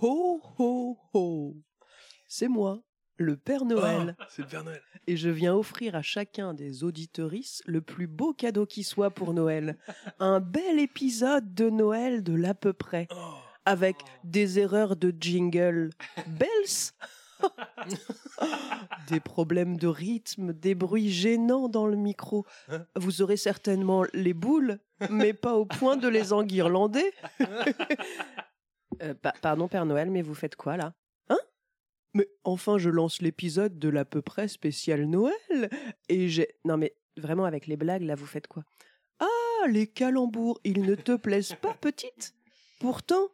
Ho, ho, ho. C'est moi, le Père Noël. Oh, c'est le Père Noël. Et je viens offrir à chacun des auditorices le plus beau cadeau qui soit pour Noël. Un bel épisode de Noël de l'à peu près. Oh. Avec des erreurs de jingle. Bells Des problèmes de rythme, des bruits gênants dans le micro. Hein? Vous aurez certainement les boules, mais pas au point de les enguirlander. Euh, pa- pardon, Père Noël, mais vous faites quoi là? Hein? Mais enfin, je lance l'épisode de l'à peu près spécial Noël. Et j'ai. Non, mais vraiment, avec les blagues, là, vous faites quoi? Ah, les calembours, ils ne te plaisent pas, petite? Pourtant,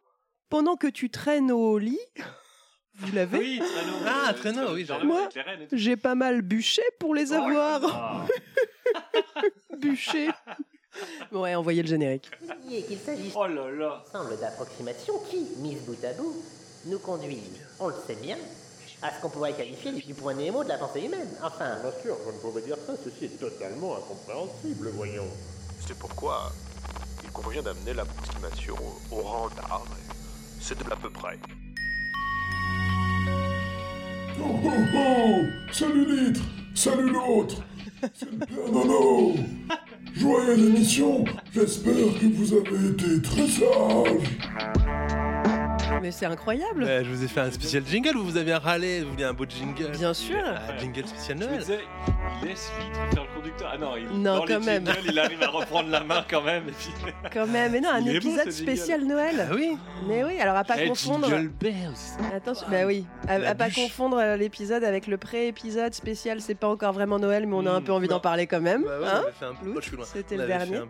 pendant que tu traînes au lit, vous l'avez? Oui, traîneau. Ah, traîneau, oui, Genre. Moi. J'ai pas mal bûché pour les avoir. Ah. Bûché. Ouais, envoyez le générique. Et qu'il s'agisse Oh là là. ensemble d'approximations qui, mises bout à bout, nous conduisent, on le sait bien, à ce qu'on pourrait qualifier du point Nemo de la pensée humaine. Enfin, Bien sûr, je ne pouvais dire ça, ceci est totalement incompréhensible, voyons. C'est pourquoi il convient d'amener l'approximation au, au rang d'art. C'est de l'à peu près. Oh oh oh Salut Litre Salut l'autre C'est le Père Nono Joyeuse émission. J'espère que vous avez été très sages Mais c'est incroyable. Je vous ai fait un spécial jingle ou vous avez râlé Vous voulez un beau jingle Bien sûr. Un jingle spécial Je me Noël disais, il laisse Litre faire le conducteur. Ah non, il, Non, dans les quand même. jingles, il arrive à reprendre la main quand même. Et puis... Quand même. Mais non, un Il est beau, épisode jingle. spécial Noël. Ah oui Mais oui, alors à pas confondre. Jingle Bells. Attention, bah oui, à, pas confondre euh, l'épisode avec le pré-épisode spécial. C'est pas encore vraiment Noël, mais on a un peu envie d'en non. parler quand même. Bah ouais, hein on avait fait un peu. Loutre, Oh, je suis loin. c'était le dernier. un.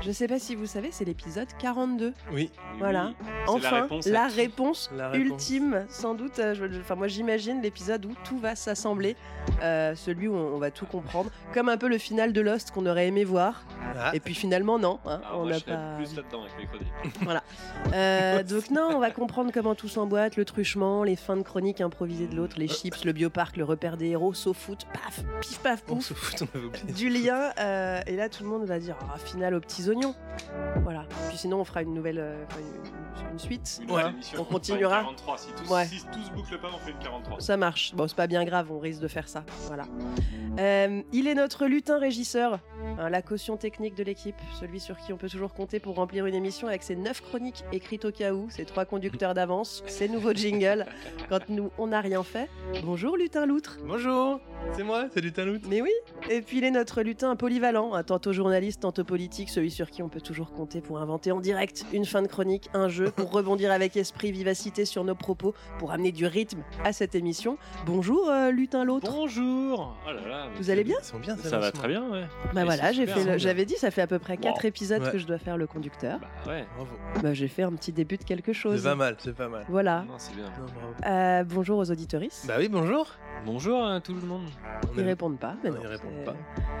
Je sais pas si vous savez, c'est l'épisode 42. Oui. Voilà. Oui, Enfin, réponse la. Réponse La réponse. ultime, sans doute. euh, je- je- Enfin, moi, j'imagine l'épisode où tout va s'assembler, euh, celui où on, on va tout comprendre, comme un peu le final de Lost qu'on aurait aimé voir. Ah, Et puis finalement, non, hein, Ah, on n'a pas. plus là-dedans avec mes chroniques. Euh, donc non, on va comprendre comment tout s'emboîte, le truchement, les fins de chronique improvisées de l'autre, les chips, le bioparc, le repère des héros, saut foot, paf, pif paf pouf, on avait oublié. du lien. euh, et là, tout le monde va dire ah, final aux petits oignons. Voilà. Puis sinon, on fera une nouvelle, euh, une, une suite. Ouais. Émission. On continuera. 43. Si tous, Ouais. si tous bouclent pas, on fait une 43. Ça marche. Bon, c'est pas bien grave, on risque de faire ça. Voilà. Euh, il est notre lutin régisseur, hein, la caution technique de l'équipe, celui sur qui on peut toujours compter pour remplir une émission avec ses neuf chroniques écrites au cas où, ses trois conducteurs d'avance, ses nouveaux jingles, quand nous on n'a rien fait. Bonjour lutin loutre. Bonjour, c'est moi, c'est Lutin Loot. Mais oui. Et puis il est notre lutin polyvalent, hein, tantôt journaliste, tantôt politique, celui sur qui on peut toujours compter pour inventer en direct une fin de chronique, un jeu, pour rebondir avec esprit, vivacité sur nos propos, pour amener du rythme à cette émission. Bonjour euh, lutin l'autre. Bonjour. Oh là là. mais Vous c'est- allez bien Ils sont bien, Ça va très bien, ouais. Bah voilà, c'est j'ai fait. hein. J'avais dit, ça fait à peu près 4 Wow. épisodes Ouais. que je dois faire le conducteur. Bah ouais. Bravo. Bah j'ai fait un petit début de quelque C'est chose. pas mal, c'est pas mal. Voilà. Non, c'est bien. Non, bravo. Euh, bonjour aux auditoristes. Bah oui, bonjour. Bonjour à tout le monde. On Ils est- répondent pas. Mais Non, ils répondent c'est- pas.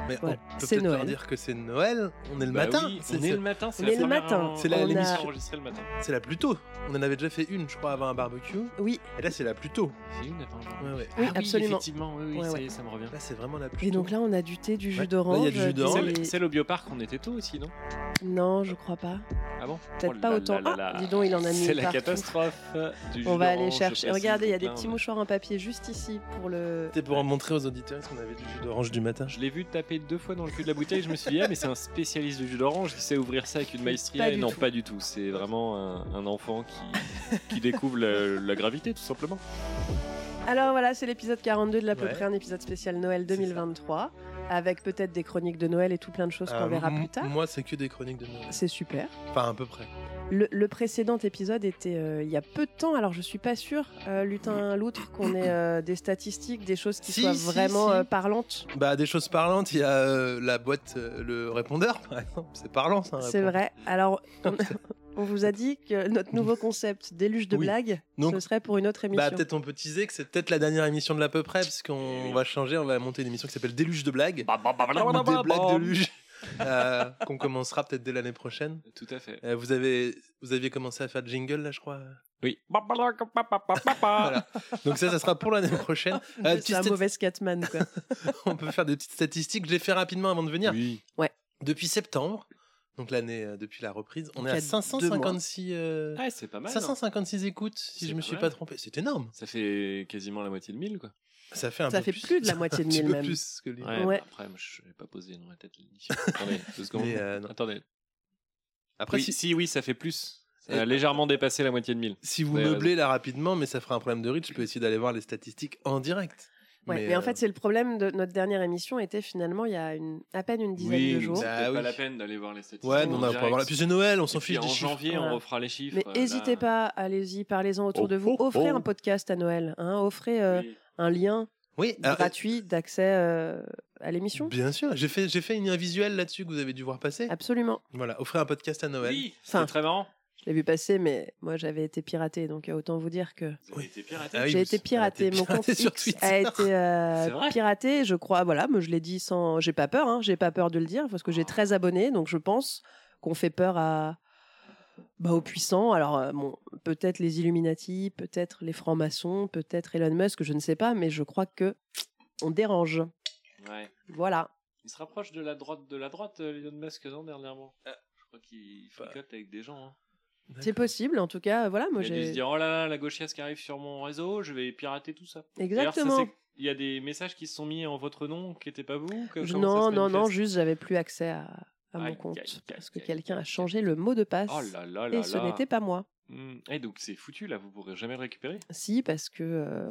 Mais Ouais, on peut peut-être leur dire que c'est Noël. On est le Bah matin. oui, c'est on est c'est- le matin, c'est On la est le première matin. C'est la- l'émission enregistrée le matin. c'est la plus tôt. On en avait déjà fait une, je crois, avant un barbecue. Oui. Et là, c'est la plus tôt. C'est une avant. Ouais, ouais. Oui, Ah absolument. effectivement, oui, oui, Ouais, ça ouais. y est, ça me revient. Là, c'est vraiment la plus Et tôt. donc là, on a du thé, du jus d'orange. Là, il y a du jus des- d'orange. C'est le bioparc, on était tôt aussi, non? Non, je crois pas. Ah bon? Peut-être Oh pas autant. Ah, dis donc, il en a mis C'est la catastrophe. du On va aller chercher. Regardez, il y a des petits mouchoirs en papier juste ici pour le. C'était pour montrer aux auditeurs qu'on avait du jus d'orange du matin. Je l'ai vu taper deux fois dans le cul de la bouteille. Je me suis dit, ah, mais c'est un spécialiste du jus d'orange qui sait ouvrir ça avec une maestria. Pas Et du non, tout. pas du tout. C'est vraiment un, un enfant qui, qui découvre la, la gravité, tout simplement. Alors voilà, c'est l'épisode 42 de l'à peu Ouais. près, un épisode spécial Noël C'est ça. 2023, avec peut-être des chroniques de Noël et tout plein de choses qu'on Euh, verra plus tard. Moi, c'est que des chroniques de Noël. C'est super. Enfin, à peu près. Le, le précédent épisode était euh, il y a peu de temps, alors je suis pas sûre, euh, lutin loutre, qu'on ait euh, des statistiques, des choses qui Si, soient si, vraiment si. euh, parlantes. Bah, des choses parlantes, il y a euh, la boîte, euh, le répondeur, par exemple. C'est parlant, ça. C'est vrai. Alors, on, on vous a dit que notre nouveau concept déluge de Oui. blagues, Donc- ce serait pour une autre émission. Bah, peut-être on peut teaser que c'est peut-être la dernière émission de l'à peu près, parce qu'on va changer, on va monter une émission qui s'appelle Déluge de blagues. Bah, ou des blagues de luge. Euh, qu'on commencera peut-être dès l'année prochaine. Tout à fait. Euh, vous avez vous aviez commencé à faire de jingle là, je crois? Oui. Voilà. Donc ça, ça sera pour l'année prochaine. Euh, c'est petite un stat- mauvais scatman, quoi. On peut faire des petites statistiques. Je l'ai fait rapidement avant de venir. Oui. Depuis septembre, donc l'année euh, depuis la reprise. On Donc est à a deux mois. 556, euh, Ouais, c'est pas mal. hein. 556 écoutes, si je me pas suis mal. pas trompé. C'est énorme. Ça fait quasiment la moitié de 1000, quoi. Ça fait un Ça peu fait plus de la moitié de un petit 1000 peu même. plus que les- Ouais, Ouais. bah après, moi, je n'ai pas posé dans ma tête. Attendez, deux secondes. Euh. Attendez. Après, oui, si, si... oui, ça fait plus. Ça a légèrement dépassé la moitié de 1000. si vous Ouais, meublez là rapidement, mais ça fera un problème de reach, je peux essayer d'aller voir les statistiques en direct. Ouais, mais, en euh, fait, c'est le problème de notre dernière émission était finalement il y a une, à peine une dizaine oui, de donc jours. c'est Bah pas oui. la peine d'aller voir les statistiques. Ouais, non, on va direct. pas voir la. Puis c'est Noël, on s'en fiche des en janvier, on refera les chiffres. Mais n'hésitez pas, allez-y, parlez-en autour Oh, de vous. oh, Offrez oh. un podcast à Noël. Hein, offrez euh, Oui. Un lien Oui, alors, gratuit d'accès euh, à l'émission? bien sûr. J'ai fait, j'ai fait une, un visuel là-dessus que vous avez dû voir passer. Absolument. Voilà, offrez un podcast à Noël. Oui, Enfin, c'est très marrant. Je l'ai vu passer, mais moi j'avais été piraté, donc euh, autant vous dire que été piraté. Ah oui, j'ai été piraté. été Mon compte sur X Twitter. a été euh, piraté. Je crois, voilà, moi je l'ai dit sans, j'ai pas peur, hein, j'ai pas peur de le dire parce que j'ai 13 abonnés, donc je pense qu'on fait peur à bah, aux puissants. Alors euh, bon, peut-être les Illuminati, peut-être les francs-maçons, peut-être Elon Musk, je ne sais pas, mais je crois que on dérange. Ouais. Voilà. Il se rapproche de la droite, de la droite, euh, Elon Musk, non, dernièrement? Je crois qu'il fricote avec des gens. hein. C'est possible, en tout cas, voilà, moi il a dû se j'ai dire oh là là, la gauchiasse qui arrive sur mon réseau, je vais pirater tout ça. Exactement. Il y a des messages qui se sont mis en votre nom qui n'étaient pas vous que- Non, non, non, juste j'avais plus accès à, à mon compte parce que quelqu'un a changé le mot de passe Oh et ce n'était pas moi. Hmm. Eh, donc c'est foutu là, vous pourrez jamais le récupérer? Si, parce que, euh,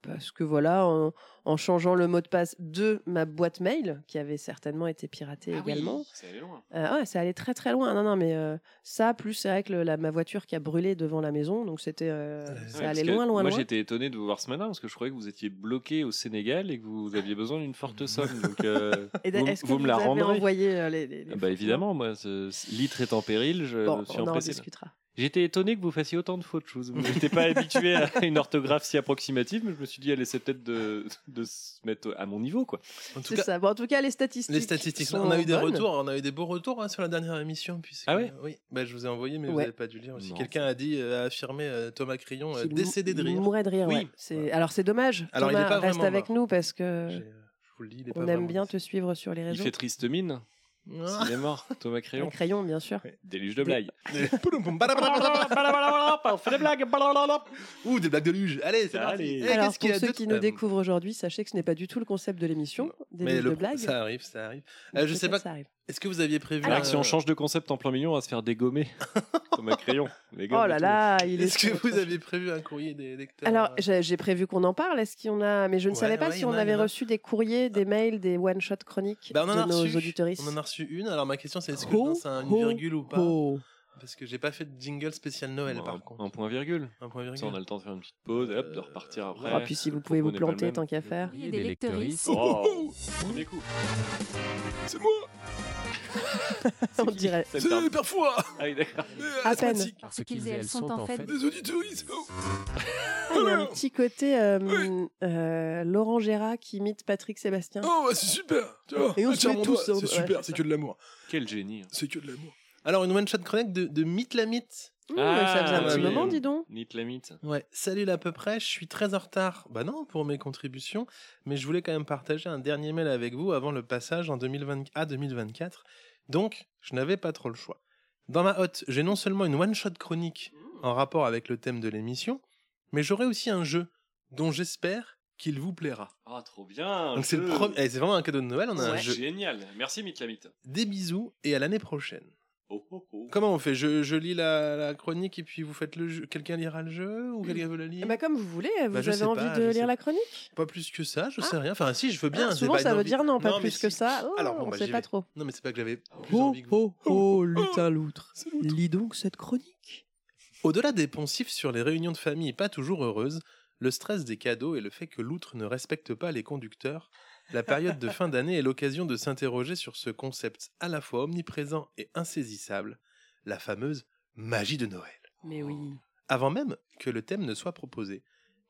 parce que voilà, en, en changeant le mot de passe de ma boîte mail, qui avait certainement été piratée Ah oui, également, ça allait loin. euh, ouais, ça allait très très loin. Non, non, mais euh, ça, plus c'est vrai que le- la, ma voiture qui a brûlé devant la maison, donc c'était, euh, Ouais, ça Ouais, allait loin, loin, Moi loin. j'étais étonné de vous voir ce matin parce que je croyais que vous étiez bloqué au Sénégal et que vous aviez besoin d'une forte somme. Donc euh, Et vous, est-ce que vous vous, me la rendrez envoyé euh, les, les- les Ah Bah évidemment, moi, ce litre est en péril, je Bon, me suis on en empressé. discutera. J'étais étonné que vous fassiez autant de fautes. Je n'étais pas habitué à une orthographe si approximative, mais je me suis dit, elle essaie peut-être de, de se mettre à mon niveau. quoi. En tout C'est cas, ça. Bon, en tout cas, les statistiques. les statistiques, sont on a eu des bonnes. retours, on a eu des beaux retours hein, sur la dernière émission. Puisque, Ah ouais Oui, bah, je vous ai envoyé, mais vous n'avez pas dû lire aussi. Quelqu'un a dit, euh, a affirmé euh, Thomas Crayon, euh, décédé de rire. mourait de rire, Oui. ouais. C'est- Alors c'est dommage. Alors, il Thomas, est pas reste avec mort. nous parce que euh, Je vous le dis, il est pas on aime bien te suivre sur les Il réseaux. fait triste mine. Ah. Il est mort, Thomas Un Crayon. crayon, bien sûr. Déluge de blagues. Ouh, On fait des blagues. des blagues de luge. Allez, c'est Allez. parti. Eh, Alors, pour ceux qui nous Euh, découvrent aujourd'hui, sachez que ce n'est pas du tout le concept de l'émission, des Mais livres le de blagues. ça arrive, ça arrive. Euh, je sais pas. Est-ce que vous aviez prévu Alors un- que si on change de concept en plein milieu, on va se faire dégommer. Thomas Crayon. Les gars, Oh là là, il est. Est-ce que vous avez prévu un courrier des lecteurs Alors, euh, j'ai prévu qu'on en parle. Est-ce qu'il y en a Mais je ne Ouais, savais pas ouais, si on a, avait reçu des courriers, des mails, des one-shot chroniques Bah, on en de a nos reçu. auditoristes. On en a reçu une. Alors ma question c'est est-ce que un, une ho, virgule ou pas Oh. Parce que j'ai pas fait de jingle spécial Noël Bon, par un, contre. un point virgule. Un point virgule. Ça, on a le temps de faire une petite pause, et hop, de repartir après. Ah, puis si vous pouvez vous planter tant qu'à faire. Il y a des lectrices. Oh, premier coup. C'est moi On dirait. C'est parfois Ah oui, d'accord. À peine. Parce qu'ils et elles sont en fait Des auditoristes oh. Il y a un petit côté euh, euh, Laurent Gérard qui imite Patrick Sébastien. Oh, bah, c'est super tu vois. Et on Ah, se met tous, C'est super, c'est que de l'amour. Quel génie. hein. C'est que de l'amour. Alors une one shot chronique de, de Mythe la Mythe. Mmh, ça faisait un Ah, petit oui. moment, dis donc. Nit la mythe. Ouais, salut à peu près, je suis très en retard. Bah non, pour mes contributions, mais je voulais quand même partager un dernier mail avec vous avant le passage en 2020 à 2024. Donc, je n'avais pas trop le choix. Dans ma hotte, j'ai non seulement une one-shot chronique en rapport avec le thème de l'émission, mais j'aurai aussi un jeu dont j'espère qu'il vous plaira. Ah, trop bien. Donc c'est le jeu. premier, eh, c'est vraiment un cadeau de Noël, on a un jeu. Génial. Merci, Mythe la mythe. Des bisous et à l'année prochaine. Oh, oh, oh. Comment on fait? Je, je lis la, la chronique et puis vous faites le jeu. Quelqu'un lira le jeu ou quelqu'un veut le lire? Ben, comme vous voulez, vous Bah, avez envie pas, de lire sais la chronique? Pas plus que ça, je Ah. sais rien. Enfin, si, je veux bien. Ah, c'est Souvent, pas ça veut envie- dire non, pas plus que ça. Oh, Alors, bon, on bah, sait j'y pas vais. trop. Non, mais c'est pas que j'avais plus Oh, envie que vous. oh, oh, lutin loutre. Lis donc cette chronique. Au-delà des poncifs sur les réunions de famille pas toujours heureuses, le stress des cadeaux et le fait que l'outre ne respecte pas les conducteurs, la période de fin d'année est l'occasion de s'interroger sur ce concept à la fois omniprésent et insaisissable, la fameuse magie de Noël. Mais oui. Avant même que le thème ne soit proposé,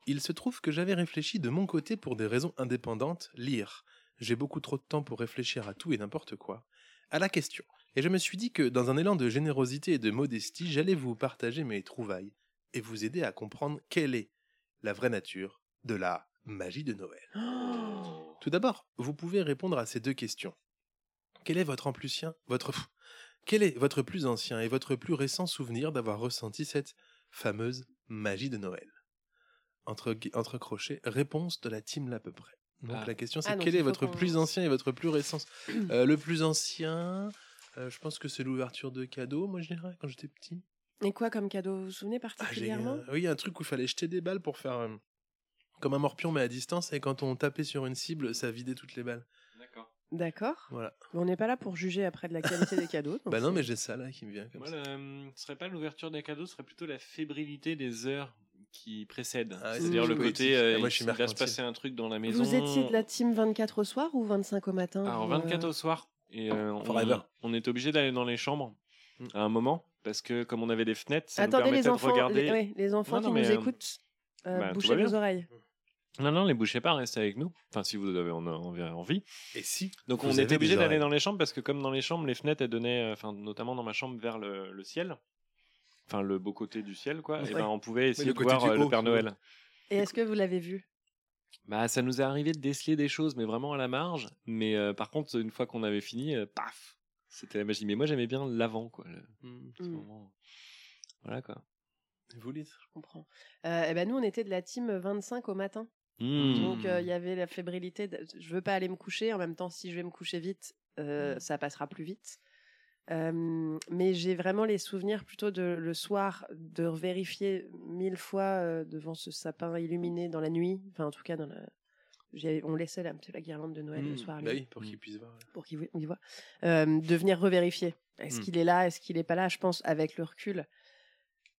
il se trouve que j'avais réfléchi de mon côté pour des raisons indépendantes, lire. J'ai beaucoup trop de temps pour réfléchir à tout et n'importe quoi. À la question. Et je me suis dit que, dans un élan de générosité et de modestie, j'allais vous partager mes trouvailles et vous aider à comprendre quelle est la vraie nature de la magie de Noël. Tout d'abord, vous pouvez répondre à ces deux questions. Quel est votre amplucien Votre. Quel est votre plus ancien et votre plus récent souvenir d'avoir ressenti cette fameuse magie de Noël? Entre, crochets, réponse de la team l'à peu près. Donc Ah. la question c'est Ah, quel est votre plus ancien et votre plus récent Euh, Le plus ancien, euh, je pense que c'est l'ouverture de cadeaux, moi je dirais, quand j'étais petit. Et quoi comme cadeau Vous vous souvenez Ah, particulièrement? Euh, oui, un truc où il fallait jeter des balles pour faire euh, comme un morpion mais à distance et quand on tapait sur une cible, ça vidait toutes les balles. D'accord. D'accord. Voilà. Mais On n'est pas là pour juger après de la qualité des cadeaux. bah non, mais j'ai ça là qui me vient comme Moi, ça. le- euh, ce serait pas l'ouverture des cadeaux, ce serait plutôt la fébrilité des heures qui précèdent. Ah C'est-à-dire c'est le côté, euh, Ah, moi, je suis il va se mercantile. passer un truc dans la maison. Vous étiez de la team 24 au soir ou 25 au matin Alors vous, 24 euh, au soir. Et euh, on, est obligé d'aller dans les chambres Mm. à un moment parce que comme on avait des fenêtres, ça Attendez nous les permettait enfants, de regarder. les, ouais, les enfants Non, non, qui nous euh, écoutent, euh, bah, bouchez vos oreilles. Non, non, les bouchez pas, restez avec nous. Enfin, si vous avez en- en- envie. Et si Donc Vous on avez était obligé des d'aller oreilles. dans les chambres parce que comme dans les chambres, les fenêtres elles donnaient, euh, enfin notamment dans ma chambre vers le, le ciel, enfin le beau côté du ciel quoi. Et Ouais. ben on pouvait essayer le de côté voir du euh, le haut, Père tu vois. Noël. Et est-ce que vous l'avez vu? Bah ça nous est arrivé de déceler des choses, mais vraiment à la marge. Mais euh, par contre une fois qu'on avait fini, euh, paf, c'était la magie. Mais moi j'aimais bien l'avant quoi. le- Hmm. ce Mm. moment. Voilà quoi. Vous dites Je comprends. Euh, eh ben nous, on était de la team 25 au matin. Mm. Donc euh, il y avait la fébrilité. De... Je veux pas aller me coucher. En même temps, si je vais me coucher vite, euh, ça passera plus vite. Euh, mais j'ai vraiment les souvenirs plutôt de le soir de vérifier mille fois devant ce sapin illuminé dans la nuit. Enfin, en tout cas, dans la... on laissait la, la guirlande de Noël le Hmm. soir. Bah oui, pour qu'ils puissent voir. pour qu'il y voit. Euh, de venir revérifier. Est-ce qu'il est là? Est-ce qu'il est pas là? Je pense, avec le recul,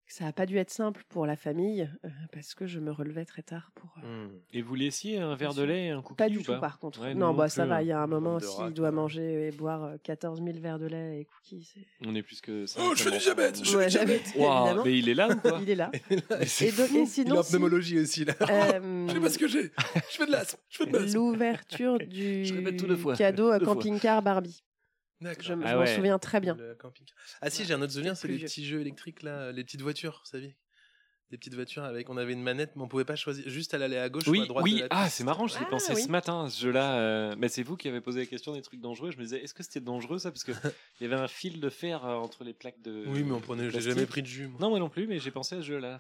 ça a pas dû être simple pour la famille euh, parce que je me relevais très tard pour. euh, Hmm. Et vous laissiez un verre de lait et un cookie Pas du ou tout, pas? par contre. Ouais, non, bah ça plus, va. hein. Il y a un moment, s'il rat, doit manger et boire euh, 14 000 verres de lait et cookies. On est plus que ça. Oh, je fais du diabète, je fais Ouais, du diabète. Évidemment. mais il est là ou quoi Il est là. Et, donc- et Il est sinon, en si, pnémologie aussi là. euh, Je sais pas ce que j'ai. Je fais de l'asthme. Je fais de l'asthme. l'ouverture du Je répète tout deux fois. cadeau à camping-car Barbie. D'accord. Je, m- Ah je m'en ouais. souviens très bien. Le camping. Ah si, j'ai un autre souvenir, c'est les vieux. petits jeux électriques là, les petites voitures, vous saviez? Des petites voitures avec, on avait une manette, mais on pouvait pas choisir. Juste elle allait à gauche ou Oui, à droite. oui. de la Ah, c'est marrant, j'y ai Ah, pensé oui. ce matin, ce jeu-là. euh, Mais c'est vous qui avez posé la question des trucs dangereux. Je me disais, est-ce que c'était dangereux ça? Parce qu'il y avait un fil de fer euh, entre les plaques de. Oui, mais on prenait. J'ai jamais pris de jus. Moi. Non, moi non plus, mais j'ai pensé à ce jeu-là.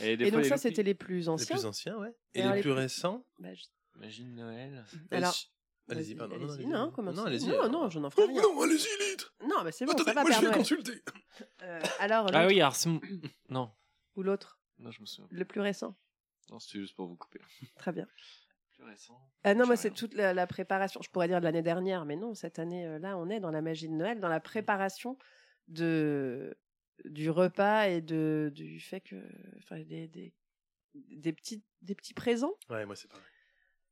Et, des Et fois, donc les ça, loupis- c'était les plus Les anciens. plus anciens, ouais. Et les les plus plus- récents? Bah, je- Magie de Noël. Alors, Allez-y, pardon. allez-y. Non, comment non, ça allez-y. Non, alors. non, je n'en ferai Oh rien. non, allez-y, litre Non, mais c'est bon, Attendez, ça va, moi je Père vais consulter. Euh, alors, Ah oui, Ars. Non, ou l'autre, non, je me souviens. le plus récent. Non, c'était juste pour vous couper. Très bien. Plus récent. Ah non, moi, c'est toute la, la préparation. Je pourrais dire de l'année dernière, mais non, cette année-là, on est dans la magie de Noël, dans la préparation de du repas et de du fait que, enfin, des, des, des petits des petits présents. Ouais, moi c'est pareil.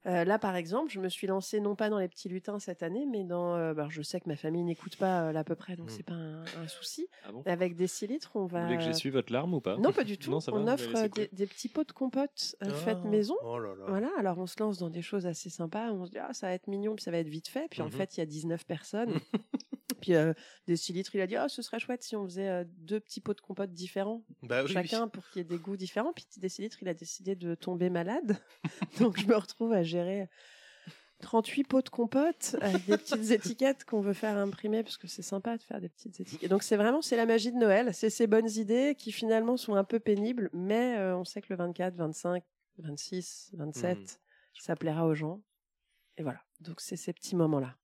Euh, là, par exemple, je me suis lancée non pas dans les petits lutins cette année, mais dans. euh, bah, je sais que ma famille n'écoute pas euh, l'à peu près, donc Mm. c'est pas un, un souci. Ah bon? Avec des litres, on Vous va. voulez que j'essuie votre larme ou pas? Non, pas du tout. Non, ça on vous offre des, des petits pots de compote Ah, faites maison. Oh là là. Voilà, alors on se lance dans des choses assez sympas. On se dit, ah, ça va être mignon, puis ça va être vite fait. Puis en Mhm. fait, il y a 19 personnes. puis euh, Décilitre, il a dit, ah, ce serait chouette si on faisait deux petits pots de compote différents, Bah oui. chacun pour qu'il y ait des goûts différents. Puis Décilitre, il a décidé de tomber malade. Donc je me retrouve à gérer 38 pots de compote avec des petites étiquettes qu'on veut faire imprimer parce que c'est sympa de faire des petites étiquettes. Donc c'est vraiment c'est la magie de Noël, c'est ces bonnes idées qui finalement sont un peu pénibles, mais euh, on sait que le 24, 25, 26, 27, Mhm. ça plaira aux gens. Et voilà. Donc c'est ces petits moments-là.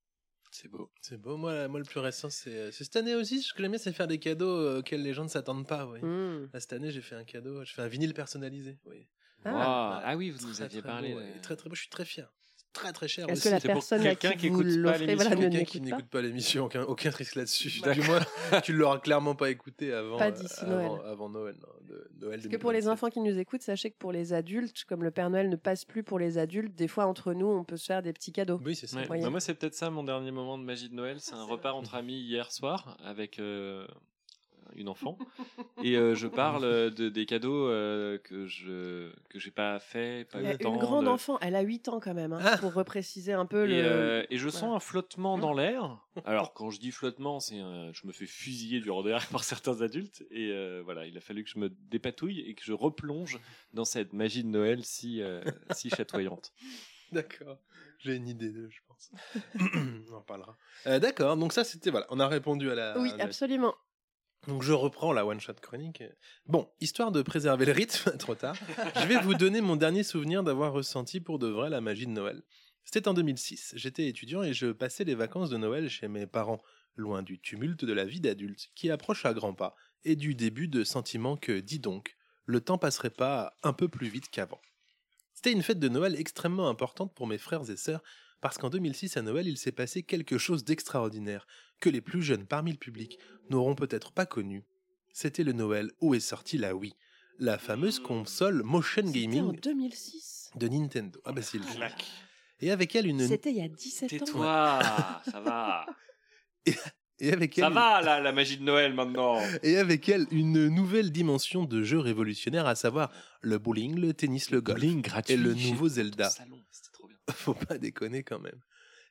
C'est beau. C'est beau. Moi, moi, le plus récent, c'est c'est cette année aussi. Ce que j'aime bien, c'est faire des cadeaux euh, auxquels les gens ne s'attendent pas. Oui. Mm. Là, cette année, j'ai fait un cadeau. Je fais un vinyle personnalisé. Oui. Ah. Ah oui, vous nous aviez très parlé. beau, de- ouais. Très très beau. Je suis très fier. Très très cher. Est-ce que la pour personne à quelqu'un qui qui vous écoute pas voilà, l'émission, Quelqu'un qui n'écoute pas n'écoute pas l'émission, aucun, aucun risque là-dessus. Du moins, tu l'auras clairement pas écouté avant, Pas euh, d'ici avant, Noël. avant Noël. non, de, Noël Parce que pour les 2027. enfants qui nous écoutent, sachez que pour les adultes, comme le Père Noël ne passe plus pour les adultes, des fois entre nous, on peut se faire des petits cadeaux. Oui, c'est ça. Ouais. Bah, moi, c'est peut-être ça mon dernier moment de magie de Noël. C'est un repas entre amis hier soir avec euh, une enfant. Et euh, je parle euh, de, des cadeaux euh, que je que j'ai pas fait, pas eu a le temps. une grande de- enfant, elle a 8 ans quand même, hein, Ah. pour repréciser un peu Et, le. euh, et je Voilà. sens un flottement dans l'air. Alors quand je dis flottement, c'est un- je me fais fusiller du derrière par certains adultes. Et euh, voilà, il a fallu que je me dépatouille et que je replonge dans cette magie de Noël si euh, si chatoyante. D'accord. J'ai une idée de, je pense. on en parlera. Euh, D'accord, donc ça c'était voilà, on a répondu à la. Oui, à la- absolument. Donc je reprends la one shot chronique. Bon, histoire de préserver le rythme, trop tard, je vais vous donner mon dernier souvenir d'avoir ressenti pour de vrai la magie de Noël. C'était en 2006. J'étais étudiant et je passais les vacances de Noël chez mes parents, loin du tumulte de la vie d'adulte qui approche à grands pas et du début de sentiment que, dis donc, le temps passerait pas un peu plus vite qu'avant. C'était une fête de Noël extrêmement importante pour mes frères et sœurs parce qu'en 2006 à Noël, il s'est passé quelque chose d'extraordinaire que les plus jeunes parmi le public n'auront peut-être pas connu. C'était le Noël où est sortie la Wii, la fameuse console motion en gaming 2006. de Nintendo. Ah bah c'est le Clac. Et avec elle une C'était il y a 17 ans. Tais-toi, ça va. et avec Ça elle va, là, la magie de Noël maintenant. et avec elle une nouvelle dimension de jeu révolutionnaire à savoir le bowling, le tennis, le golf Bowling gratuit. et le nouveau Zelda. salon. Faut pas déconner quand même.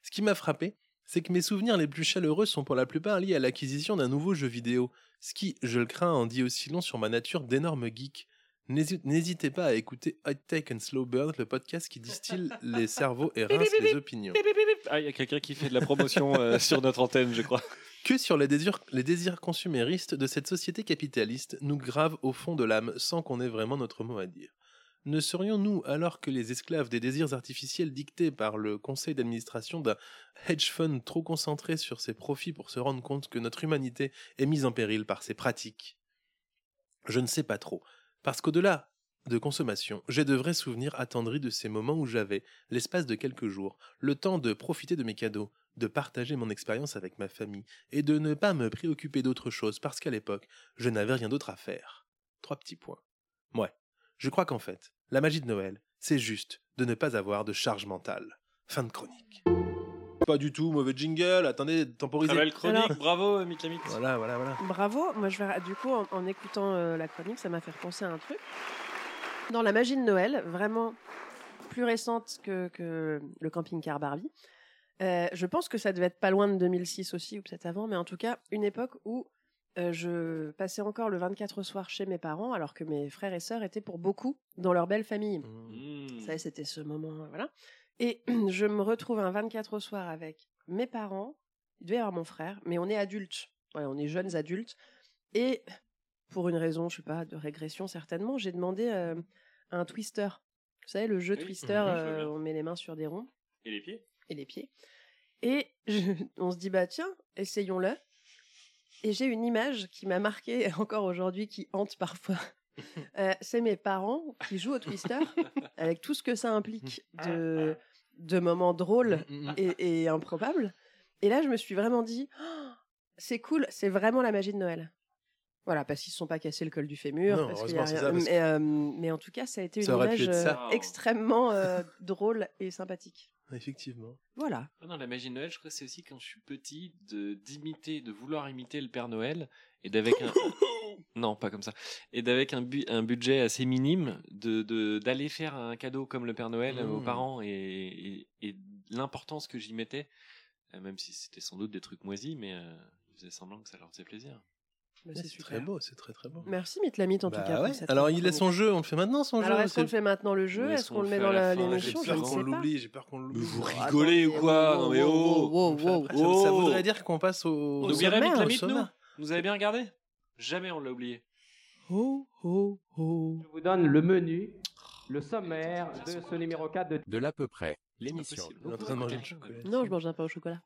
Ce qui m'a frappé, c'est que mes souvenirs les plus chaleureux sont pour la plupart liés à l'acquisition d'un nouveau jeu vidéo, ce qui, je le crains, en dit aussi long sur ma nature d'énorme geek. N'hési- N'hésitez pas à écouter Hot Take and Slow Burn, le podcast qui distille les cerveaux et rince les opinions. Ah, il y a quelqu'un qui fait de la promotion euh, sur notre antenne, je crois. Que sur les désirs, les désirs consuméristes de cette société capitaliste nous grave au fond de l'âme sans qu'on ait vraiment notre mot à dire. Ne serions-nous, alors que les esclaves des désirs artificiels dictés par le conseil d'administration d'un hedge fund trop concentré sur ses profits pour se rendre compte que notre humanité est mise en péril par ces pratiques? Je ne sais pas trop, parce qu'au-delà de consommation, j'ai de vrais souvenirs attendris de ces moments où j'avais, l'espace de quelques jours, le temps de profiter de mes cadeaux, de partager mon expérience avec ma famille, et de ne pas me préoccuper d'autre chose parce qu'à l'époque, je n'avais rien d'autre à faire. Trois petits points. Ouais, je crois qu'en fait, la magie de Noël, c'est juste de ne pas avoir de charge mentale. Fin de chronique. Pas du tout, mauvais jingle, attendez, temporisez. Très belle chronique, Alors- bravo, Miklamit. Voilà, voilà, voilà. Bravo. Moi, je vais, du coup, en, en écoutant euh, la chronique, ça m'a fait repenser à un truc. Dans la magie de Noël, vraiment plus récente que, que le camping-car Barbie, euh, je pense que ça devait être pas loin de 2006 aussi, ou peut-être avant, mais en tout cas, une époque où euh, je passais encore le 24 au soir chez mes parents, alors que mes frères et sœurs étaient pour beaucoup dans leur belle famille. Mmh. Ça, c'était ce moment, voilà. Et je me retrouve un 24 au soir avec mes parents, il devait y avoir mon frère, mais on est adultes. Ouais, on est jeunes adultes. Et pour une raison, je sais pas, de régression certainement, j'ai demandé euh, un twister. Vous savez, le jeu Oui, twister, euh, on met les mains sur des ronds Et les pieds? Et les pieds. Et je- on se dit, bah tiens, essayons-le. Et j'ai une image qui m'a marqué encore aujourd'hui, qui hante parfois. Euh, c'est mes parents qui jouent au twister, avec tout ce que ça implique de, de moments drôles Mmh, et, et improbables. Et là, je me suis vraiment dit, Oh, c'est cool, c'est vraiment la magie de Noël. Voilà, parce qu'ils ne se sont pas cassés le col du fémur. Non, parce qu'il y a heureusement, c'est rien- ça, parce mais, euh, mais en tout cas, ça a été Ça une image euh, extrêmement euh, drôle et sympathique. Effectivement. Voilà. Ah non, la magie de Noël, je crois que c'est aussi quand je suis petit de d'imiter, de vouloir imiter le Père Noël et d'avec un non pas comme ça et d'avec un, bu- un budget assez minime de de- d'aller faire un cadeau comme le Père Noël aux Mmh. parents et, et, et l'importance que j'y mettais, euh, même si c'était sans doute des trucs moisis, mais euh, je faisais semblant que ça leur faisait plaisir. Bah, c'est très beau, c'est très très beau. Merci Mitlamit en Bah tout cas. ouais. pour cette Alors il est son jeu, on le fait maintenant son Alors jeu. est-ce qu'on le fait maintenant le jeu? Est-ce qu'on le met dans l'émission? J'ai Je peur ne qu'on sais pas. l'oublie, j'ai peur qu'on l'oublie. vous Oh, rigolez ou quoi? Non mais oh wow, Ça- Oh. voudrait dire qu'on passe au. On Miklamit, au nous. Vous avez bien regardé? Jamais on l'a oublié. Ho, ho, ho. Je vous donne le menu, le sommaire de ce numéro 4 de De l'à peu près. L'émission. pas possible. Il est en train de manger du chocolat. Non, je mange un pain au chocolat.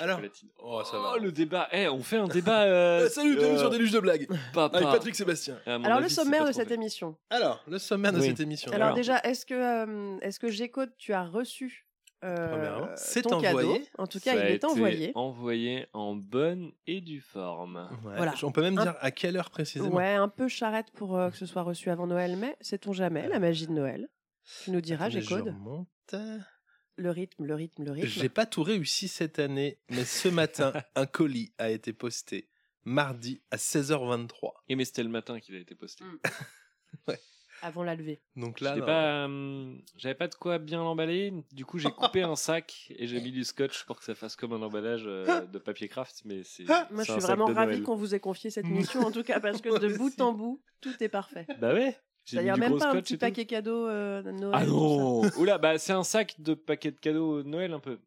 Alors. Oh, ça Oh, le débat. Eh, on fait un débat. euh, Euh, Salut, bienvenue euh, sur Déluge de blagues papa. avec Patrick Sébastien. Alors le avis, sommaire de cette fait. émission. Alors, le sommaire de Oui. cette émission. Alors Alors. déjà, est-ce que euh, est-ce que Gécode, tu as reçu euh, Premièrement, c'est ton envoyé. cadeau En tout cas, Ça a il est été envoyé. envoyé en bonne et due forme. Ouais. Voilà. On peut même Un- dire à quelle heure précisément. Ouais, un peu charrette pour euh, que ce soit reçu avant Noël, mais sait-on jamais, la magie de Noël? Tu nous diras, je Gécode. remonte. Le rythme, le rythme, le rythme. J'ai pas tout réussi cette année, mais ce matin, un colis a été posté mardi à 16h23. Et mais c'était le matin qu'il a été posté. Mm. Ouais. Avant la levée. Donc là, pas, euh, j'avais pas de quoi bien l'emballer. Du coup, j'ai coupé un sac et j'ai mis du scotch pour que ça fasse comme un emballage euh, de papier craft. Mais c'est. Moi, c'est je suis vraiment Noël. qu'on vous ait confié cette mission, en tout cas, parce que Moi de bout en bout, tout est parfait. Bah ouais. J'ai C'est-à-dire même pas un petit paquet cadeau euh, de Noël. Ah non Oula, bah c'est un sac de paquets de cadeaux de Noël un peu.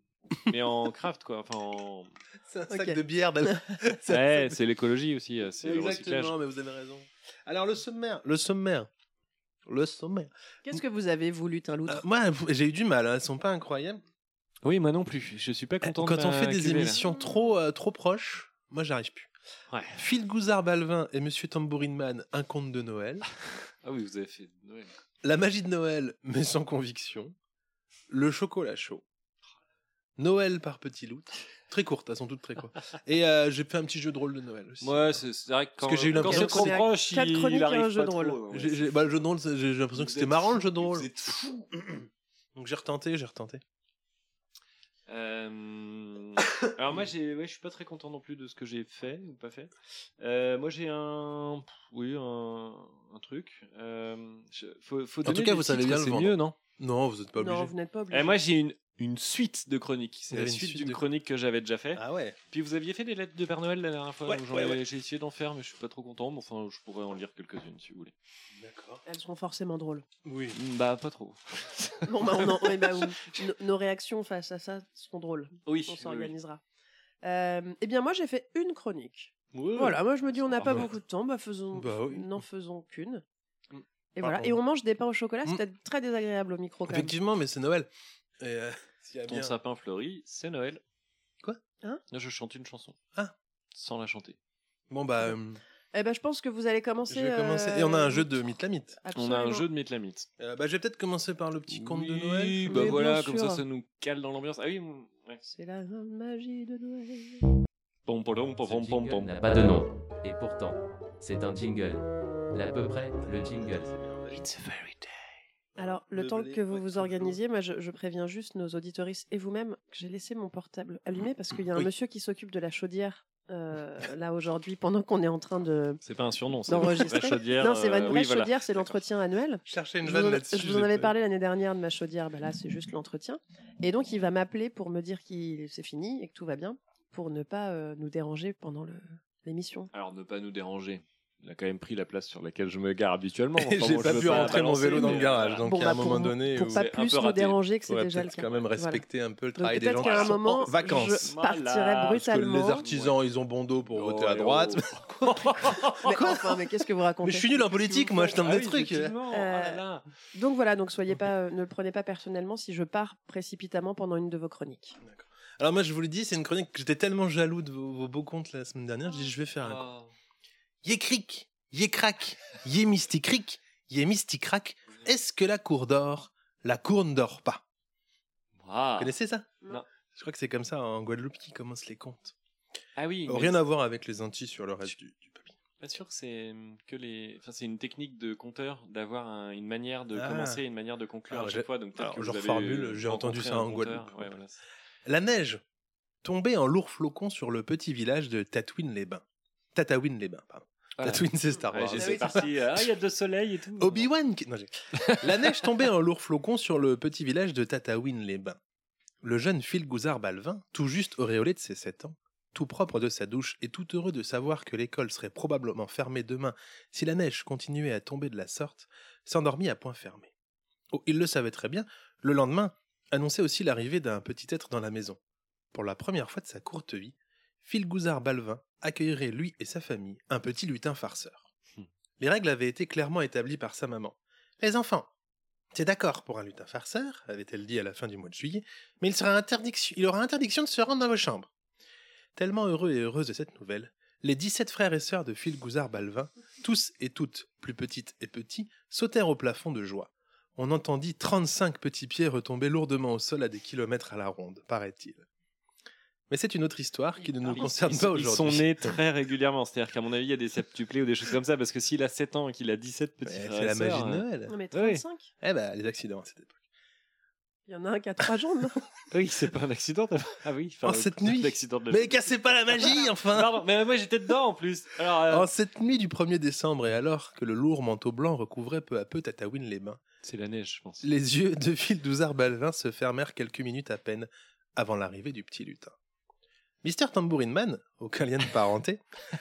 Mais en craft quoi, enfin en... C'est un sac de bière. d'Al- C'est un Ouais, c'est l'écologie aussi, euh, c'est le recyclage. Exactement, mais vous avez raison. Alors le sommaire, le sommaire, le sommaire. Qu'est-ce que vous avez, lutin loutre? Euh, moi, j'ai eu du mal. Hein, elles sont pas incroyables. Oui, moi non plus, je suis pas content Quand de on fait des là. émissions trop euh, trop proches, moi j'arrive plus. Ouais. Phil Gouzard Balvin et Monsieur Tambourine Man, un conte de Noël. Ah oui, vous avez fait Noël. La magie de Noël, mais sans conviction. Le chocolat chaud. Noël par petit loup. Très courte, elles sont toutes très courtes. Et euh, j'ai fait un petit jeu de rôle de Noël aussi. Ouais, c'est vrai que quand, que j'ai eu quand l'impression c'est que trop c'est proche, il, arrive un jeu pas de rôle. trop, ouais. J'ai- j'ai- bah, le jeu de rôle, c'est- j'ai j'ai l'impression que c'était marrant le jeu de rôle. Vous êtes fou. Donc j'ai retenté, j'ai retenté. Euh, Alors moi, j'ai, ouais, je suis pas très content non plus de ce que j'ai fait ou pas fait. Euh, moi, j'ai un, oui, un, un truc. Euh, je- faut, faut En tout cas, vous savez bien le c'est vendre. mieux, non? Non, vous n'êtes pas Non, obligé. vous n'êtes pas obligé. Eh, Moi, j'ai une, une suite de chroniques. C'est la suite suite d'une de- chronique que j'avais déjà fait. Ah ouais. Puis vous aviez fait des lettres de Père Noël la dernière fois. Ouais, ouais, ouais. J'ai essayé d'en faire, mais je suis pas trop content. Mais enfin, je pourrais en lire quelques-unes si vous voulez. D'accord. Elles seront forcément drôles. Oui. Bah, pas trop. Bon, bah, on en- ouais, bah, nos, nos réactions face à ça seront drôles. Oui. On oui. s'organisera. Euh, eh bien, moi, j'ai fait une chronique. Ouais. Voilà, moi, je me dis, on n'a Ah pas bah. beaucoup de temps, bah, faisons, Bah oui. n'en faisons qu'une. Mm. Et Bah, voilà. Et on mange des pains au chocolat, c'est Mm. peut-être très désagréable au micro quand même. Effectivement, mais c'est Noël. Et euh, s'il y a Ton bien- sapin fleuri, c'est Noël. Quoi? Hein? Là, je chante une chanson. Ah. Sans la chanter. Bon bah, euh, Eh ben, je pense que vous allez commencer. je vais commencer. euh, Et on a un jeu de mythe la mythe. On a un jeu de Mythe Euh, bah, je vais peut-être commencer par le petit conte de Oui, Noël. Bah voilà, comme sûr. ça, ça nous cale dans l'ambiance. Ah oui, mm, ouais. C'est la magie de Noël. Pom, pom, pom, pom, pom, pom, jingle pom. n'a pas de nom. Et pourtant, c'est un jingle. L'à peu près le jingle. It's a fairy tale. Alors, le temps que vous vous organisiez, moi, je, je préviens juste nos auditoristes et vous-même que j'ai laissé mon portable allumé parce qu'il y a un Oui. monsieur qui s'occupe de la chaudière euh, là aujourd'hui pendant qu'on est en train de C'est pas un surnom, c'est la chaudière. non, c'est euh, oui, voilà. chaudière, c'est l'entretien annuel. Je cherchais une vanne vous, en- là-dessus. je vous en avais parlé l'année dernière de ma chaudière, bah là c'est juste l'entretien. Et donc il va m'appeler pour me dire que c'est fini et que tout va bien, pour ne pas euh, nous déranger pendant le- l'émission. Alors, ne pas nous déranger. Il a quand même pris la place sur laquelle je me gare habituellement. Et Enfin, j'ai bon, pas pu rentrer mon vélo dans le garage. voilà. Donc Bon, un bah, pour- moment donné pour pas un plus raté. déranger que c'est déjà le cas. quand même Voilà. respecter un peu le Donc travail des peut-être gens qui un sont moment, en vacances. je Voilà. partirai Parce que brutalement. les artisans, ils ont bon dos pour voter à Oh, droite. oh. Mais enfin, mais qu'est-ce que vous racontez Mais je suis nul en politique, moi, je tente Ah des trucs. effectivement. Euh. Donc voilà, donc soyez pas, euh, ne le prenez pas personnellement si je pars précipitamment pendant une de vos chroniques. Alors moi, je vous l'ai dit, c'est une chronique que j'étais tellement jaloux de vos, beaux contes la semaine dernière, je dis je vais faire un Ah. Yé cric, yé crac, yé mystique cric, yé mystique crac. Est-ce que la cour dort? La cour ne dort pas. Ah. Vous connaissez ça? Non. Je crois que c'est comme ça en Guadeloupe qui commencent les contes. Ah oui. Rien à voir avec les Antilles sur le reste du, du papier. Pas sûr que c'est hum, que les. Enfin, c'est une technique de conteur d'avoir un- une manière de Ah. commencer et une manière de conclure Alors, à chaque fois. Donc alors, que je reformule, j'ai entendu ça en. Guadeloupe. Ouais, voilà. La neige tombait en lourds flocons sur le petit village de Tatooine-les-Bains. Tatooine-les-Bains, pardon. Voilà. Tatooine, c'est Star Ouais, Wars. j'ai- Ah c'est parti. Ah, il y a deux soleils et tout. Obi-Wan qui- non, j'ai- La neige tombait en lourds flocons sur le petit village de Tatooine-les-Bains. Le jeune Phil Gouzard Balvin, tout juste auréolé de ses 7 ans, tout propre de sa douche et tout heureux de savoir que l'école serait probablement fermée demain si la neige continuait à tomber de la sorte, s'endormit à point fermé. Oh, il le savait très bien, le lendemain annonçait aussi l'arrivée d'un petit être dans la maison. Pour la première fois de sa courte vie, Phil Gouzard Balvin accueillerait lui et sa famille un petit lutin farceur. Hmm. Les règles avaient été clairement établies par sa maman. Les enfants, c'est d'accord pour un lutin farceur, avait-elle dit à la fin du mois de juillet, mais il, sera interdiction, il aura interdiction de se rendre dans vos chambres. Tellement heureux et heureuse de cette nouvelle, les 17 frères et sœurs de Phil Gouzard Balvin, tous et toutes, plus petites et petits, sautèrent au plafond de joie. On entendit 35 petits pieds retomber lourdement au sol à des kilomètres à la ronde, paraît-il. Mais c'est une autre histoire qui ne nous Ils- concerne ils- pas Ils sont aujourd'hui. nés très régulièrement. C'est-à-dire qu'à mon avis, il y a des septuplés ou des choses comme ça. Parce que s'il a 7 ans et qu'il a 17 petits frères C'est la magie de euh, Noël. Non mais Oui. 35 Eh ben, les accidents à cette époque. Il y en a un qui a trois jambes, non? Oui, c'est pas un accident. Ah oui. enfin, En cette nuit. De la Mais cassez pas la magie, enfin Pardon, mais moi j'étais dedans en plus. Alors, euh, En cette nuit du 1er décembre, et alors que le lourd manteau blanc recouvrait peu à peu Tataouine les mains, c'est la neige, je pense. les yeux de Phil Douzard Balvin se fermèrent quelques minutes à peine avant l'arrivée du petit lutin. Mister Tambourine Man, aucun lien de parenté,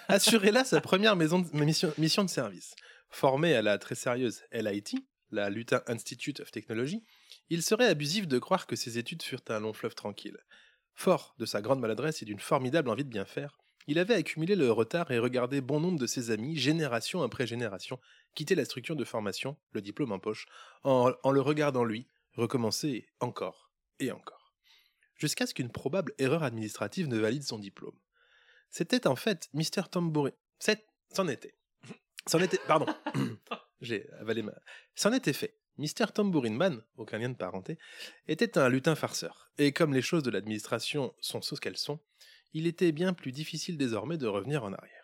assurait là sa première mission, de service. Formé à la très sérieuse LIT, la Lutin Institute of Technology, il serait abusif de croire que ses études furent un long fleuve tranquille. Fort de sa grande maladresse et d'une formidable envie de bien faire, il avait accumulé le retard et regardé bon nombre de ses amis, génération après génération, quitter la structure de formation, le diplôme en poche, en le regardant lui, recommencer encore et encore. Jusqu'à ce qu'une probable erreur administrative ne valide son diplôme. C'était en fait Mr. Tambourin. C'est, c'en était. C'en était, pardon. J'ai avalé ma. C'en était fait. Mr. Tambourin Man, aucun lien de parenté, était un lutin farceur. Et comme les choses de l'administration sont ce qu'elles sont, il était bien plus difficile désormais de revenir en arrière.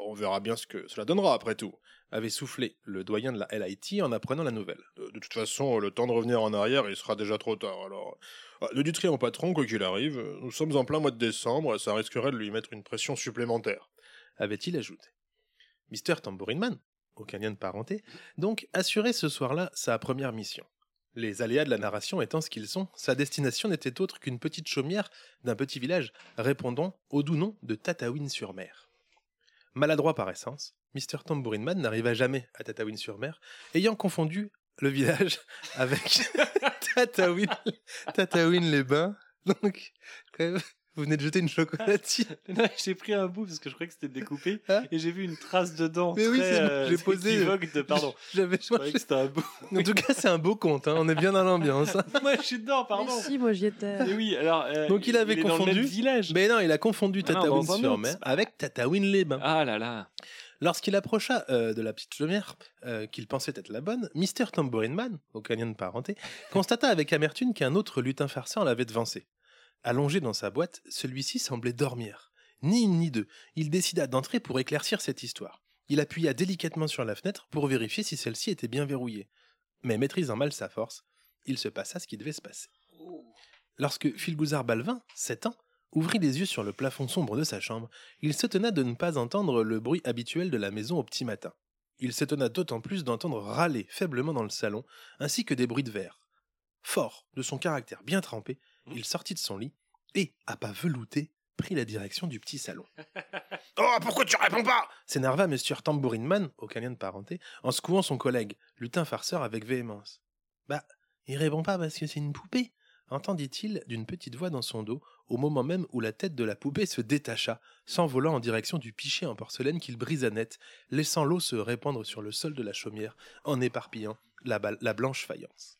On verra bien ce que cela donnera après tout, avait soufflé le doyen de la LIT en apprenant la nouvelle. De, toute façon, le temps de revenir en arrière, il sera déjà trop tard, alors. Ah, Ne dites rien au patron, quoi qu'il arrive, nous sommes en plein mois de décembre, ça risquerait de lui mettre une pression supplémentaire, avait-il ajouté. Mr. Tambourin Man, aucun lien de parenté, donc assurait ce soir-là sa première mission. Les aléas de la narration étant ce qu'ils sont, sa destination n'était autre qu'une petite chaumière d'un petit village répondant au doux nom de Tataouine-sur-Mer. Maladroit par essence, Mr. Tambourin Man n'arriva jamais à Tataouine-sur-Mer, ayant confondu le village avec Tataouine, Tataouine-les-Bains. Donc, vous venez de jeter une chocolatine. Non, j'ai pris un bout parce que je croyais que c'était découpé Hein et j'ai vu une trace dedans. Mais oui, très, c'est- euh, j'ai posé- de pardon. J'avais Je croyais que c'était un bout. En tout cas, c'est un beau conte, hein, on est bien dans l'ambiance. hein. Moi, je suis dedans, pardon. Mais si, moi j'y étais. Mais oui, alors. euh, Donc il avait est dans le confondu. même village. Mais non, il a confondu Ah Tataouine-sur-Mer avec Tataouine-les-Bains. Ah là là. Lorsqu'il approcha euh, de la petite chaumière, euh, qu'il pensait être la bonne, Mr. Tambourin Man, aucun lien de parenté, constata avec amertume qu'un autre lutin farceur l'avait devancé. Allongé dans sa boîte, celui-ci semblait dormir. Ni une ni deux, il décida d'entrer pour éclaircir cette histoire. Il appuya délicatement sur la fenêtre pour vérifier si celle-ci était bien verrouillée. Mais maîtrisant mal sa force, il se passa ce qui devait se passer. Lorsque Philgouzard Balvin, 7 ans, ouvrit les yeux sur le plafond sombre de sa chambre, il s'étonna de ne pas entendre le bruit habituel de la maison au petit matin. Il s'étonna d'autant plus d'entendre râler faiblement dans le salon, ainsi que des bruits de verre. Fort de son caractère bien trempé, il sortit de son lit et, à pas velouté, prit la direction du petit salon. Oh, pourquoi tu réponds pas? s'énerva Monsieur Tambourin Man, aucun lien de parenté, en secouant son collègue, lutin farceur avec véhémence. Bah, il répond pas parce que c'est une poupée, entendit-il d'une petite voix dans son dos, au moment même où la tête de la poupée se détacha, s'envolant en direction du pichet en porcelaine qu'il brisa net, laissant l'eau se répandre sur le sol de la chaumière, en éparpillant la blanche faïence.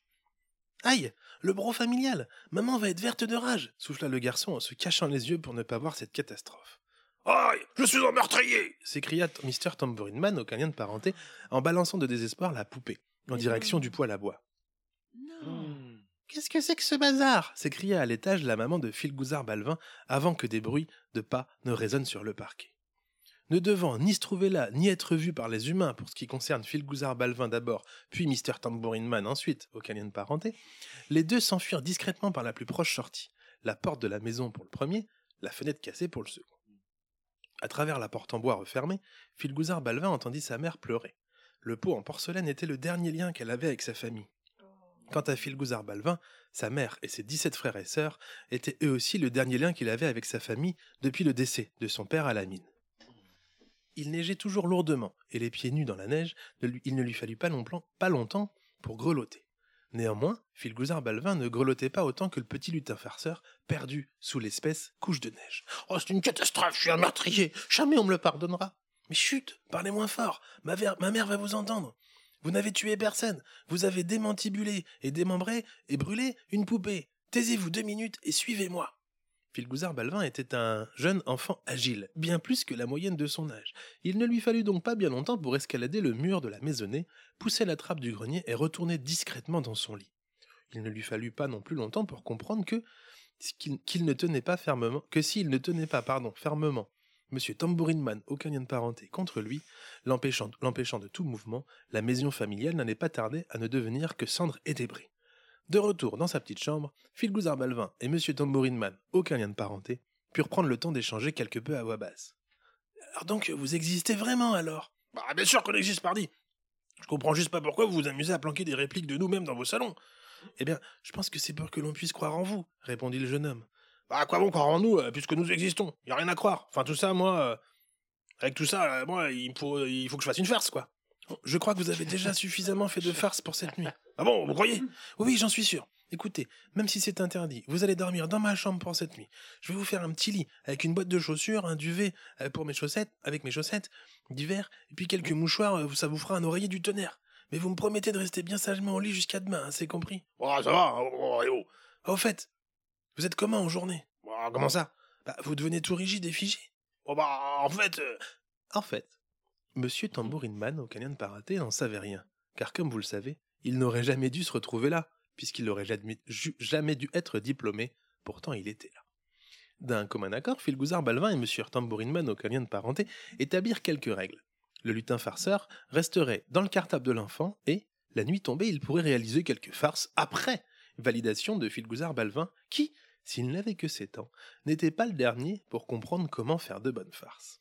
Aïe Le bro familial Maman va être verte de rage souffla le garçon en se cachant les yeux pour ne pas voir cette catastrophe. Aïe Je suis un meurtrier s'écria Mr. Tambourin Man, aucun lien de parenté, en balançant de désespoir la poupée, en direction du poêle à bois. Qu'est-ce que c'est que ce bazar? s'écria à l'étage la maman de Philgouzard Balvin avant que des bruits de pas ne résonnent sur le parquet. Ne devant ni se trouver là, ni être vu par les humains pour ce qui concerne Philgouzard Balvin d'abord, puis Mr. Tambourin Man ensuite, aucun lien de parenté, les deux s'enfuirent discrètement par la plus proche sortie, la porte de la maison pour le premier, la fenêtre cassée pour le second. À travers la porte en bois refermée, Philgouzard Balvin entendit sa mère pleurer. Le pot en porcelaine était le dernier lien qu'elle avait avec sa famille. Quant à Philgouzard Balvin, sa mère et ses 17 frères et sœurs étaient eux aussi le dernier lien qu'il avait avec sa famille depuis le décès de son père à la mine. Il neigeait toujours lourdement, et les pieds nus dans la neige, il ne lui fallut pas, longtemps- pas longtemps pour grelotter. Néanmoins, Philgouzard Balvin ne grelottait pas autant que le petit lutin farceur, perdu sous l'espèce couche de neige. Oh, c'est une catastrophe, je suis un meurtrier, jamais on me le pardonnera. Mais chut, parlez moins fort, ma, ma mère va vous entendre. Vous n'avez tué personne, vous avez démantibulé et démembré et brûlé une poupée. Taisez-vous deux minutes et suivez-moi. Philgouzard Balvin était un jeune enfant agile, bien plus que la moyenne de son âge. Il ne lui fallut donc pas bien longtemps pour escalader le mur de la maisonnée, pousser la trappe du grenier et retourner discrètement dans son lit. Il ne lui fallut pas non plus longtemps pour comprendre que qu'il ne tenait pas fermement, que s'il ne tenait pas, pardon, fermement, Monsieur Tambourin Man, aucun lien de parenté contre lui, l'empêchant de tout mouvement, la maison familiale n'allait pas tarder à ne devenir que cendres et débris. De retour dans sa petite chambre, Philgouzard Balvin et Monsieur Tambourin Man, aucun lien de parenté, purent prendre le temps d'échanger quelque peu à voix basse. Alors donc, vous existez vraiment alors? Bah bien sûr qu'on existe, pardi Je comprends juste pas pourquoi vous vous amusez à planquer des répliques de nous-mêmes dans vos salons. Eh bien, je pense que c'est pour que l'on puisse croire en vous, répondit le jeune homme. Bah à quoi bon croire en nous, euh, puisque nous existons? Y a rien à croire. Enfin tout ça, moi... euh, avec tout ça, euh, moi, il faut, il faut que je fasse une farce, quoi. Je crois que vous avez déjà suffisamment fait de farce pour cette nuit. Ah bon, vous croyez? Oui, j'en suis sûr. Écoutez, même si c'est interdit, vous allez dormir dans ma chambre pour cette nuit. Je vais vous faire un petit lit avec une boîte de chaussures, un duvet euh, pour mes chaussettes, avec mes chaussettes d'hiver, et puis quelques mouchoirs, euh, ça vous fera un oreiller du tonnerre. Mais vous me promettez de rester bien sagement au lit jusqu'à demain, hein, c'est compris? Oh, ça va, oh, oh, oh. Ah, Au fait, vous êtes comment en journée? Oh, Comment ça? Bah, vous devenez tout rigide et figé Oh bah, en fait... euh, En fait, Monsieur Tambourinman au canyon de Paraté n'en savait rien, car comme vous le savez, il n'aurait jamais dû se retrouver là, puisqu'il n'aurait jamais, dû être diplômé, pourtant il était là. D'un commun accord, Filgouzar Balvin et Monsieur Tambourinman au canyon de Parenté établirent quelques règles. Le lutin farceur resterait dans le cartable de l'enfant et, la nuit tombée, il pourrait réaliser quelques farces après validation de Filgouzar Balvin, qui, s'il n'avait que sept ans, n'était pas le dernier pour comprendre comment faire de bonnes farces.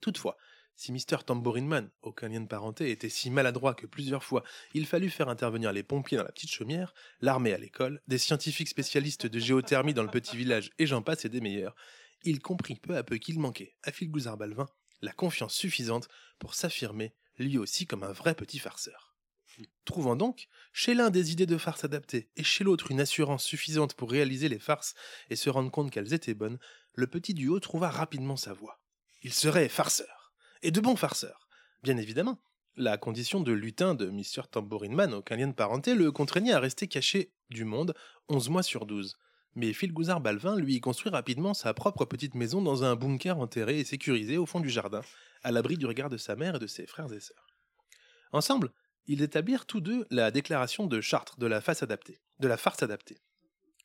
Toutefois, si Mr. Tambourinman, aucun lien de parenté, était si maladroit que plusieurs fois il fallut faire intervenir les pompiers dans la petite chaumière, l'armée à l'école, des scientifiques spécialistes de géothermie dans le petit village et j'en passe et des meilleurs, il comprit peu à peu qu'il manquait à Filgouzar Balvin la confiance suffisante pour s'affirmer lui aussi comme un vrai petit farceur. Trouvant donc, chez l'un des idées de farce adaptées et chez l'autre une assurance suffisante pour réaliser les farces et se rendre compte qu'elles étaient bonnes, le petit duo trouva rapidement sa voie. Il serait farceur, et de bon farceur. Bien évidemment, la condition de lutin de Mr. Tambourinman, aucun lien de parenté, le contraignait à rester caché du monde 11 mois sur 12. Mais Filgouzar Balvin lui construit rapidement sa propre petite maison dans un bunker enterré et sécurisé au fond du jardin, à l'abri du regard de sa mère et de ses frères et sœurs. Ensemble, ils établirent tous deux la déclaration de Chartres de la face de la farce adaptée.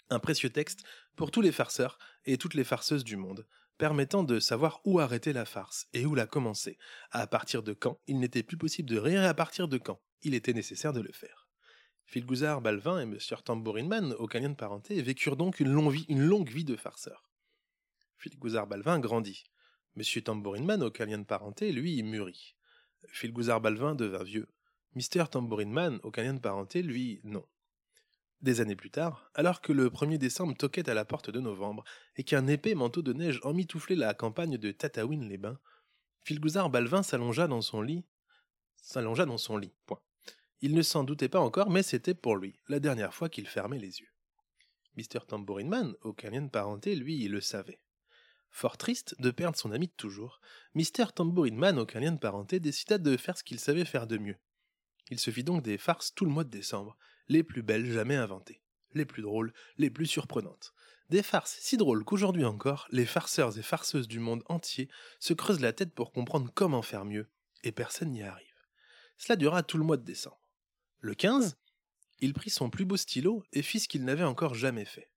Un précieux texte pour tous les farceurs et toutes les farceuses du monde, permettant de savoir où arrêter la farce et où la commencer, à partir de quand il n'était plus possible de rire et à partir de quand il était nécessaire de le faire. Filgouzar Balvin et Monsieur Tambourinman, aucun lien de parenté, vécurent donc une longue vie, de farceurs. Filgouzar Balvin grandit. Monsieur Tambourinman, aucun lien de parenté, lui, mûrit. Filgouzar Balvin devint vieux. Mister Tambourinman, aucun lien de parenté, lui, non. Des années plus tard, alors que le 1er décembre toquait à la porte de novembre et qu'un épais manteau de neige emmitouflait la campagne de Tataouine-les-Bains, Filgouzar Balvin s'allongea dans son lit. S'allongea dans son lit. Il ne s'en doutait pas encore, mais c'était pour lui la dernière fois qu'il fermait les yeux. Mr. Tambourinman, aucun lien de parenté, lui, le savait. Fort triste de perdre son ami de toujours, Mr. Tambourinman, aucun lien de parenté, décida de faire ce qu'il savait faire de mieux. Il se fit donc des farces tout le mois de décembre, les plus belles jamais inventées, les plus drôles, les plus surprenantes. Des farces si drôles qu'aujourd'hui encore, les farceurs et farceuses du monde entier se creusent la tête pour comprendre comment faire mieux, et personne n'y arrive. Cela dura tout le mois de décembre. Le 15, il prit son plus beau stylo et fit ce qu'il n'avait encore jamais fait.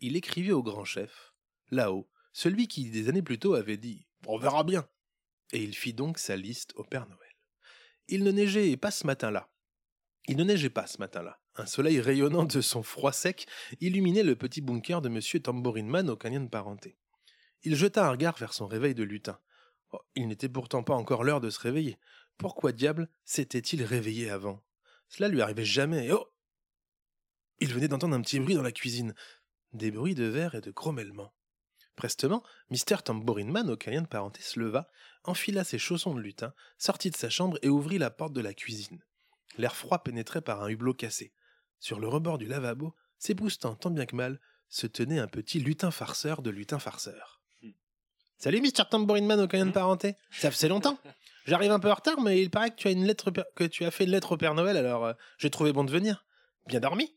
Il écrivit au grand chef, là-haut, celui qui des années plus tôt avait dit On verra bien. Et il fit donc sa liste au Père Noël. Il ne neigeait pas ce matin-là. Il ne neigeait pas ce matin-là. Un soleil rayonnant de son froid sec illuminait le petit bunker de M. Tambourinman au canyon de parenté. Il jeta un regard vers son réveil de lutin. Oh, il n'était pourtant pas encore l'heure de se réveiller. Pourquoi diable s'était-il réveillé avant? Cela lui arrivait jamais. Oh Il venait d'entendre un petit bruit dans la cuisine. Des bruits de verre et de grommellement. Prestement, Mr. Tambourinman, au canyon de parenté, se leva, enfila ses chaussons de lutin, sortit de sa chambre et ouvrit la porte de la cuisine. L'air froid pénétrait par un hublot cassé. Sur le rebord du lavabo, s'époustant tant bien que mal, se tenait un petit lutin farceur de lutin farceur. Salut Mr. Tambourinman au canyon de parenté. Ça faisait longtemps. J'arrive un peu en retard, mais il paraît que tu as une lettre que tu as fait une lettre au Père Noël, alors euh, j'ai trouvé bon de venir. Bien dormi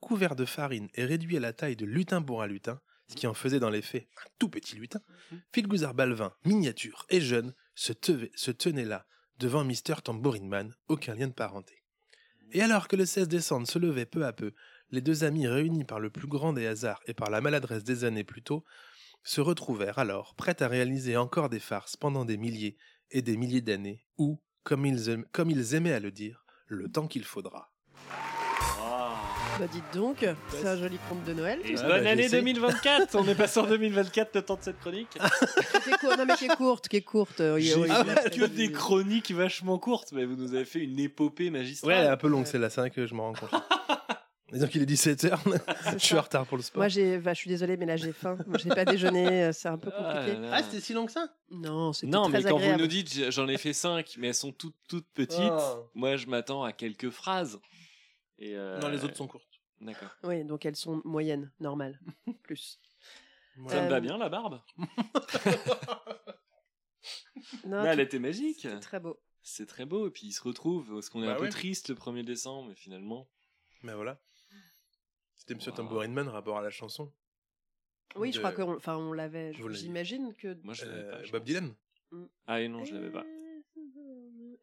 Couvert de farine et réduit à la taille de lutin pour un lutin, ce qui en faisait dans les faits un tout petit lutin, Filgouzar Balvin, miniature et jeune, se, tevait- se tenait là, devant Mister Tambourinman, aucun lien de parenté. Et alors que le 16 décembre se levait peu à peu, les deux amis réunis par le plus grand des hasards et par la maladresse des années plus tôt, se retrouvèrent alors prêts à réaliser encore des farces pendant des milliers et des milliers d'années, ou, comme ils, comme ils aimaient à le dire, le temps qu'il faudra. Bah dites donc, c'est un joli conte de Noël. tout ça. Bonne bah, année j'essaie. 2024 On est passé en 2024 le temps de cette chronique. Est court- Non mais qui est courte, qui est courte. euh, J'ai oui, ah oui, bah, des chroniques vachement courtes, mais vous nous avez fait une épopée Ouais, magistrale. elle est un peu longue celle-là, c'est vrai que je m'en rends compte. Et donc il est 17h, je suis en retard pour le sport. Moi, j'ai, bah, je suis désolée, mais là, j'ai faim. J'ai pas déjeuné, euh, c'est un peu Ah compliqué. là là. Ah, c'était si long que ça? Non, c'était Non, très mais quand agréable. vous nous dites j'en ai fait 5, mais elles sont toutes, toutes petites, Oh. moi je m'attends à quelques phrases. Et euh, Non, les autres sont courtes. D'accord. Oui, donc elles sont moyennes, normales, plus. Ça me va Euh, bien la barbe Non, Mais elle était magique. c'était très beau. C'est très beau. Et puis ils se retrouvent parce qu'on est Bah un peu triste le 1er décembre, mais finalement. Mais voilà. C'était Monsieur Wow. Tambourine Man rapport à la chanson. Oui, je crois qu'on, enfin, on l'avait. J'imagine que. Moi je l'avais Euh, pas. je Bob. Dylan Ah et non, je l'avais pas.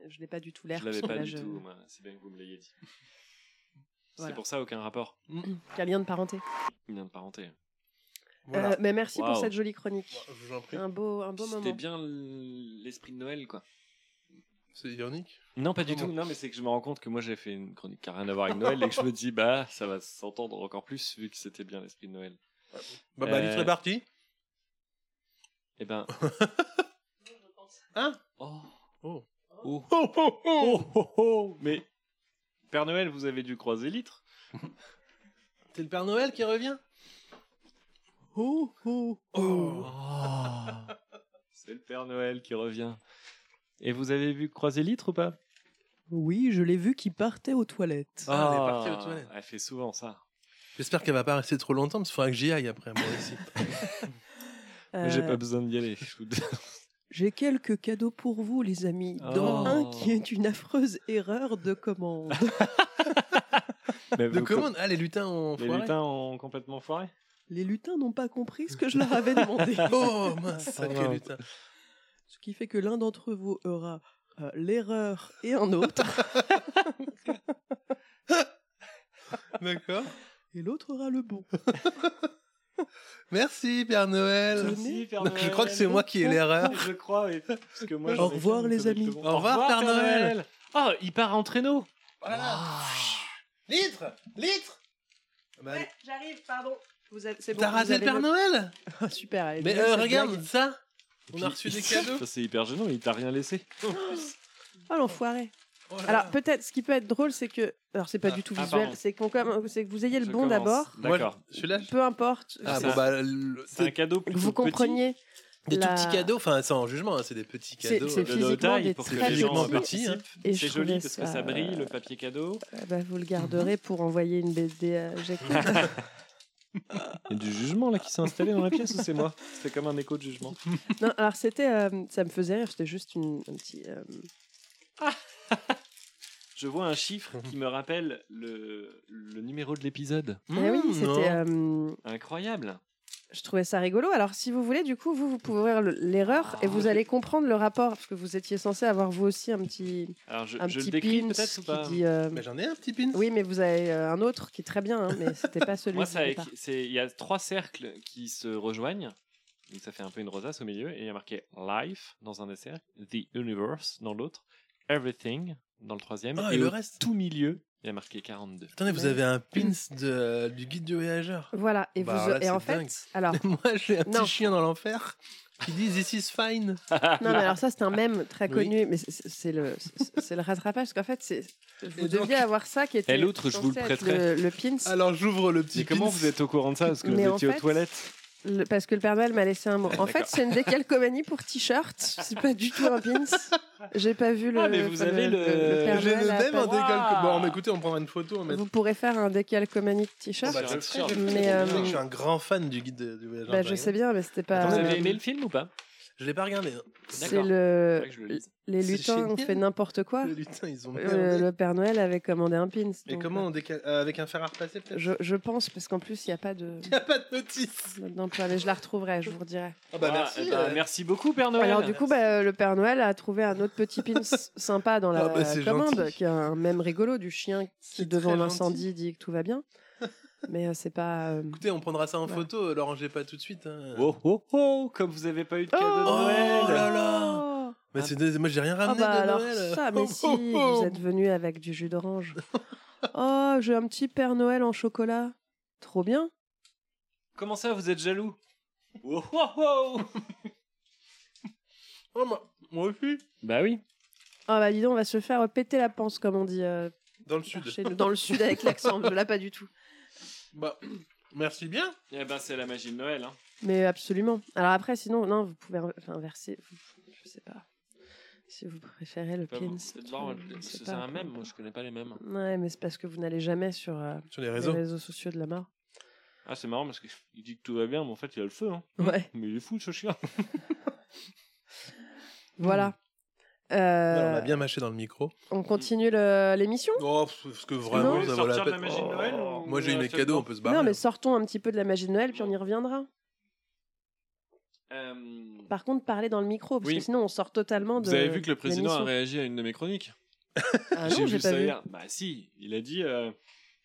Je n'ai pas du tout l'air. Je l'avais pas du je- tout, moi. C'est bien que vous me l'ayez dit. Voilà. C'est pour ça aucun rapport. Quel lien de parenté. Lien de parenté. Voilà. Euh, mais merci pour cette jolie chronique. Je vous en prie. Un beau, un beau C'était moment. bien l- l'esprit de Noël, quoi. C'est ironique. Non, pas du Comment tout. Non, mais c'est que je me rends compte que moi j'ai fait une chronique qui n'a rien à voir avec Noël et que je me dis, bah, ça va s'entendre encore plus vu que c'était bien l'esprit de Noël. Bah, bah, Euh, parti. Eh ben. Hein? Oh. Oh. Oh. Oh, oh, oh Oh, oh, oh. Mais. Père Noël, vous avez dû croiser litre C'est le Père Noël qui revient Oh, oh, oh. C'est le Père Noël qui revient. Et vous avez vu croiser litre ou pas? Oui, je l'ai vu qui partait aux toilettes. Ah, elle est partie aux toilettes. Elle fait souvent ça. J'espère qu'elle va pas rester trop longtemps parce qu'il faudra que j'y aille après moi aussi. Mais J'ai Euh, pas besoin d'y aller. je vous dis. J'ai quelques cadeaux pour vous, les amis, dont Oh. un qui est une affreuse erreur de commande. Mais De commande Ah, les lutins ont Les foiré lutins ont complètement foiré Les lutins n'ont pas compris ce que je leur avais demandé. Oh, mince, sacré lutin. Ce qui fait que l'un d'entre vous aura euh, l'erreur et un autre, D'accord. et l'autre aura le bon. Merci, Père Noël. Merci, Père Donc, je crois que c'est moi qui ai l'erreur. Je crois, oui. Parce que moi, Au revoir, les amis. Au revoir, Père Noël. Ah, il part en traîneau. Voilà. Litre Litre bah, j'arrive, pardon. Vous êtes, c'est bon, T'as raté le Père Noël Ah, Super, allez, Mais euh, regarde blague. ça On Puis- a reçu des cadeaux Ça, c'est hyper gênant, il t'a rien laissé. Oh l'enfoiré. Oh là Alors là. peut-être, ce qui peut être drôle, c'est que, alors c'est pas Ah, du tout ah, visuel, c'est qu'on c'est que vous ayez le Je bon commence. d'abord. D'accord. Celui-là Peu importe. Ah c'est- bon, bah, le- C'est un c'est cadeau vous petit. compreniez. des la- tout petits cadeaux, enfin sans jugement, hein, c'est des petits C'est- cadeaux. c'est euh, de physiquement taille des pour que très les gens petits. participent. Et C'est joli parce que ça- brille, le papier cadeau. Euh, bah, vous le garderez pour envoyer une BD à Jacques. Il y a du jugement là qui s'est installé dans la pièce ou c'est moi? C'était comme un écho de jugement. non, alors c'était, euh, ça me faisait rire, c'était juste une, un petit. euh, Je vois un chiffre qui me rappelle le, le numéro de l'épisode. Mais oui, Mmh, c'était. euh, Incroyable. je trouvais ça rigolo. Alors, si vous voulez, du coup, vous, vous pouvez ouvrir le- l'erreur Ah, et vous ok. allez comprendre le rapport, parce que vous étiez censé avoir vous aussi un petit, Alors je, un je petit le décris pins peut-être ou qui pas dit. euh, Mais j'en ai un petit pin. Oui, mais vous avez euh, un autre qui est très bien, hein, mais c'était pas celui Moi, du ça, départ. c'est il y a trois cercles qui se rejoignent. Donc ça fait un peu une rosace au milieu et il y a marqué Life dans un des cercles, The Universe dans l'autre, Everything dans le troisième Ah, et, et le au reste? tout milieu il y a marqué 42. Attendez, vous avez un pins de, du guide du voyageur. Voilà, et, Bah, vous, là, et en fait, dingue. alors, Moi, j'ai un petit chien dans l'enfer qui dit This is fine. non, mais alors ça, c'est un mème très Oui. connu, mais c'est le, c'est- le rattrapage, parce qu'en fait, c'est, vous deviez avoir ça qui était. Et l'autre, je vous le prêterai. Le, le pins, Alors, j'ouvre le petit Mais comment vous êtes au courant de ça? Parce que Mais vous en étiez aux fait, toilettes le- parce que le Père Noël m'a laissé un mot. En fait, c'est une décalcomanie pour t-shirt, c'est pas du tout un pins. J'ai pas vu le. Ah, mais vous avez le- Père J'ai Noël le a même décalque. Waouh. Bon, mais écoutez, on prendra une photo. On met... Vous pourrez faire un décalcomanie de t-shirt. bah, un je euh, suis un grand fan du guide de- du voyageur. Bah, je sais bien, mais c'était pas. Attends, Vous avez aimé le film ou pas? Je l'ai pas regardé. hein. C'est le. Les lutins ont fait n'importe quoi. Les lutins, ils ont Euh, le Père Noël avait commandé un pins. Et donc, comment on décale euh, Avec un fer à repasser, peut-être? Je, je pense, parce qu'en plus, il n'y a pas de. Il n'y a pas de notice. d'emploi, mais je la retrouverai, je vous redirai. Ah bah Ah, merci. eh ben, euh. merci beaucoup Père Noël. Alors, du coup, bah, le Père Noël a trouvé un autre petit pins sympa dans la Ah, bah, c'est commande, gentil. qui est un même rigolo du chien qui, devant l'incendie, dit que tout va bien. Mais euh, c'est pas. euh, Écoutez, on prendra ça en Voilà. photo. Alors, rangez pas tout de suite. hein. Oh oh oh Comme vous avez pas eu de cadeau de Oh Noël là là Oh, Mais c'est des- moi, j'ai rien Ah ramené bah de alors Noël. ça, mais Oh, si, oh, oh. vous êtes venu avec du jus d'orange. Oh, j'ai un petit Père Noël en chocolat. Trop bien. Comment ça, vous êtes jaloux? Oh oh oh Oh, moi, moi aussi. Bah oui. Ah bah dis donc, on va se faire péter la panse, comme on dit. euh, Dans le sud. Chez nous, dans le sud avec l'accent, je l'ai pas du tout. Bah, merci bien. Eh ben, c'est la magie de Noël. Hein. Mais absolument. Alors après, sinon, non, vous pouvez inverser. Je sais pas. Si vous préférez le pins. c'est un mème, moi je connais pas les mêmes. Ouais, mais c'est parce que vous n'allez jamais sur, euh, Sur les réseaux. sociaux de la mort. Ah, c'est marrant parce qu'il dit que tout va bien, mais en fait il a le feu. Hein. Ouais. Mais il est fou ce chien. Voilà. Alors, on a Euh, bien mâché dans le micro. on continue le- l'émission? Oh, parce que vraiment, Non. ça vaut la Sortir de peine. la magie de Noël Oh, ou Moi, j'ai eu mes cadeaux, on peut se barrer. Non, mais sortons un petit peu de la magie de Noël, puis on y reviendra. Euh, Par contre, parlez dans le micro, parce Oui. que sinon on sort totalement de. Vous avez vu que le président a réagi à une de mes chroniques? Ah non, j'ai ça pas vu. hier. Bah si, il a dit euh,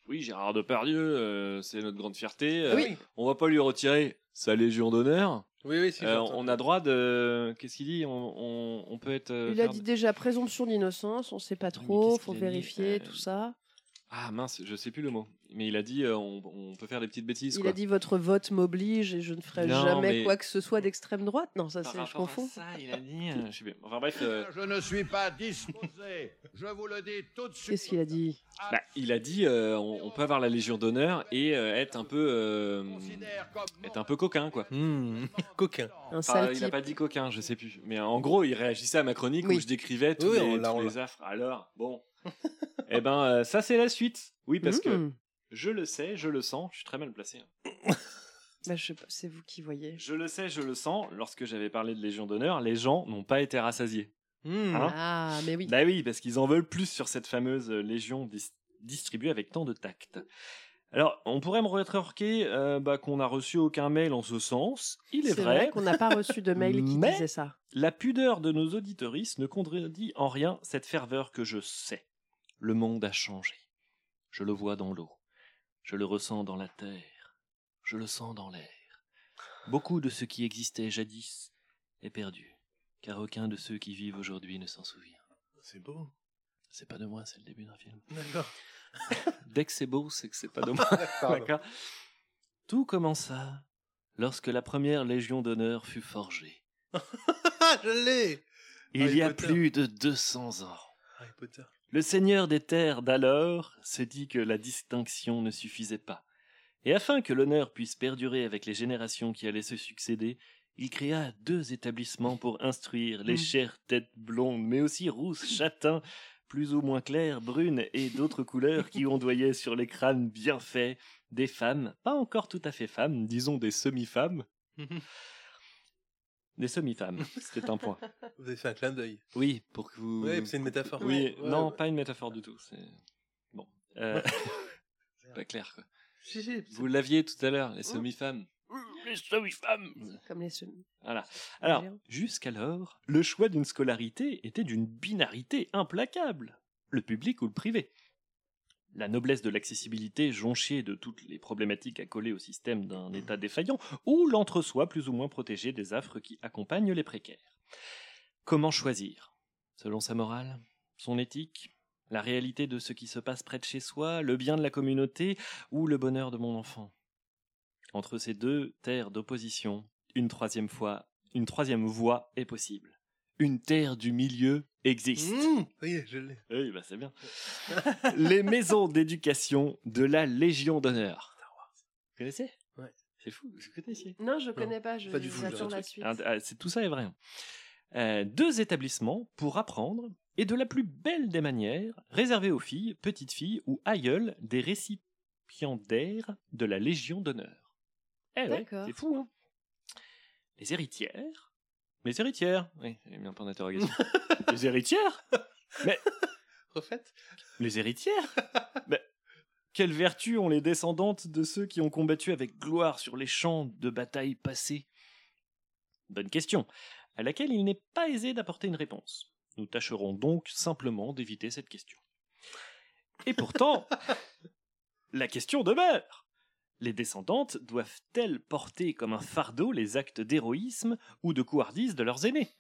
oui Gérard Depardieu, euh, c'est notre grande fierté. euh, Oui. On va pas lui retirer sa Légion d'honneur. Oui, oui, si. Euh, on a droit de. Qu'est-ce qu'il dit? On, on- on peut être. euh, Il a dit déjà présomption d'innocence, on sait pas trop, faut vérifier Euh, tout ça. Ah mince, je sais plus le mot. Mais il a dit euh, on, on peut faire des petites bêtises. Il quoi. a dit votre vote m'oblige et je ne ferai Non, jamais mais- quoi que ce soit d'extrême droite. Non, ça c'est, je rapport à confonds. ça, il a dit. euh, je sais. Enfin bref. euh, Je ne suis pas disposé. Je vous le dis tout de suite. Qu'est-ce qu'il a dit bah, il a dit euh, on, on peut avoir la Légion d'honneur et euh, être un peu euh, être un peu coquin quoi. Hmm, Coquin. Un Enfin, il a type. pas dit coquin, je sais plus. Mais en gros, il réagissait à ma chronique Oui. où je décrivais tous Oui, les, tous on les affres. Alors, bon. Eh ben, euh, ça c'est la suite. Oui, parce que Mmh. je le sais, je le sens, je suis très mal placé. hein. Bah, je sais pas, c'est vous qui voyez. Je le sais, je le sens. Lorsque j'avais parlé de Légion d'honneur, les gens n'ont pas été rassasiés. Hmm. Hein Ah, mais oui. Bah oui, parce qu'ils en veulent plus sur cette fameuse euh, Légion dis- distribuée avec tant de tact. Alors, on pourrait me rétorquer euh, bah, qu'on n'a reçu aucun mail en ce sens. Il est, C'est vrai qu'on n'a pas reçu de mail qui Mais- disait ça. La pudeur de nos auditoristes ne contredit en rien cette ferveur que je sais. Le monde a changé. Je le vois dans l'eau. Je le ressens dans la terre. Je le sens dans l'air. Beaucoup de ce qui existait jadis est perdu, car aucun de ceux qui vivent aujourd'hui ne s'en souvient. C'est beau. C'est pas de moi, c'est le début d'un film. D'accord. Dès que c'est beau, c'est que c'est pas de moi. D'accord. Tout commença lorsque la première Légion d'honneur fut forgée. Je l'ai Il Harry y a Potter. plus de 200 ans. Harry Potter. Le seigneur des terres d'alors se dit que la distinction ne suffisait pas. Et afin que l'honneur puisse perdurer avec les générations qui allaient se succéder, il créa deux établissements pour instruire les Mm. chères têtes blondes, mais aussi rousses, châtains, plus ou moins claires, brunes et d'autres couleurs qui ondoyaient sur les crânes bien faits des femmes, pas encore tout à fait femmes, disons des semi-femmes. Des semi-femmes, c'était un point. Vous avez fait un clin d'œil. Oui, pour que vous. Oui, c'est une métaphore. Oui, Ouais, non, ouais. pas une métaphore du tout. C'est bon. Euh, c'est pas clair quoi. Si, si, Vous l'aviez tout à l'heure, les semi-femmes. Les semi-femmes. Comme les semis. Voilà. Alors, jusqu'alors, le choix d'une scolarité était d'une binarité implacable. Le public ou le privé. La noblesse de l'accessibilité jonchée de toutes les problématiques accolées au système d'un État défaillant, ou l'entre-soi plus ou moins protégé des affres qui accompagnent les précaires. Comment choisir? Selon sa morale Son éthique La réalité de ce qui se passe près de chez soi Le bien de la communauté Ou le bonheur de mon enfant? Entre ces deux terres d'opposition, une troisième fois, une troisième voie est possible. Une terre du milieu existe. Mmh, y est, je l'ai. Oui, bah c'est bien. Les maisons d'éducation de la Légion d'honneur. Vous connaissez? Ouais. C'est fou, vous connaissiez Non, je connais pas, je pas du j'ai un la suite. Ah, ah, c'est- Tout ça est vrai. hein. Euh, deux établissements pour apprendre et de la plus belle des manières, réservés aux filles, petites filles ou aïeules des récipiendaires de la Légion d'honneur. Eh ouais, c'est fou, hein Les héritières Les héritières Oui, j'ai mis un point d'interrogation. les héritières? Mais Refaites les héritières? Mais quelle vertu ont les descendantes de ceux qui ont combattu avec gloire sur les champs de bataille passés Bonne question, à laquelle il n'est pas aisé d'apporter une réponse. Nous tâcherons donc simplement d'éviter cette question. Et pourtant, la question demeure. Les descendantes doivent-elles porter comme un fardeau les actes d'héroïsme ou de couardise de leurs aînés?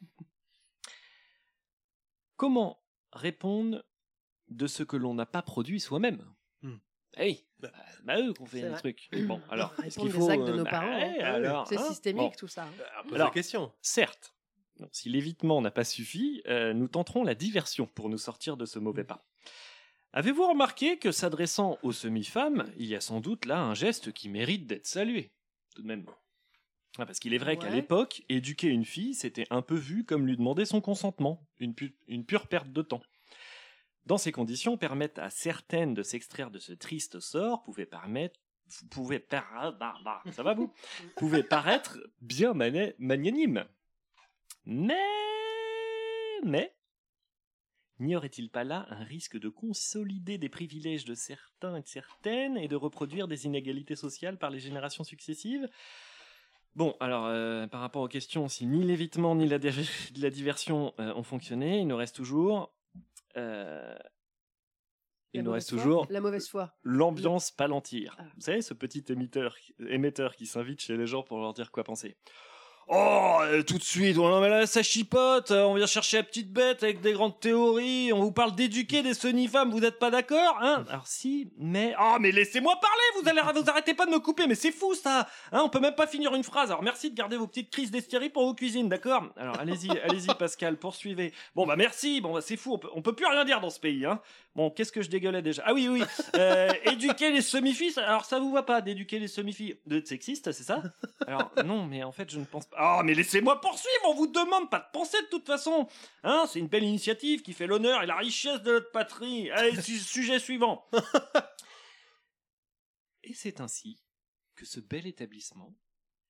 Comment répondre de ce que l'on n'a pas produit soi-même? Hmm. Hey, bah, bah, eux qu'on fait des trucs. Bon, alors, est-ce Répondre qu'il faut actes de euh, nos bah, parents. ouais, hein. alors, C'est hein, systémique bon. tout ça. hein. Ah, Alors, la question. Certes, si l'évitement n'a pas suffi, euh, nous tenterons la diversion pour nous sortir de ce mauvais pas. Avez-vous remarqué que s'adressant aux semi-femmes, il y a sans doute là un geste qui mérite d'être salué Tout de même? Ah, parce qu'il est vrai qu'à l'époque, éduquer une fille, c'était un peu vu comme lui demander son consentement, une, pu- une pure perte de temps. Dans ces conditions, permettre à certaines de s'extraire de ce triste sort pouvait permettre pouvait par- ça va vous? Pouvait paraître bien magnanime. Mais mais n'y aurait-il pas là un risque de consolider des privilèges de certains et de certaines et de reproduire des inégalités sociales par les générations successives? Bon, alors, euh, par rapport aux questions, si ni l'évitement ni la, di- la diversion euh, ont fonctionné, il nous reste toujours... euh, il nous reste foi toujours La mauvaise foi. l'ambiance palantir. Vous savez, ce petit émetteur, émetteur qui s'invite chez les gens pour leur dire quoi penser. Oh, euh, tout de suite, oh non mais là ça chipote, euh, on vient chercher la petite bête avec des grandes théories, on vous parle d'éduquer des sonifammes, vous n'êtes pas d'accord hein? Alors si, mais... Oh mais laissez-moi parler, vous allez vous arrêtez pas de me couper, mais c'est fou ça hein, On peut même pas finir une phrase, alors merci de garder vos petites crises d'hystérie pour vos cuisines, d'accord? Alors allez-y, allez-y Pascal, poursuivez. Bon bah merci, bon bah c'est fou, on peut, on peut plus rien dire dans ce pays, hein. Bon, qu'est-ce que je dégueulais déjà? Ah oui, oui, euh, éduquer les semi-filles, ça- alors ça vous va pas d'éduquer les semi-filles De être sexiste, c'est ça? Alors non, mais en fait, je ne pense pas... Oh, mais laissez-moi poursuivre, on vous demande pas de penser de toute façon Hein, c'est une belle initiative qui fait l'honneur et la richesse de notre patrie. Allez, su- sujet suivant Et c'est ainsi que ce bel établissement,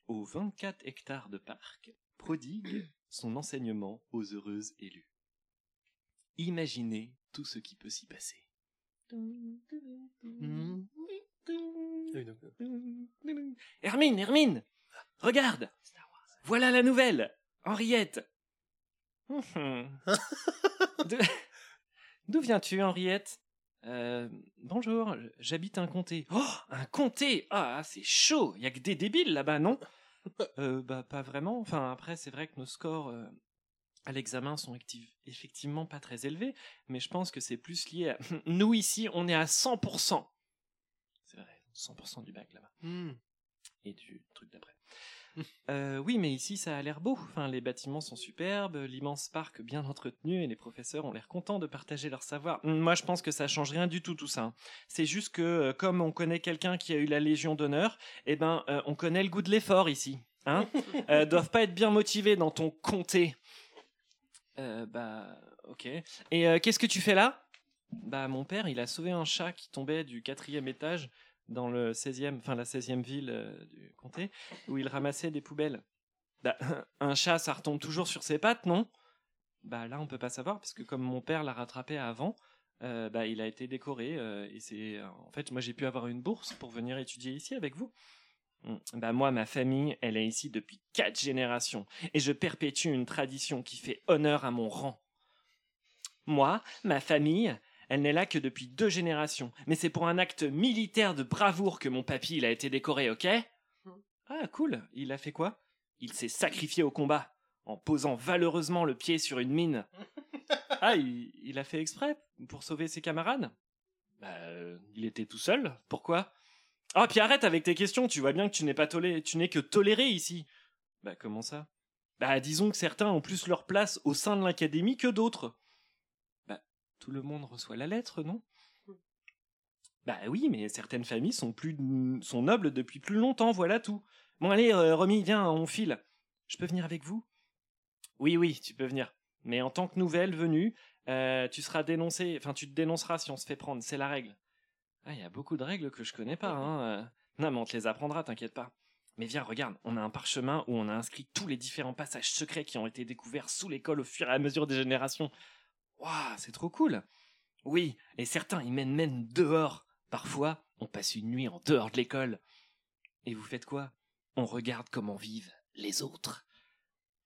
aux 24 hectares de parc, prodigue son enseignement aux heureuses élues. Imaginez tout ce qui peut s'y passer. Hermine, Hermine, regarde, voilà la nouvelle, Henriette. Hum, D'où- D'où viens-tu, Henriette? Euh, Bonjour, j'habite un comté. Oh, un comté Ah, c'est chaud, y a que des débiles là-bas, non? Euh, Bah, pas vraiment. Enfin, après, c'est vrai que nos scores euh, à l'examen sont effectivement pas très élevés, mais je pense que c'est plus lié à... Nous, ici, on est à 100%. C'est vrai, 100% du bac là-bas. Et du truc d'après. Euh, oui, mais ici ça a l'air beau. Enfin, les bâtiments sont superbes, l'immense parc bien entretenu et les professeurs ont l'air contents de partager leur savoir. Hum, Moi, je pense que ça change rien du tout tout ça. hein. C'est juste que euh, comme on connaît quelqu'un qui a eu la Légion d'honneur, eh ben, euh, on connaît le goût de l'effort ici. Hein euh, Doivent pas être bien motivés dans ton comté. Bah, ok. Et qu'est-ce que tu fais là? Bah, mon père, il a sauvé un chat qui tombait du quatrième étage dans le 16e, enfin la 16e ville euh, du comté, où il ramassait des poubelles. Bah, un chat, ça retombe toujours sur ses pattes, non? Bah là, on peut pas savoir, parce que comme mon père l'a rattrapé avant, euh, bah, il a été décoré, euh, et c'est... En fait, moi, j'ai pu avoir une bourse pour venir étudier ici avec vous. Mm. Bah moi, ma famille, elle est ici depuis quatre générations, et je perpétue une tradition qui fait honneur à mon rang. Moi, ma famille, elle n'est là que depuis deux générations, mais c'est pour un acte militaire de bravoure que mon papy il a été décoré, ok? Ah, cool. Il a fait quoi? Il s'est sacrifié au combat, en posant valeureusement le pied sur une mine. Ah, il, il a fait exprès pour sauver ses camarades? Bah, euh, il était tout seul. Pourquoi? Ah, puis arrête avec tes questions. Tu vois bien que tu n'es pas toléré, tu n'es que toléré ici. Bah, comment ça? Bah, disons que certains ont plus leur place au sein de l'académie que d'autres. Tout le monde reçoit la lettre, non Bah oui, mais certaines familles sont plus sont nobles depuis plus longtemps, voilà tout. Bon allez, euh, Romy, viens, on file. Je peux venir avec vous? Oui, oui, tu peux venir. Mais en tant que nouvelle venue, euh, tu seras dénoncé, enfin tu te dénonceras si on se fait prendre, c'est la règle. Ah, il y a beaucoup de règles que je connais pas, hein. euh. Non, mais on te les apprendra, t'inquiète pas. Mais viens, regarde, on a un parchemin où on a inscrit tous les différents passages secrets qui ont été découverts sous l'école au fur et à mesure des générations. Waouh, c'est trop cool. Oui, et certains ils mènent même dehors. Parfois, on passe une nuit en dehors de l'école. Et vous faites quoi? On regarde comment vivent les autres.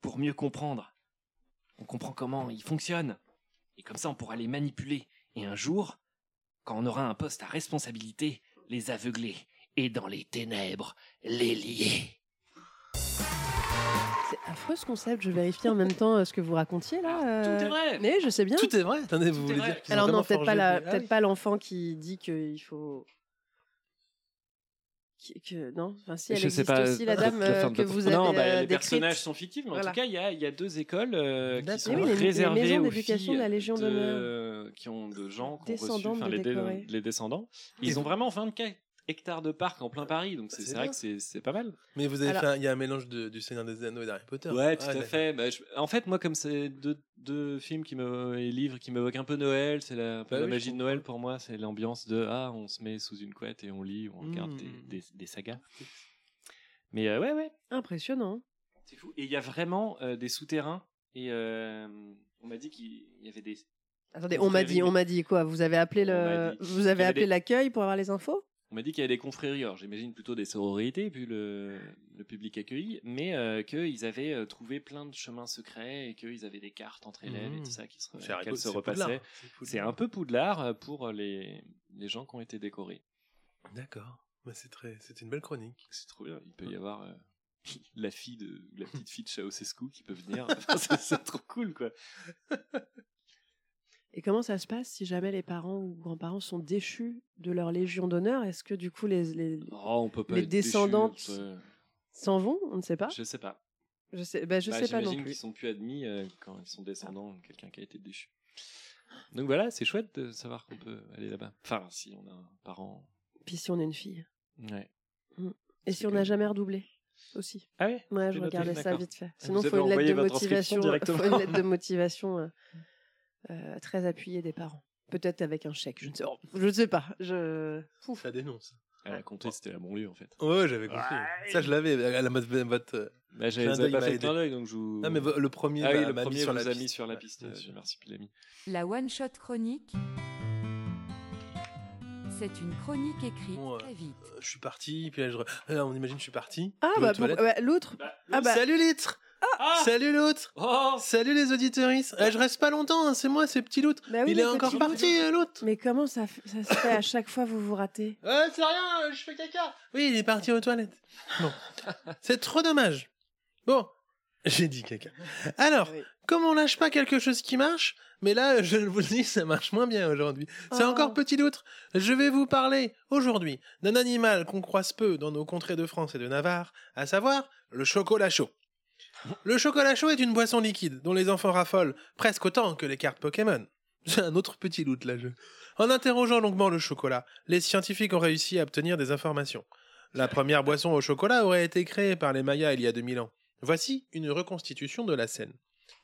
Pour mieux comprendre. On comprend comment ils fonctionnent. Et comme ça, on pourra les manipuler. Et un jour, quand on aura un poste à responsabilité, les aveugler. Et dans les ténèbres, les lier. Affreux ce concept. Je vérifie en même temps euh, ce que vous racontiez là. euh. Tout est vrai. Mais je sais bien. Tout est vrai. Attendez, vous voulez vrai. dire Alors non, peut-être pas la, Ah l'enfant qui dit qu'il faut qui- que non, enfin si elle je sais existe pas. aussi la dame la euh, que de- vous avez Non, bah, euh, les personnages sont fictifs, mais en Voilà. tout cas, il y a, il y a deux écoles euh, qui sont Oui, les- les réservées aux d'éducation filles de la Légion de- qui ont de gens qui ont reçu, de les, dé- décorés. les descendants. Et Ils ont vraiment 24 hectares de parc en plein Paris, donc c'est C'est c'est vrai que c'est c'est pas mal. Mais vous avez Alors- fait, un- il y a un mélange de- du Seigneur des Anneaux et d'Harry Potter. Ouais, tout Ah, à d'accord. fait. Bah, je- En fait, moi, comme c'est deux, deux films qui me, et livres qui m'évoquent un peu Noël, c'est la, Bah la oui, je magie de Noël pour moi, c'est l'ambiance de ah, on se met sous une couette et on lit, ou on regarde Mm. des, des, des sagas. Mais euh, ouais, ouais, Impressionnant. c'est fou. Et il y a vraiment euh, des souterrains et euh, on m'a dit qu'il y avait des. Attendez, on m'a dit, on m'a dit quoi? Vous avez appelé le, vous avez appelé des- l'accueil pour avoir les infos? On m'a dit qu'il y avait des confréries, alors j'imagine plutôt des sororités, vu le, le public accueilli, mais euh, qu'ils avaient euh, trouvé plein de chemins secrets et qu'ils avaient des cartes entre élèves et Mmh. tout ça qui se, repassaient. C'est un peu poudlard euh, pour les, les gens qui ont été décorés. D'accord. Bah, c'est très, une belle chronique. C'est trop bien. Il peut y avoir euh, la fille de, la petite fille de Ceausescu qui peut venir. Enfin, c'est trop cool, quoi. Et comment ça se passe si jamais les parents ou grands-parents sont déchus de leur Légion d'honneur? Est-ce que du coup les, les Oh, on peut pas Les être déçu, descendantes s'en vont? On ne sait pas. Je sais pas. Je sais, bah, je Bah, sais pas non plus. qu'ils sont plus admis euh, quand ils sont descendants de quelqu'un qui a été déchu. Donc voilà, c'est chouette de savoir qu'on peut aller là-bas. Enfin, si on a un parent. Puis si on est une fille. Ouais. Et si on n'a jamais redoublé aussi? Ah ouais? Ouais, je regardais ça vite fait. Vous Sinon, il faut une lettre de motivation, directement. faut une lettre de motivation euh, euh, très appuyée des parents. Peut-être avec un chèque, je ne sais, oh, je ne sais pas. Je... Ça dénonce. Elle a compté, c'était la banlieue en fait. Ouais, ouais, j'avais compris. Ça, je l'avais. À la mode, votre. euh, Bah, j'avais pas fait d'œil, donc je vous. Ah, mais le premier Ah oui, le mis premier sur vous la a mis sur la Ouais, piste. bien euh. Merci, Pilami. La One Shot Chronique. C'est une chronique écrite Bon, euh, très vite. euh, Je suis parti, puis là, je... là, on imagine que je suis parti. Ah, bah, ouais, l'autre. Ah, bah, Salut Litre Salut l'autre Oh Salut les auditeuristes Eh, Je reste pas longtemps, hein, c'est moi, c'est petit l'autre. bah oui, Il mais est encore parti, euh, l'autre Mais comment ça, se fait à chaque fois vous vous ratez? Ouais, c'est rien, euh, je fais caca. Oui, il est parti aux toilettes. Bon, c'est trop dommage. Bon, j'ai dit caca. Alors, Oui. comme on lâche pas quelque chose qui marche, mais là, je vous le dis, ça marche moins bien aujourd'hui. C'est Oh. encore petit loutre. Je vais vous parler aujourd'hui d'un animal qu'on croise peu dans nos contrées de France et de Navarre, à savoir le chocolat chaud. Le chocolat chaud est une boisson liquide dont les enfants raffolent presque autant que les cartes Pokémon. C'est un autre petit loot là. Je... En interrogeant longuement le chocolat, les scientifiques ont réussi à obtenir des informations. La première boisson au chocolat aurait été créée par les Mayas il y a 2000 ans. Voici une reconstitution de la scène.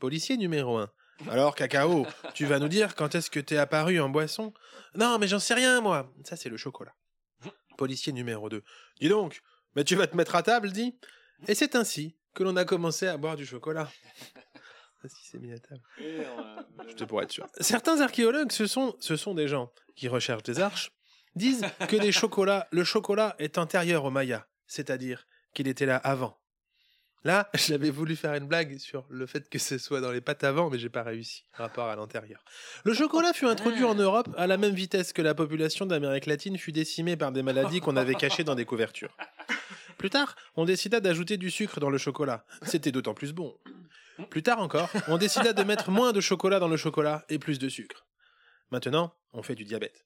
Policier numéro 1. Alors, cacao, tu vas nous dire quand est-ce que t'es apparu en boisson? Non, mais j'en sais rien, moi. Ça, c'est le chocolat. Policier numéro 2. Dis donc, mais tu vas te mettre à table, dis Et c'est ainsi que l'on a commencé à boire du chocolat. Si, c'est mis à table. C'était pour être sûr. Certains archéologues, ce sont, ce sont des gens qui recherchent des arches, disent que les chocolats, le chocolat est antérieur aux Mayas, c'est-à-dire qu'il était là avant. Là, j'avais voulu faire une blague sur le fait que ce soit dans les pattes avant, mais j'ai pas réussi. Rapport à l'antérieur. Le chocolat fut introduit en Europe à la même vitesse que la population d'Amérique latine fut décimée par des maladies qu'on avait cachées dans des couvertures. Plus tard, on décida d'ajouter du sucre dans le chocolat. C'était d'autant plus bon. Plus tard encore, on décida de mettre moins de chocolat dans le chocolat et plus de sucre. Maintenant, on fait du diabète.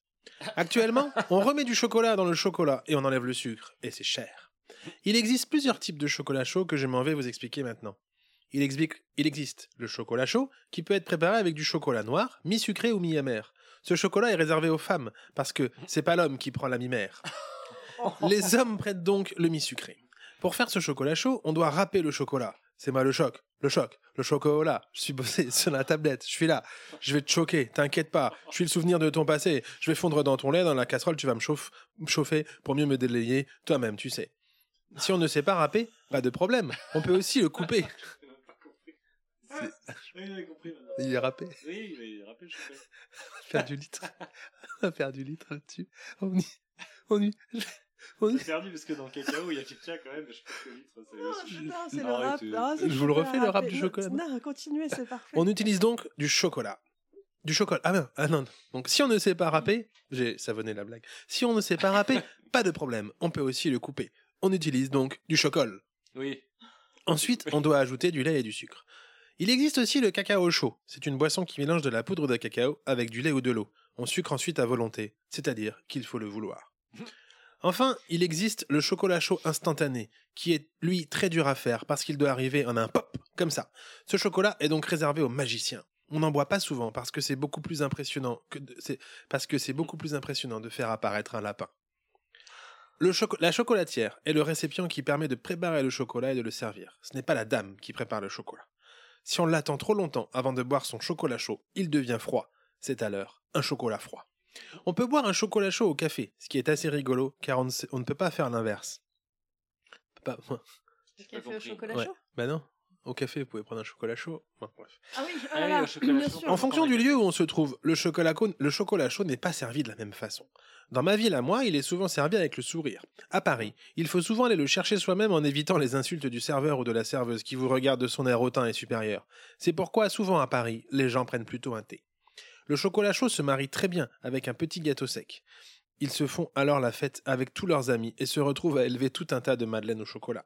Actuellement, on remet du chocolat dans le chocolat et on enlève le sucre, et c'est cher. Il existe plusieurs types de chocolat chaud que je m'en vais vous expliquer maintenant. Il, existe le chocolat chaud qui peut être préparé avec du chocolat noir, mi-sucré ou mi-amer. Ce chocolat est réservé aux femmes parce que c'est pas l'homme qui prend la mi-mère. Les hommes prêtent donc le mi-sucré. Pour faire ce chocolat chaud, on doit râper le chocolat. C'est moi le choc, le choc, le chocolat. Je suis bossé sur la tablette, je suis là. Je vais te choquer, t'inquiète pas. Je suis le souvenir de ton passé. Je vais fondre dans ton lait, dans la casserole, tu vas me chauffe- me chauffer pour mieux me délayer. Toi-même, tu sais. Si on ne sait pas râper, pas de problème. On peut aussi le couper. Il est râpé. Oui, mais rappelle, je fais. Faire du litre. Faire du litre là-dessus. On y... On y... On. J'ai perdu parce que dans le cacao, il y a quelqu'un quand même, je pense que litre, c'est. Non, c'est le rap. Ah, c'est Je vous le refais, le rap du chocolat. Non, continuez, c'est parfait. On utilise donc du chocolat. Du chocolat. Ah ben, ah non. non. Donc si on ne sait pas râper, j'ai savonné la blague. Si on ne sait pas râper, pas de problème. On peut aussi le couper. On utilise donc du chocolat. Oui. Ensuite, on doit ajouter du lait et du sucre. Il existe aussi le cacao chaud. C'est une boisson qui mélange de la poudre de cacao avec du lait ou de l'eau. On sucre ensuite à volonté, c'est-à-dire qu'il faut le vouloir. Enfin, il existe le chocolat chaud instantané, qui est lui très dur à faire parce qu'il doit arriver en un pop, comme ça. Ce chocolat est donc réservé aux magiciens. On n'en boit pas souvent parce que c'est beaucoup plus impressionnant que de, faire apparaître un lapin. La chocolatière est le récipient qui permet de préparer le chocolat et de le servir. Ce n'est pas la dame qui prépare le chocolat. Si on l'attend trop longtemps avant de boire son chocolat chaud, il devient froid. C'est alors un chocolat froid. On peut boire un chocolat chaud au café, ce qui est assez rigolo car on ne, sait- on ne peut pas faire l'inverse. Pas- Café au chocolat Ouais. chaud? Bah non. Au café, vous pouvez prendre un chocolat chaud. Bref. Ah oui, Ah bien sûr. En fonction du lieu où on se trouve, le chocolat, co- le chocolat chaud n'est pas servi de la même façon. Dans ma ville à moi, il est souvent servi avec le sourire. À Paris, il faut souvent aller le chercher soi-même en évitant les insultes du serveur ou de la serveuse qui vous regarde de son air hautain et supérieur. C'est pourquoi souvent à Paris, les gens prennent plutôt un thé. Le chocolat chaud se marie très bien avec un petit gâteau sec. Ils se font alors la fête avec tous leurs amis et se retrouvent à élever tout un tas de madeleines au chocolat.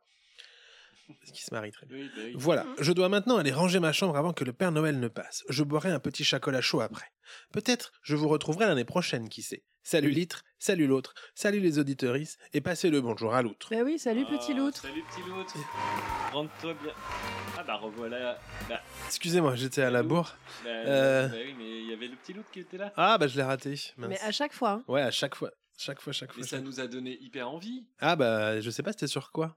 Ce qui se marie très bien. Oui, bah oui. Voilà, je dois maintenant aller ranger ma chambre avant que le Père Noël ne passe. Je boirai un petit chocolat chaud après. Peut-être je vous retrouverai l'année prochaine, qui sait. Salut l'itre, salut l'autre, salut les auditeuristes, et passez le bonjour à l'outre. Bah oui, salut petit Ah, loutre. Salut petit loutre. Rentre-toi bien. Ah bah revoilà. Bah, Excusez-moi, j'étais à la bourre. bah, Euh. bah oui, mais il y avait le petit loutre qui était là. Ah bah je l'ai raté. mince. Mais à chaque fois. hein. Ouais, à chaque fois. Chaque fois, chaque fois. Mais ça chaque- nous a donné hyper envie. Ah bah je sais pas, c'était sur quoi?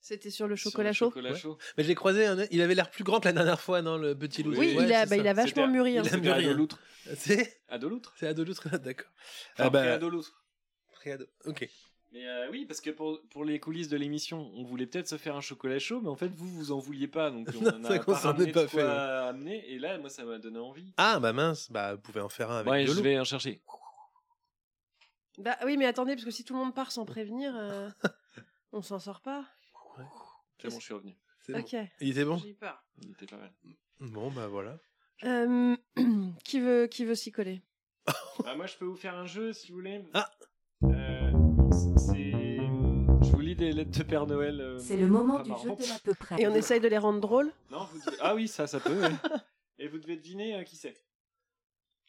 C'était sur le Sur chocolat chaud. Ouais. Mais j'ai croisé, un... il avait l'air plus grand que la dernière fois, non, le petit loup. Oui, Ouais, il, a, bah, il vachement mûri. hein. Il a mûri, Ado hein. loutre. C'est Ado loutre. C'est Ado l'outre, d'accord. Enfin, ah bah, pré-ado loutre. pré-ado. Ok. Mais euh, oui, parce que pour, pour les coulisses de l'émission, on voulait peut-être se faire un chocolat chaud, mais en fait, vous, vous en vouliez pas. Donc, on Non, en a qu'on pas ramené pas de quoi fait, ouais. amener. Et là, moi, ça m'a donné envie. Ah bah mince, bah vous pouvez en faire un avec ouais, de je vais en chercher. Bah oui, mais attendez, parce que si tout le monde part sans prévenir, euh, on s'en sort pas. C'est bon, je suis revenu. C'est bon. Ok. Il était bon J'ai eu peur. Il était pas mal. Bon bah voilà. Euh, qui veut, qui veut s'y coller? Ah, moi, je peux vous faire un jeu si vous voulez. Ah. Euh, c'est. Je vous lis des lettres de Père Noël. euh, C'est le moment pas du marrant. jeu de l'à peu près. Et on essaye de les rendre drôles? Non, vous devez- Ah oui, ça, ça peut. ouais. Et vous devez deviner euh, qui c'est.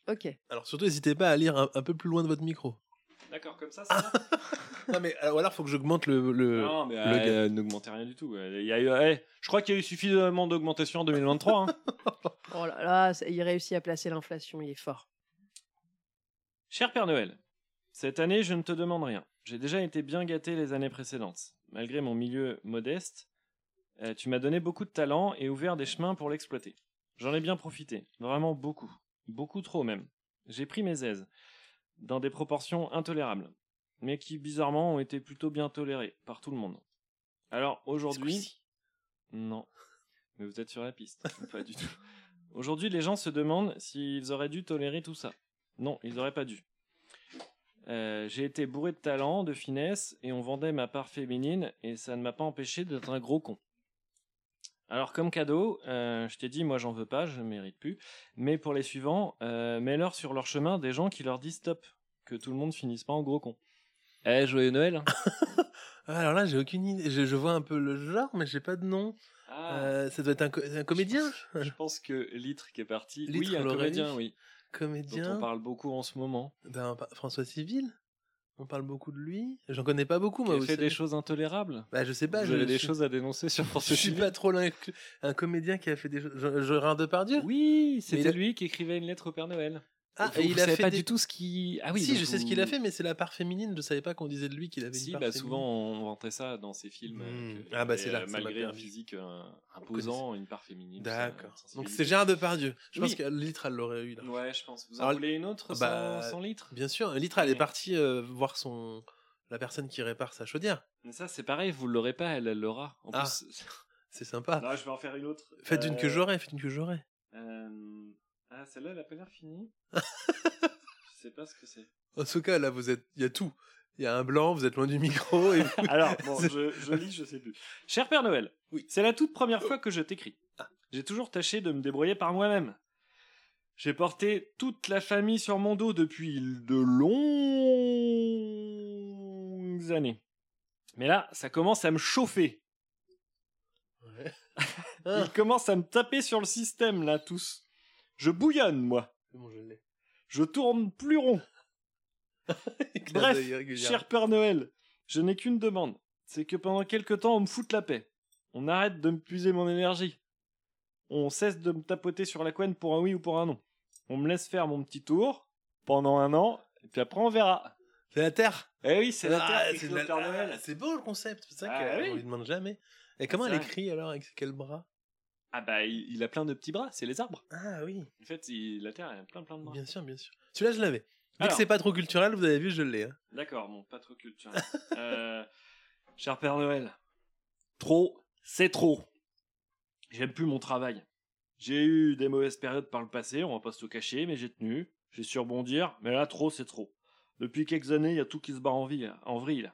Ok. Alors surtout n'hésitez pas à lire un, un peu plus loin de votre micro. D'accord, comme ça, ça va Non mais euh, ou alors faut que j'augmente le, le... Non, mais le euh, n'augmentez rien du tout. Il y a eu, eh, je crois qu'il y a eu suffisamment d'augmentation en 2023. hein. Oh là là, ça- il réussit à placer l'inflation, il est fort. Cher Père Noël, cette année, je ne te demande rien. J'ai déjà été bien gâté les années précédentes. Malgré mon milieu modeste, euh, tu m'as donné beaucoup de talent et ouvert des chemins pour l'exploiter. J'en ai bien profité, vraiment beaucoup. Beaucoup trop même. J'ai pris mes aises, dans des proportions intolérables, mais qui bizarrement ont été plutôt bien tolérées par tout le monde. Alors aujourd'hui... Non. Mais vous êtes sur la piste. pas du tout. Aujourd'hui, les gens se demandent s'ils auraient dû tolérer tout ça. Non, ils n'auraient pas dû. Euh, j'ai été bourré de talent, de finesse, et on vendait ma part féminine, et ça ne m'a pas empêché d'être un gros con. Alors comme cadeau, euh, je t'ai dit, moi j'en veux pas, je ne mérite plus, mais pour les suivants, euh, mets-leur sur leur chemin des gens qui leur disent stop, que tout le monde finisse pas en gros con. Eh, joyeux Noël hein. Ah, alors là j'ai aucune idée. Je, je vois un peu le genre mais j'ai pas de nom. Ah. Euh, ça doit être un, co- un comédien. Je pense que Litre qui est parti. Litre oui, un comédien, dit. oui. Comédien. Dont on parle beaucoup en ce moment. Ben, François Civil? On parle beaucoup de lui. J'en connais pas beaucoup moi a fait des choses intolérables. Bah je sais pas. Vous je avez des choses à dénoncer sur Je François suis pas trop que- Un comédien qui a fait des choses. Je- Gérard Depardieu. Oui, c'était il a- lui qui écrivait une lettre au Père Noël. Ah, Vous- et vous il a savez fait pas des- du tout ce qui. Ah oui, si, je sais ce qu'il a fait, mais c'est la part féminine. Je savais pas qu'on disait de lui qu'il avait Si, une part bah féminine. souvent on vantait ça dans ses films. euh, Hmm. que- Ah, bah, c'est là euh, m'a malgré un physique euh, imposant, une part féminine. D'accord. Donc c'est Gérard Depardieu. Je Oui. pense que Litre elle l'aurait eu là. Ouais, je pense. Vous en Alors, voulez une autre sans, bah, sans litre Bien sûr. Litre elle est partie euh, voir son la personne qui répare sa chaudière. Mais ça, c'est pareil, vous l'aurez pas, elle, l'aura. En Ah. plus. C'est sympa. Non, je vais en faire une autre. Faites une que j'aurai. Faites une que j'aurai. euh, Ah, celle-là, elle a pas l'air finie. je sais pas ce que c'est. En tout cas là vous êtes. Il y a tout. Il y a un blanc. Vous êtes loin du micro. Et... Alors, bon, je, je lis, je sais plus. Cher Père Noël, Oui. c'est la toute première fois que je t'écris. J'ai toujours tâché de me débrouiller par moi-même. J'ai porté toute la famille sur mon dos depuis de longues années. Mais là, ça commence à me chauffer. Ouais. Ah. Ils commencent à me taper sur le système, là, tous. Je bouillonne, moi. Bon, je l'ai. Je tourne plus rond. Bref, cher Père Noël, je n'ai qu'une demande. C'est que pendant quelque temps, on me foute la paix. On arrête de me puiser mon énergie. On cesse de me tapoter sur la couenne pour un oui ou pour un non. On me laisse faire mon petit tour pendant un an, et puis après on verra. C'est la Terre Eh oui, c'est la Ah, Terre c'est la- Père Noël. ah, C'est beau le concept, c'est ça Ah, qu'on oui. lui demande jamais. Et comment C'est elle écrit alors Avec quel bras? Ah bah, il, il a plein de petits bras, c'est les arbres. Ah oui, En fait, il- la Terre, elle a plein plein de bras. bien sûr, bien sûr. Celui-là, je l'avais. Alors. que c'est pas trop culturel, vous avez vu, je l'ai. hein. D'accord, bon, pas trop culturel. euh, cher Père Noël, trop, c'est trop. J'aime plus mon travail. J'ai eu des mauvaises périodes par le passé, on va pas se le cacher, mais j'ai tenu. J'ai su rebondir, mais là, trop, c'est trop. Depuis quelques années, il y a tout qui se barre en, vie, en vrille.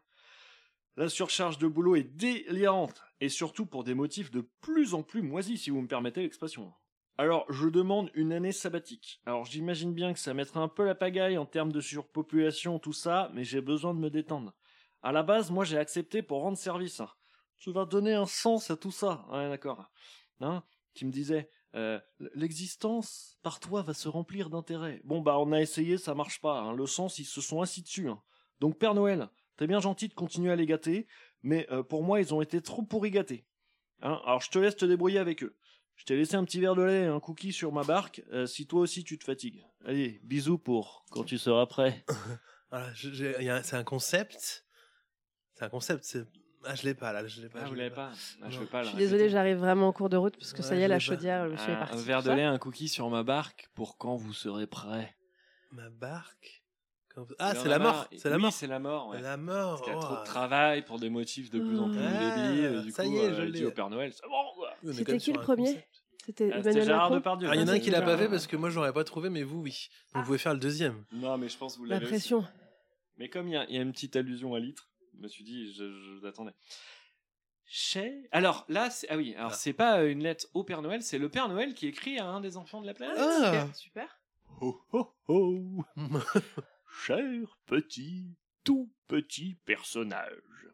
La surcharge de boulot est délirante, et surtout pour des motifs de plus en plus moisis, si vous me permettez l'expression. Alors, je demande une année sabbatique. Alors, j'imagine bien que ça mettrait un peu la pagaille en termes de surpopulation, tout ça, mais j'ai besoin de me détendre. À la base, moi, j'ai accepté pour rendre service. Tu vas donner un sens à tout ça. D'accord. Hein? Qui me disait, euh, l'existence, par toi, va se remplir d'intérêt. Bon, bah, on a essayé, ça marche pas. hein. Le sens, ils se sont assis dessus. hein. Donc, Père Noël, t'es bien gentil de continuer à les gâter, mais euh, pour moi, ils ont été trop pourri gâtés. Hein Alors, je te laisse te débrouiller avec eux. Je t'ai laissé un petit verre de lait et un cookie sur ma barque, euh, si toi aussi tu te fatigues. Allez, bisous pour quand tu seras prêt. Voilà, je- j'ai- il y a un- c'est un concept. C'est un concept. c'est- Ah, je l'ai pas là, je l'ai pas. Ah, je vous l'ai l'avez pas Ah, Je pas Je suis désolée, j'arrive vraiment en cours de route parce que ça y je est, la pas. chaudière, le monsieur est Un, parti. un verre de lait, un cookie sur ma barque pour quand vous serez prêt. Ma barque? Ah, c'est la mort. C'est la Oui, mort. c'est la mort. ouais. La mort. Parce qu'il y a trop de travail pour des motifs de plus en plus Ah, débiles. Du ça coup, y est, euh, je il dit l'ai. au Père Noël, c'est bon C'était qui le premier. C'était Ah, Emmanuel Macron Depardieu. Ah, il y en a un qui l'a pas fait parce que moi j'aurais pas trouvé, mais vous oui. Donc vous pouvez faire le deuxième. Non, mais je pense que vous La l'avez. aussi. pression. Mais comme il y, a- il y a une petite allusion à litre, je me suis dit, je, je vous attendais. Chez... Alors là, c'est... ah oui, alors Ah. c'est pas euh, une lettre au Père Noël, c'est le Père Noël qui écrit à un des enfants de la planète. Ah Super. Ho ho ho Cher petit, tout petit personnage.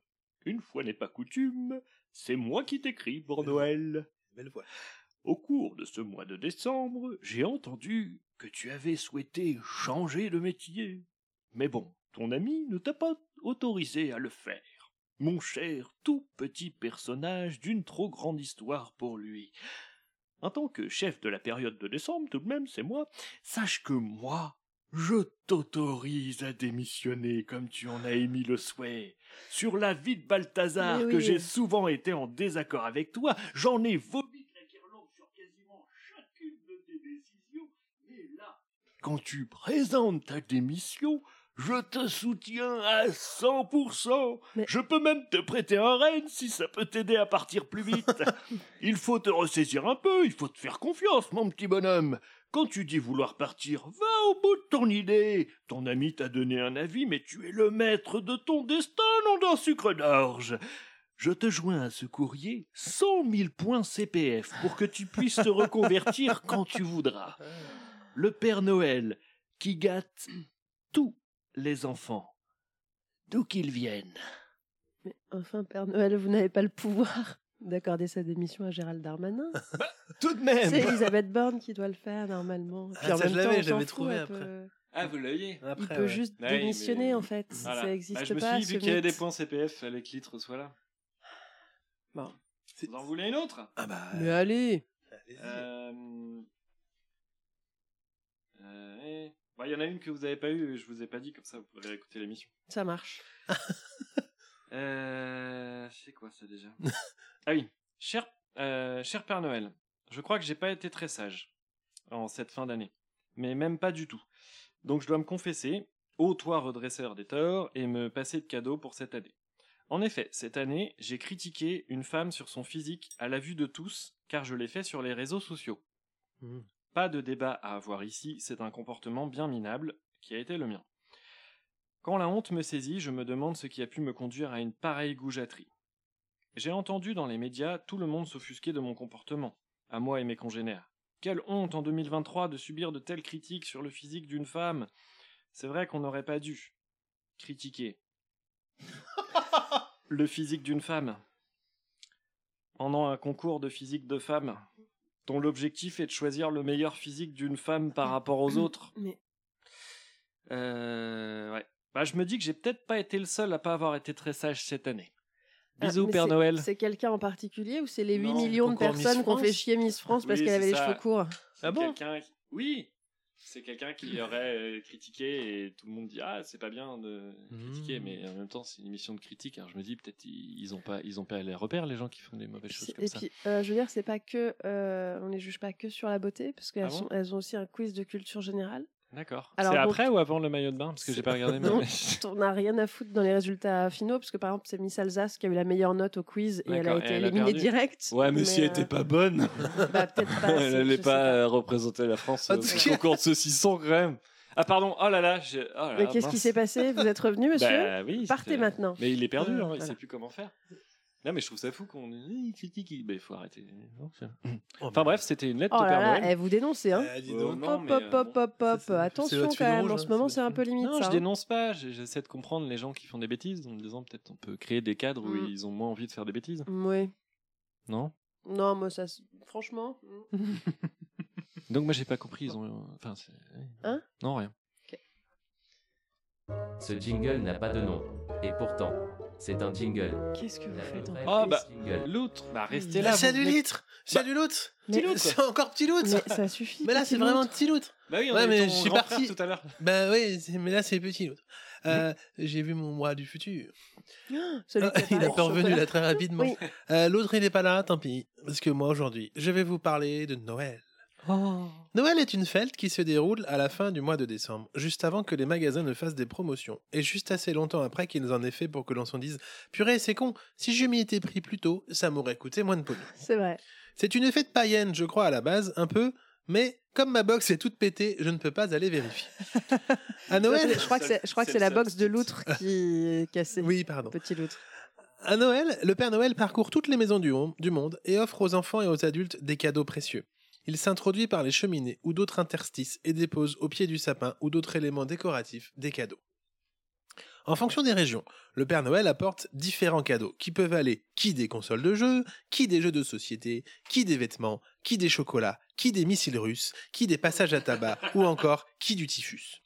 Une fois n'est pas coutume, c'est moi qui t'écris pour Noël. Belle voix. Au cours de ce mois de décembre, j'ai entendu que tu avais souhaité changer de métier. Mais bon, ton ami ne t'a pas autorisé à le faire. Mon cher tout petit personnage d'une trop grande histoire pour lui. En tant que chef de la période de décembre, tout de même, c'est moi, sache que moi, je t'autorise à démissionner comme tu en as émis le souhait. Sur la vie de Balthazar, que j'ai souvent été en désaccord avec toi, j'en ai vomi la guirlande sur quasiment chacune de tes décisions. Mais là, quand tu présentes ta démission, je te soutiens à 100%. Mais- Je peux même te prêter un renne si ça peut t'aider à partir plus vite. il faut te ressaisir un peu, il faut te faire confiance, mon petit bonhomme. Quand tu dis vouloir partir, va au bout de ton idée. Ton ami t'a donné un avis, mais tu es le maître de ton destin, non d'un sucre d'orge. Je te joins à ce courrier 100 000 points CPF pour que tu puisses te reconvertir quand tu voudras. Le Père Noël qui gâte tous les enfants, d'où qu'ils viennent. Mais enfin, Père Noël, vous n'avez pas le pouvoir d'accorder sa démission à Gérald Darmanin. Tout de même C'est Elisabeth Borne qui doit le faire normalement. Puis Ah, en ça, même je l'avais, fout trouvé après. Ah, vous l'aviez Il peut ouais. juste Ouais, démissionner mais- en fait. Voilà. Ça Ah, n'existe je me pas. suis dit, vu qu'il y avait des points CPF, fallait que litre soit là. Bon. Vous en voulez une autre? Ah bah. Mais allez allez-y. Euh... euh, eh. Bah, Il y en a une que vous avez pas eue, je vous ai pas dit, comme ça vous pourrez écouter l'émission. Ça marche. Euh... C'est quoi ça déjà Ah oui, cher, euh, cher Père Noël, je crois que j'ai pas été très sage en cette fin d'année. Mais même pas du tout. Donc je dois me confesser, ô toi redresseur des torts, et me passer de cadeaux pour cette année. En effet, cette année, j'ai critiqué une femme sur son physique à la vue de tous, car je l'ai fait sur les réseaux sociaux. Hmm. Pas de débat à avoir ici, c'est un comportement bien minable qui a été le mien. Quand la honte me saisit, je me demande ce qui a pu me conduire à une pareille goujaterie. J'ai entendu dans les médias tout le monde s'offusquer de mon comportement, à moi et mes congénères. Quelle honte en 2023 de subir de telles critiques sur le physique d'une femme. C'est vrai qu'on n'aurait pas dû critiquer le physique d'une femme. Pendant un concours de physique de femme, dont l'objectif est de choisir le meilleur physique d'une femme par rapport aux autres. Mais Euh, ouais. Bah, je me dis que j'ai peut-être pas été le seul à pas avoir été très sage cette année. Ah, Bisous, Père Noël. C'est quelqu'un en particulier ou c'est les 8 Non, millions de personnes qui ont fait France chier Miss France parce Oui, qu'elle avait c'est les ça. cheveux courts? C'est Ah bon qui- Oui, c'est quelqu'un qui aurait euh, critiqué et tout le monde dit ah c'est pas bien de critiquer, Mmh. mais en même temps c'est une émission de critique. Alors je me dis peut-être ils, ont pas ils ont pas les repères les gens qui font des mauvaises choses comme Et ça. puis, euh, je veux dire, c'est pas que. euh, on les juge pas que sur la beauté, parce qu'elles Ah bon? sont- elles ont aussi un quiz de culture générale. D'accord. Alors C'est après ou avant le maillot de bain? Parce que j'ai pas regardé. mais- Non, on n'a rien à foutre dans les résultats finaux, parce que par exemple, c'est Miss Alsace qui a eu la meilleure note au quiz et elle a été elle a éliminée perdu? direct. Ouais, mais, si elle euh, était pas bonne. Bah, peut-être pas. elle assez, allait je sais pas euh, représenter la France En au concours de saucisson quand même. Ah pardon. Oh là là. j'ai- oh là Mais qu'est-ce qui s'est passé? Vous êtes revenu, monsieur? Bah oui. Partez maintenant. Mais il est perdu, Euh, hein, il voilà. sait plus comment faire. Non, mais je trouve ça fou qu'on il critique. il- Mais il faut arrêter. C'est- Enfin bref, c'était une lettre Oh de là Père là, Noël. eh, vous dénoncez, hein Ah, dis Euh, donc. non, Hop, mais, hop, euh, hop, hop, hop. c'est- c'est Attention quand même, rouge, en ce moment, c'est un peu limite Non, ça. je hein. dénonce pas. j'ai- J'essaie de comprendre les gens qui font des bêtises en me disant peut-être on peut créer des cadres où Mm. ils ont moins envie de faire des bêtises. Oui. Non? Non, moi, ça. Franchement. mm. Donc moi j'ai pas compris. Ils ont. Enfin, c'est- Hein? Non, rien. Ce jingle n'a pas de nom. Et pourtant, c'est un jingle. Qu'est-ce que vous La faites Oh bah jingle. l'autre. Bah restez Ah, là. c'est du litre C'est du loot Mais- C'est encore petit loot Mais ça suffit. Mais là, petit c'est vraiment loot. petit loot Bah oui, on Ouais, mais je suis parti- tout à l'heure. Bah oui, c'est- mais là, c'est petit loot. Euh, J'ai vu mon moi du futur. Celui qui a il pas revenu là très rapidement. Euh, L'autre, il n'est pas là, tant pis. Parce que moi, aujourd'hui, je vais vous parler de Noël. Noël est une fête qui se déroule à la fin du mois de décembre, juste avant que les magasins ne fassent des promotions, et juste assez longtemps après qu'ils en aient fait pour que l'on s'en dise Purée, c'est con, si je m'y étais pris plus tôt, ça m'aurait coûté moins de pognon. C'est vrai. C'est une fête païenne, je crois, à la base, un peu, mais comme ma box est toute pétée, je ne peux pas aller vérifier. À Noël. Je crois que c'est, je crois que c'est la box de l'outre qui est cassée. Oui, pardon. Petit loutre. À Noël, le Père Noël parcourt toutes les maisons du monde et offre aux enfants et aux adultes des cadeaux précieux. Il s'introduit par les cheminées ou d'autres interstices et dépose au pied du sapin ou d'autres éléments décoratifs des cadeaux. En fonction des régions, le Père Noël apporte différents cadeaux qui peuvent aller qui des consoles de jeux, qui des jeux de société, qui des vêtements, qui des chocolats, qui des missiles russes, qui des passages à tabac ou encore qui du typhus.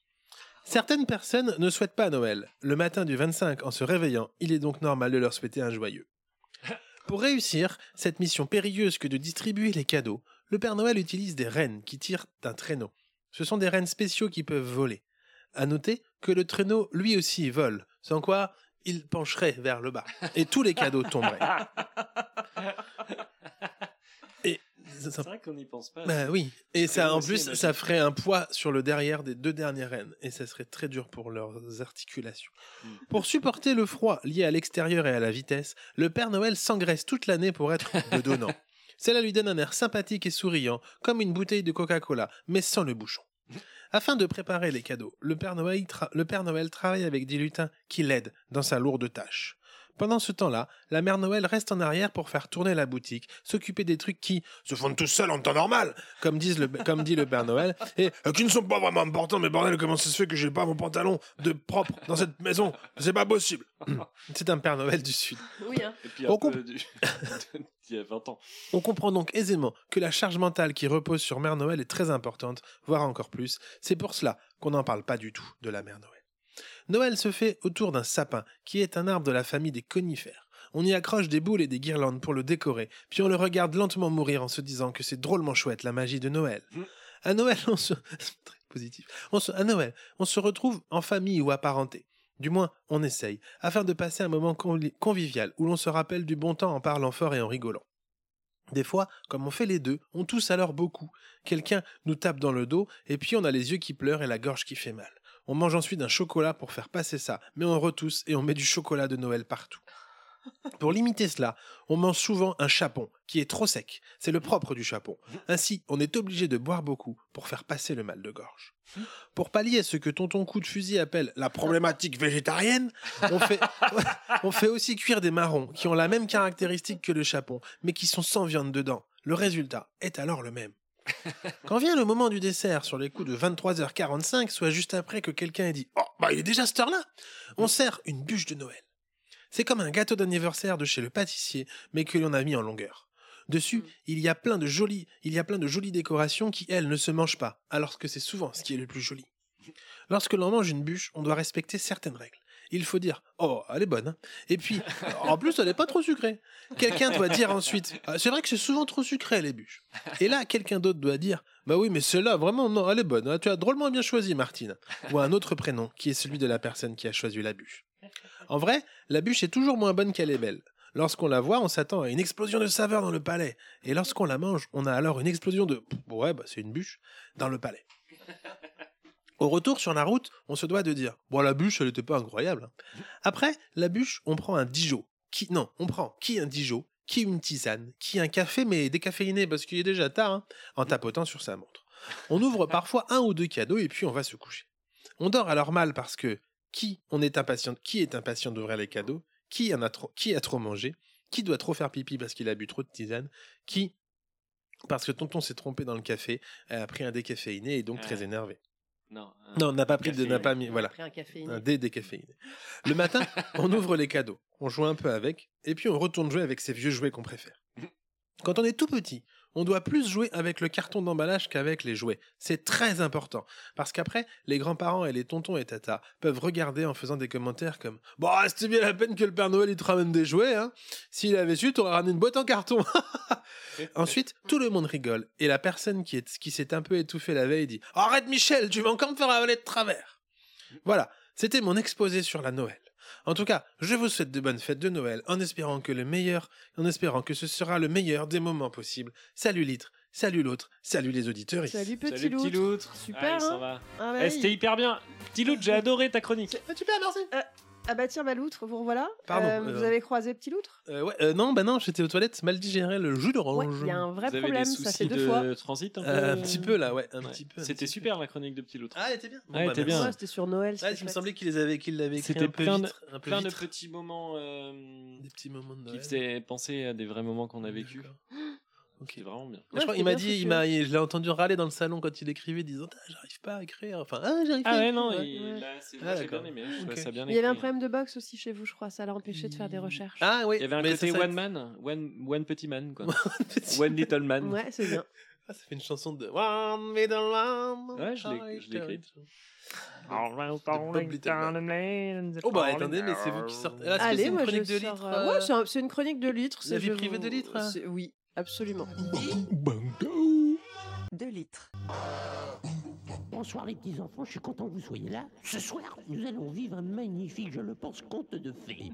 Certaines personnes ne souhaitent pas Noël. Le matin du 25, en se réveillant, il est donc normal de leur souhaiter un joyeux. Pour réussir cette mission périlleuse que de distribuer les cadeaux, le Père Noël utilise des rennes qui tirent d'un traîneau. Ce sont des rennes spéciaux qui peuvent voler. À noter que le traîneau lui aussi vole, sans quoi il pencherait vers le bas et tous les cadeaux tomberaient. Et C'est vrai qu'on n'y pense pas. bah oui, et ça en plus, ça ferait un poids sur le derrière des deux dernières rennes, et ça serait très dur pour leurs articulations. Mm. Pour supporter le froid lié à l'extérieur et à la vitesse, le Père Noël s'engraisse toute l'année pour être bedonnant. Cela lui donne un air sympathique et souriant, comme une bouteille de Coca-Cola, mais sans le bouchon. Afin de préparer les cadeaux, le Père Noël, tra- le Père Noël travaille avec des lutins qui l'aident dans sa lourde tâche. Pendant ce temps-là, la mère Noël reste en arrière pour faire tourner la boutique, s'occuper des trucs qui se font tout seuls en temps normal, comme, disent le, comme dit le Père Noël, et euh, qui ne sont pas vraiment importants, mais bordel, comment ça se fait que j'ai pas mon pantalon de propre dans cette maison? C'est pas possible. C'est un Père Noël du Sud. Oui, hein. Et puis On un peu comp- du... il y a 20 ans. On comprend donc aisément que la charge mentale qui repose sur Mère Noël est très importante, voire encore plus. C'est pour cela qu'on n'en parle pas du tout de la Mère Noël. Noël se fait autour d'un sapin, qui est un arbre de la famille des conifères. On y accroche des boules et des guirlandes pour le décorer, puis on le regarde lentement mourir en se disant que c'est drôlement chouette la magie de Noël. À Noël, on se... très positif. On se... À Noël, on se retrouve en famille ou apparenté. Du moins, on essaye, afin de passer un moment convi- convivial où l'on se rappelle du bon temps en parlant fort et en rigolant. Des fois, comme on fait les deux, on tousse alors beaucoup. Quelqu'un nous tape dans le dos, et puis on a les yeux qui pleurent et la gorge qui fait mal. On mange ensuite un chocolat pour faire passer ça, mais on retousse et on met du chocolat de Noël partout. Pour limiter cela, on mange souvent un chapon, qui est trop sec. C'est le propre du chapon. Ainsi, on est obligé de boire beaucoup pour faire passer le mal de gorge. Pour pallier ce que tonton coup de fusil appelle la problématique végétarienne, on fait, on fait aussi cuire des marrons qui ont la même caractéristique que le chapon, mais qui sont sans viande dedans. Le résultat est alors le même. Quand vient le moment du dessert sur les coups de 23h45, soit juste après que quelqu'un ait dit Oh, bah il est déjà cette heure-là On sert une bûche de Noël. C'est comme un gâteau d'anniversaire de chez le pâtissier, mais que l'on a mis en longueur. Dessus, il y a plein de jolies, il y a plein de jolies décorations qui, elles, ne se mangent pas, alors que c'est souvent ce qui est le plus joli. Lorsque l'on mange une bûche, on doit respecter certaines règles. Il faut dire Oh, elle est bonne. hein. Et puis, en plus, elle n'est pas trop sucrée. Quelqu'un doit dire ensuite Ah, C'est vrai que c'est souvent trop sucré, les bûches. Et là, quelqu'un d'autre doit dire Bah oui, mais celle-là, vraiment, non, elle est bonne. hein. Tu as drôlement bien choisi, Martine. Ou un autre prénom, qui est celui de la personne qui a choisi la bûche. En vrai, la bûche est toujours moins bonne qu'elle est belle. Lorsqu'on la voit, on s'attend à une explosion de saveur dans le palais. Et lorsqu'on la mange, on a alors une explosion de ouais, bah c'est une bûche dans le palais. Au retour sur la route, on se doit de dire bon la bûche, elle était pas incroyable. hein. Après la bûche, on prend un Dijon. Qui non, on prend qui un Dijon, qui une tisane, qui un café mais décaféiné parce qu'il est déjà tard, hein, en tapotant sur sa montre. On ouvre parfois un ou deux cadeaux et puis on va se coucher. On dort alors mal parce que qui on est impatient, qui est impatient d'ouvrir les cadeaux, qui en a trop, qui a trop mangé, qui doit trop faire pipi parce qu'il a bu trop de tisane, qui parce que tonton s'est trompé dans le café, a pris un décaféiné et donc très énervé. Non, Non, n'a pas pris de, café, n'a pas mis, voilà, un caféiné. un dé décaféiné. Le matin, on ouvre les cadeaux, on joue un peu avec, et puis on retourne jouer avec ces vieux jouets qu'on préfère. Quand on est tout petit, on doit plus jouer avec le carton d'emballage qu'avec les jouets. C'est très important. Parce qu'après, les grands-parents et les tontons et tatas peuvent regarder en faisant des commentaires comme Bon, c'était bien la peine que le Père Noël il te ramène des jouets, hein. S'il avait su, t'aurais ramené une boîte en carton. Ensuite, tout le monde rigole. Et la personne qui s'est un peu étouffée la veille dit Arrête, Michel, tu vas encore me faire avaler de travers. Voilà, c'était mon exposé sur la Noël. En tout cas, je vous souhaite de bonnes fêtes de Noël en espérant que le meilleur, en espérant que ce sera le meilleur des moments possibles. Salut Litre, salut l'autre, salut les auditeurs. Salut petit Salut petit loutre. Super, Ah, hein va. Ah, bah Eh, oui. C'était hyper bien. Petit loutre, j'ai adoré ta chronique. Super, merci. Ah bah tiens, bah loutre, vous revoilà. Pardon, Euh, euh, Vous avez croisé petit loutre Euh, ouais, euh, non, bah non, j'étais aux toilettes, mal digéré le jus Ouais, d'orange. il y a un vrai Vous avez problème, des ça soucis fait deux de fois. transit un peu Euh, un petit peu là, ouais, un Ouais. petit peu. un C'était petit super la chronique de petit loutre. Ah, elle était bien. Bon, Ah, elle bah, était merci. bien. Ouais, c'était sur Noël. Ah, c'était il me chouette. semblait qu'il les avait, qu'il l'avait écrit C'était un peu plein de, vite, un peu plein de vite. petits moments euh, Des petits moments de qui Noël. faisaient penser à des vrais moments qu'on a vécu. Ok. Vraiment bien. Je crois qu'il m'a dit, il m'a, je l'ai entendu râler dans le salon quand il écrivait, disant Ah, j'arrive pas à écrire. Enfin, ah, j'arrive pas Ah ouais, écrire. non, Ouais. il- Ouais. là, c'est- Ah, j'ai d'accord. bien aimé. Je ça bien Il y avait un écrit. problème de box aussi chez vous, je crois. Ça l'a empêché de faire des recherches. Ah oui, Il y avait un mais côté ça, one man, one, one petit man, quoi. One little man. Ouais, c'est bien. Ah, ça fait une chanson de One Middle Man. Ouais, je l'ai- je l'ai écrite. Oh bah attendez, mais c'est vous qui sortez. Là, c'est Allez, une moi chronique je de sors, litre. euh, euh, Ouais, c'est un- c'est une chronique de litre. La c'est- vie privée vous- de litre, hein. Oui, absolument. De litres. Bonsoir les petits enfants, je suis content que vous soyez là. Ce soir, nous allons vivre un magnifique, je le pense, conte de fées.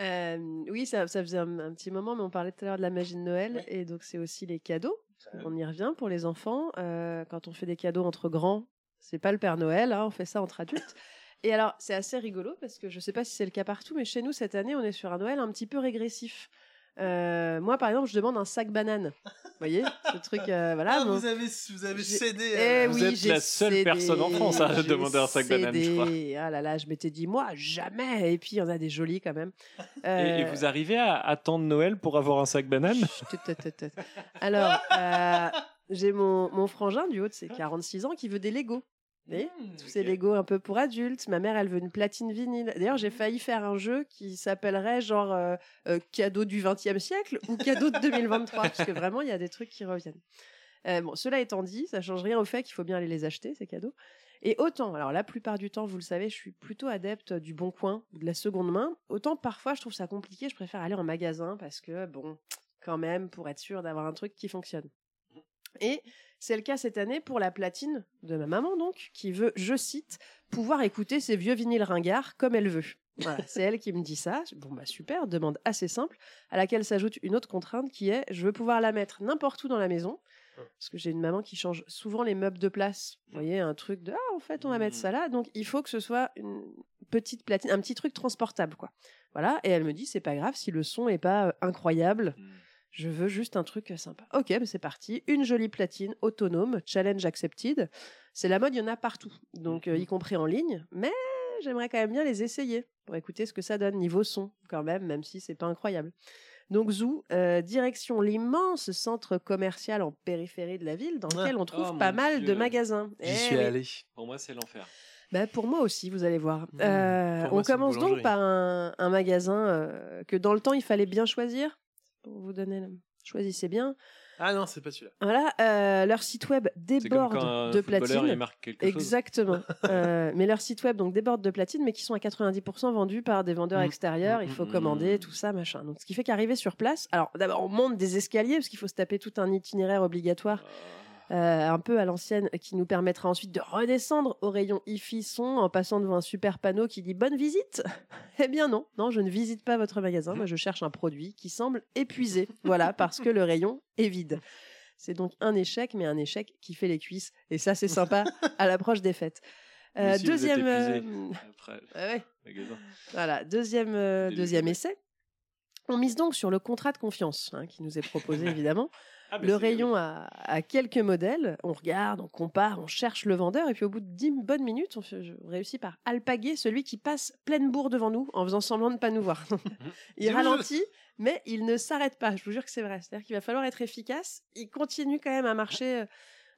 Euh, oui, ça, ça faisait un, un petit moment, mais on parlait tout à l'heure de la magie de Noël, et donc c'est aussi les cadeaux. On y revient pour les enfants. Euh, quand on fait des cadeaux entre grands, c'est pas le Père Noël, hein, on fait ça entre adultes. Et alors, c'est assez rigolo parce que je sais pas si c'est le cas partout, mais chez nous cette année, on est sur un Noël un petit peu régressif. Euh, moi, par exemple, je demande un sac banane. Vous voyez, ce truc, euh, voilà. Ah, bon. vous avez, vous avez J'ai- cédé. Eh à- Vous oui, êtes la seule cédé, personne en France à demander un sac banane, je crois. Ah là là, je m'étais dit, moi, jamais. Et puis, il y en a des jolis quand même. Et, et Euh, vous arrivez à attendre Noël pour avoir un sac banane? Alors, euh, j'ai mon, mon frangin du haut de ses 46 ans qui veut des Lego. Voyez Tous ces Lego un peu pour adultes. Ma mère, elle veut une platine vinyle. D'ailleurs, j'ai failli faire un jeu qui s'appellerait genre euh, euh, cadeau du 20e siècle ou cadeau de 2023. parce que vraiment, il y a des trucs qui reviennent. Euh, bon, cela étant dit, ça change rien au fait qu'il faut bien aller les acheter, ces cadeaux. Et autant, alors la plupart du temps, vous le savez, je suis plutôt adepte du bon coin, de la seconde main. Autant parfois, je trouve ça compliqué, je préfère aller en magasin parce que, bon, quand même, pour être sûr d'avoir un truc qui fonctionne. Et c'est le cas cette année pour la platine de ma maman, donc, qui veut, je cite, pouvoir écouter ses vieux vinyles ringards comme elle veut. Voilà, c'est elle qui me dit ça. Bon, bah super, demande assez simple, à laquelle s'ajoute une autre contrainte qui est je veux pouvoir la mettre n'importe où dans la maison. Parce que j'ai une maman qui change souvent les meubles de place. Vous voyez, un truc de ah, en fait, on va mettre ça là. Donc, il faut que ce soit une petite platine, un petit truc transportable, quoi. Voilà, et elle me dit c'est pas grave si le son est pas euh, incroyable. Je veux juste un truc euh, sympa. Ok, bah c'est parti. Une jolie platine autonome, challenge accepted. C'est la mode, il y en a partout, donc euh, y compris en ligne. Mais j'aimerais quand même bien les essayer pour écouter ce que ça donne niveau son, quand même, même si c'est pas incroyable. Donc Zou, euh, direction l'immense centre commercial en périphérie de la ville, dans lequel on trouve Oh, pas mal Dieu. de magasins. J'y Eh suis oui. allé. Pour moi, c'est l'enfer. Bah, pour moi aussi, vous allez voir. Euh, Pour moi, on commence donc par un, un magasin euh, que dans le temps il fallait bien choisir. Pour vous donner, le- choisissez bien. Ah non, c'est pas celui-là. Voilà, euh, leur site web comme déborde quand un de platine. il marque quelque chose. Exactement. Euh, mais leur site web donc déborde de platine, mais qui sont à 90% vendus par des vendeurs Mm. extérieurs. Il Mm, faut mm, commander mm. tout ça, machin. Donc, ce qui fait qu'arriver sur place, alors d'abord on monte des escaliers parce qu'il faut se taper tout un itinéraire obligatoire. Euh, un peu à l'ancienne, qui nous permettra ensuite de redescendre au rayon IFI son en passant devant un super panneau qui dit bonne visite. eh bien non, non, je ne visite pas votre magasin. Moi, je cherche un produit qui semble épuisé. voilà, parce que le rayon est vide. C'est donc un échec, mais un échec qui fait les cuisses. Et ça, c'est sympa à l'approche des fêtes. Euh, si deuxième, euh, après ouais, voilà, deuxième, deuxième essai. On mise donc sur le contrat de confiance hein, qui nous est proposé évidemment. Ah, bah, le rayon a, a quelques modèles. On regarde, on compare, on cherche le vendeur. Et puis au bout de 10 bonnes minutes, on, fait- réussit par alpaguer celui qui passe pleine bourre devant nous en faisant semblant de ne pas nous voir. il Dis-moi. ralentit, mais il ne s'arrête pas. Je vous jure que c'est vrai. C'est-à-dire qu'il va falloir être efficace. Il continue quand même à marcher. euh,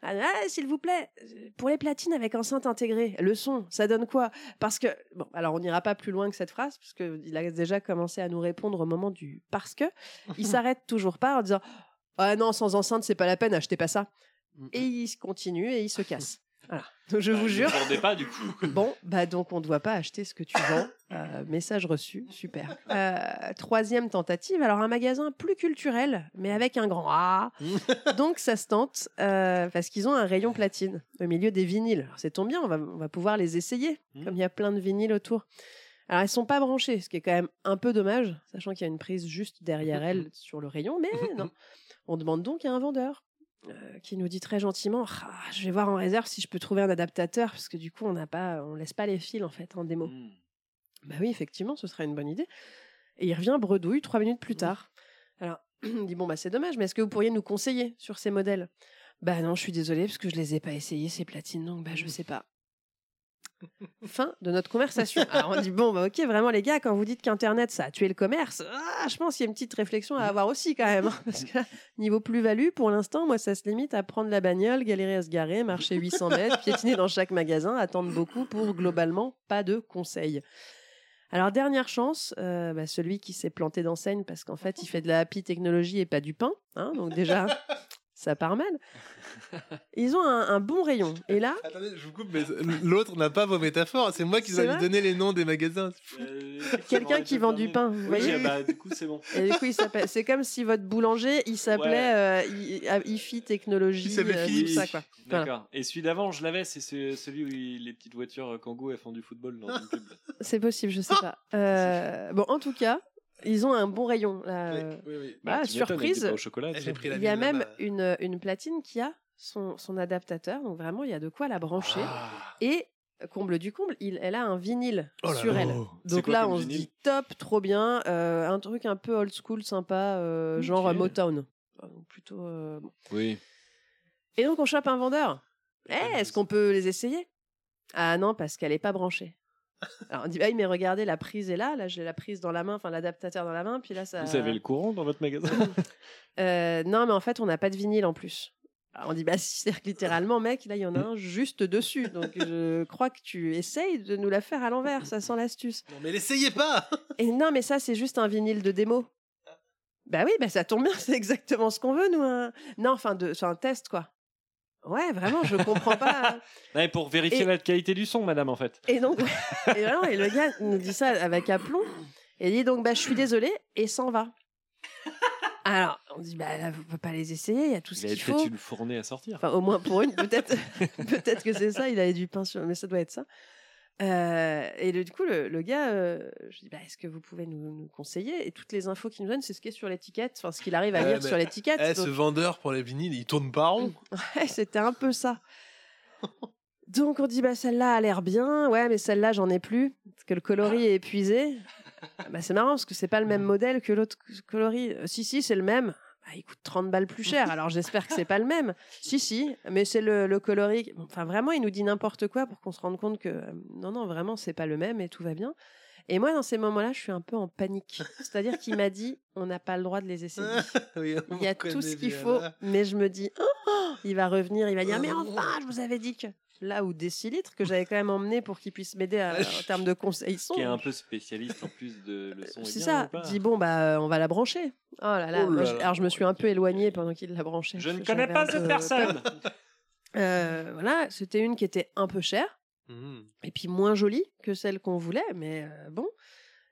ah, s'il vous plaît, euh, pour les platines avec enceinte intégrée, le son, ça donne quoi? Parce que, bon, alors on n'ira pas plus loin que cette phrase, parce qu'il a déjà commencé à nous répondre au moment du parce que. Il s'arrête toujours pas en disant Ah non, sans enceinte, c'est pas la peine, achetez pas ça. Et il continue et il se casse. Voilà. Donc je Bah, vous ne jure. pas du coup. Bon, bah donc on ne doit pas acheter ce que tu vends. Euh, message reçu, super. Euh, troisième tentative, alors un magasin plus culturel, mais avec un grand A. Donc ça se tente, euh, parce qu'ils ont un rayon platine au milieu des vinyles. C'est tombe bien, on va, on va pouvoir les essayer, comme il y a plein de vinyles autour. Alors elles sont pas branchées, ce qui est quand même un peu dommage, sachant qu'il y a une prise juste derrière elles sur le rayon, mais non. On demande donc à un vendeur euh, qui nous dit très gentiment Ah, je vais voir en réserve si je peux trouver un adaptateur parce que du coup on n'a pas on laisse pas les fils en fait en démo. Hmm. bah oui effectivement ce serait une bonne idée et il revient bredouille trois minutes plus tard. Alors il dit bon bah c'est dommage mais est-ce que vous pourriez nous conseiller sur ces modèles? Bah non je suis désolée parce que je les ai pas essayés ces platines donc bah je sais pas Fin de notre conversation. Alors on dit bon bah ok vraiment les gars quand vous dites qu'internet ça a tué le commerce, ah, je pense qu'il y a une petite réflexion à avoir aussi quand même hein, parce que niveau plus-value pour l'instant moi ça se limite à prendre la bagnole, galérer à se garer, marcher 800 mètres, piétiner dans chaque magasin, attendre beaucoup pour globalement pas de conseils. Alors dernière chance, euh, bah, celui qui s'est planté d'enseigne parce qu'en fait il fait de la happy technologie et pas du pain, hein, donc déjà ça part mal. Ils ont un, un bon rayon et là Attendez, je vous coupe, mais l'autre n'a pas vos métaphores. C'est moi qui ai vrai donné les noms des magasins. quelqu'un qui vend du pain, vous Oui, voyez bah, du coup, c'est bon. Et du coup, il s'appelle. C'est comme si votre boulanger, il s'appelait euh, I- I- IFI Technologie, Il s'appelait euh, Philippe. ça quoi. Voilà. D'accord. Et celui d'avant, je l'avais, c'est ce- celui où il- les petites voitures euh, Kangoo elles font du football dans une pub. C'est possible, je sais pas. Euh, bon, en tout cas, ils ont un bon rayon. là. Bah, Ah, surprise. au chocolat. Il y a même une, une platine qui a son, son adaptateur, donc vraiment il y a de quoi la brancher. Ah. Et comble du comble, il, elle a un vinyle Oh là sur là. elle. Donc quoi là, on se dit top, trop bien, euh, un truc un peu old school, sympa, euh, genre Ok. Motown. Ah, donc Plutôt. euh, bon. Oui. Et donc on chope un vendeur. Eh, est-ce qu'on peut les essayer? Ah non, parce qu'elle est pas branchée. Alors on dit, ah oui, mais regardez, la prise est là. Là, j'ai la prise dans la main, enfin l'adaptateur dans la main. Puis là, ça. Vous avez le courant dans votre magasin? Euh, non, mais en fait, on n'a pas de vinyle en plus. Alors, on dit, bah, si, c'est-à-dire que littéralement, mec, là, il y en a un juste dessus. Donc, je crois que tu essayes de nous la faire à l'envers. Ça sent l'astuce. Non, mais l'essayez pas Et non, mais ça, c'est juste un vinyle de démo. Bah oui, bah ça tombe bien, c'est exactement ce qu'on veut, nous. un- Non, enfin, de... c'est un test, quoi. Ouais, vraiment, je comprends pas. Ouais, Pour vérifier Et- la qualité du son, madame, en fait. Et donc, et, vraiment, et le gars nous dit ça avec aplomb. Et il dit donc, bah, je suis désolé, et s'en va. Alors, on dit, bah là, on peut pas les essayer, il y a tout ce Il avait qu'il peut-être faut. une fournée à sortir. Enfin, au moins pour une, peut-être peut-être que c'est ça, il avait du pain sur... Mais ça doit être ça. Euh, et le- du coup, le, le gars, euh, je dis, bah, est-ce que vous pouvez nous, nous conseiller? Et toutes les infos qu'il nous donne, c'est ce qui est sur l'étiquette, enfin, ce qu'il arrive à lire sur l'étiquette. Eh, ce vendeur pour les vinyles, il tourne pas rond. Ouais, c'était un peu ça. Donc on dit bah celle-là a l'air bien, ouais mais celle-là j'en ai plus parce que le coloris est épuisé. Bah c'est marrant parce que c'est pas le même modèle que l'autre coloris. Euh, si si c'est le même. Bah, il coûte 30 balles plus cher. Alors j'espère que c'est pas le même. Si si, mais c'est le, le coloris. Enfin vraiment il nous dit n'importe quoi pour qu'on se rende compte que euh, non non vraiment c'est pas le même et tout va bien. Et moi, dans ces moments-là, je suis un peu en panique. C'est-à-dire qu'il m'a dit, on n'a pas le droit de les essayer. Oui, Il y a tout ce qu'il faut, là. mais je me dis, oh, il va revenir, il va dire, mais enfin, je vous avais dit que là où décilitres que j'avais quand même emmené pour qu'il puisse m'aider en termes de conseils son. Qui est un peu spécialiste en plus de le son. est C'est ça. ou pas Dis bon bah euh, on va la brancher. Oh là là. Oh là alors je me suis un peu éloignée pendant qu'il la branchait. Je ne connais pas cette personne. Euh, voilà, c'était une qui était un peu chère Mhm. et puis moins jolie que celle qu'on voulait, mais euh, bon.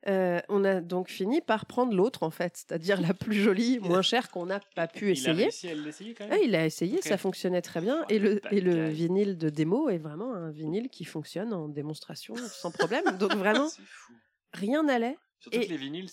Euh, on a donc fini par prendre l'autre en fait, c'est-à-dire la plus jolie, moins chère qu'on n'a pas pu Il a essayer. réussi à l'essayer quand même. Ah, il a essayé, ça fonctionnait très bien. Et le, et le vinyle de démo est vraiment un vinyle qui fonctionne en démonstration sans problème. Donc vraiment, rien n'allait. Surtout Et- que les vinyles,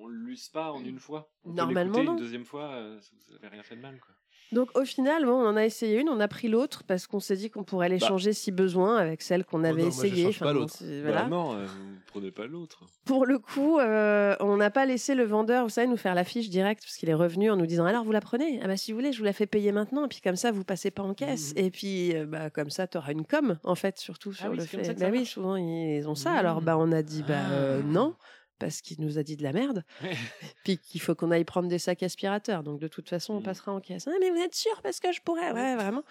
on l'use pas en une fois. On peut Normalement, non. Une deuxième fois, euh, vous avez rien fait de mal. Quoi. Donc au final, bon, on en a essayé une, on a pris l'autre parce qu'on s'est dit qu'on pourrait l'échanger si besoin avec celle qu'on avait Bah. Oh non, moi, essayée. pas l'autre. Bah non, euh, vous prenez pas l'autre. Pour le coup, euh, on n'a pas laissé le vendeur, vous savez, nous faire la fiche directe parce qu'il est revenu en nous disant alors vous la prenez? Ah bah si vous voulez, je vous la fais payer maintenant et puis comme ça vous passez pas en caisse et puis euh, bah comme ça tu auras une com en fait surtout sur oui, le fait. ça que bah oui, souvent ils ont ça. Alors bah on a dit bah euh, non parce qu'il nous a dit de la merde. puis qu'il faut qu'on aille prendre des sacs aspirateurs. Donc de toute façon, on passera en caisse. Ah, mais vous êtes sûr parce que je pourrais? Ouais, vraiment.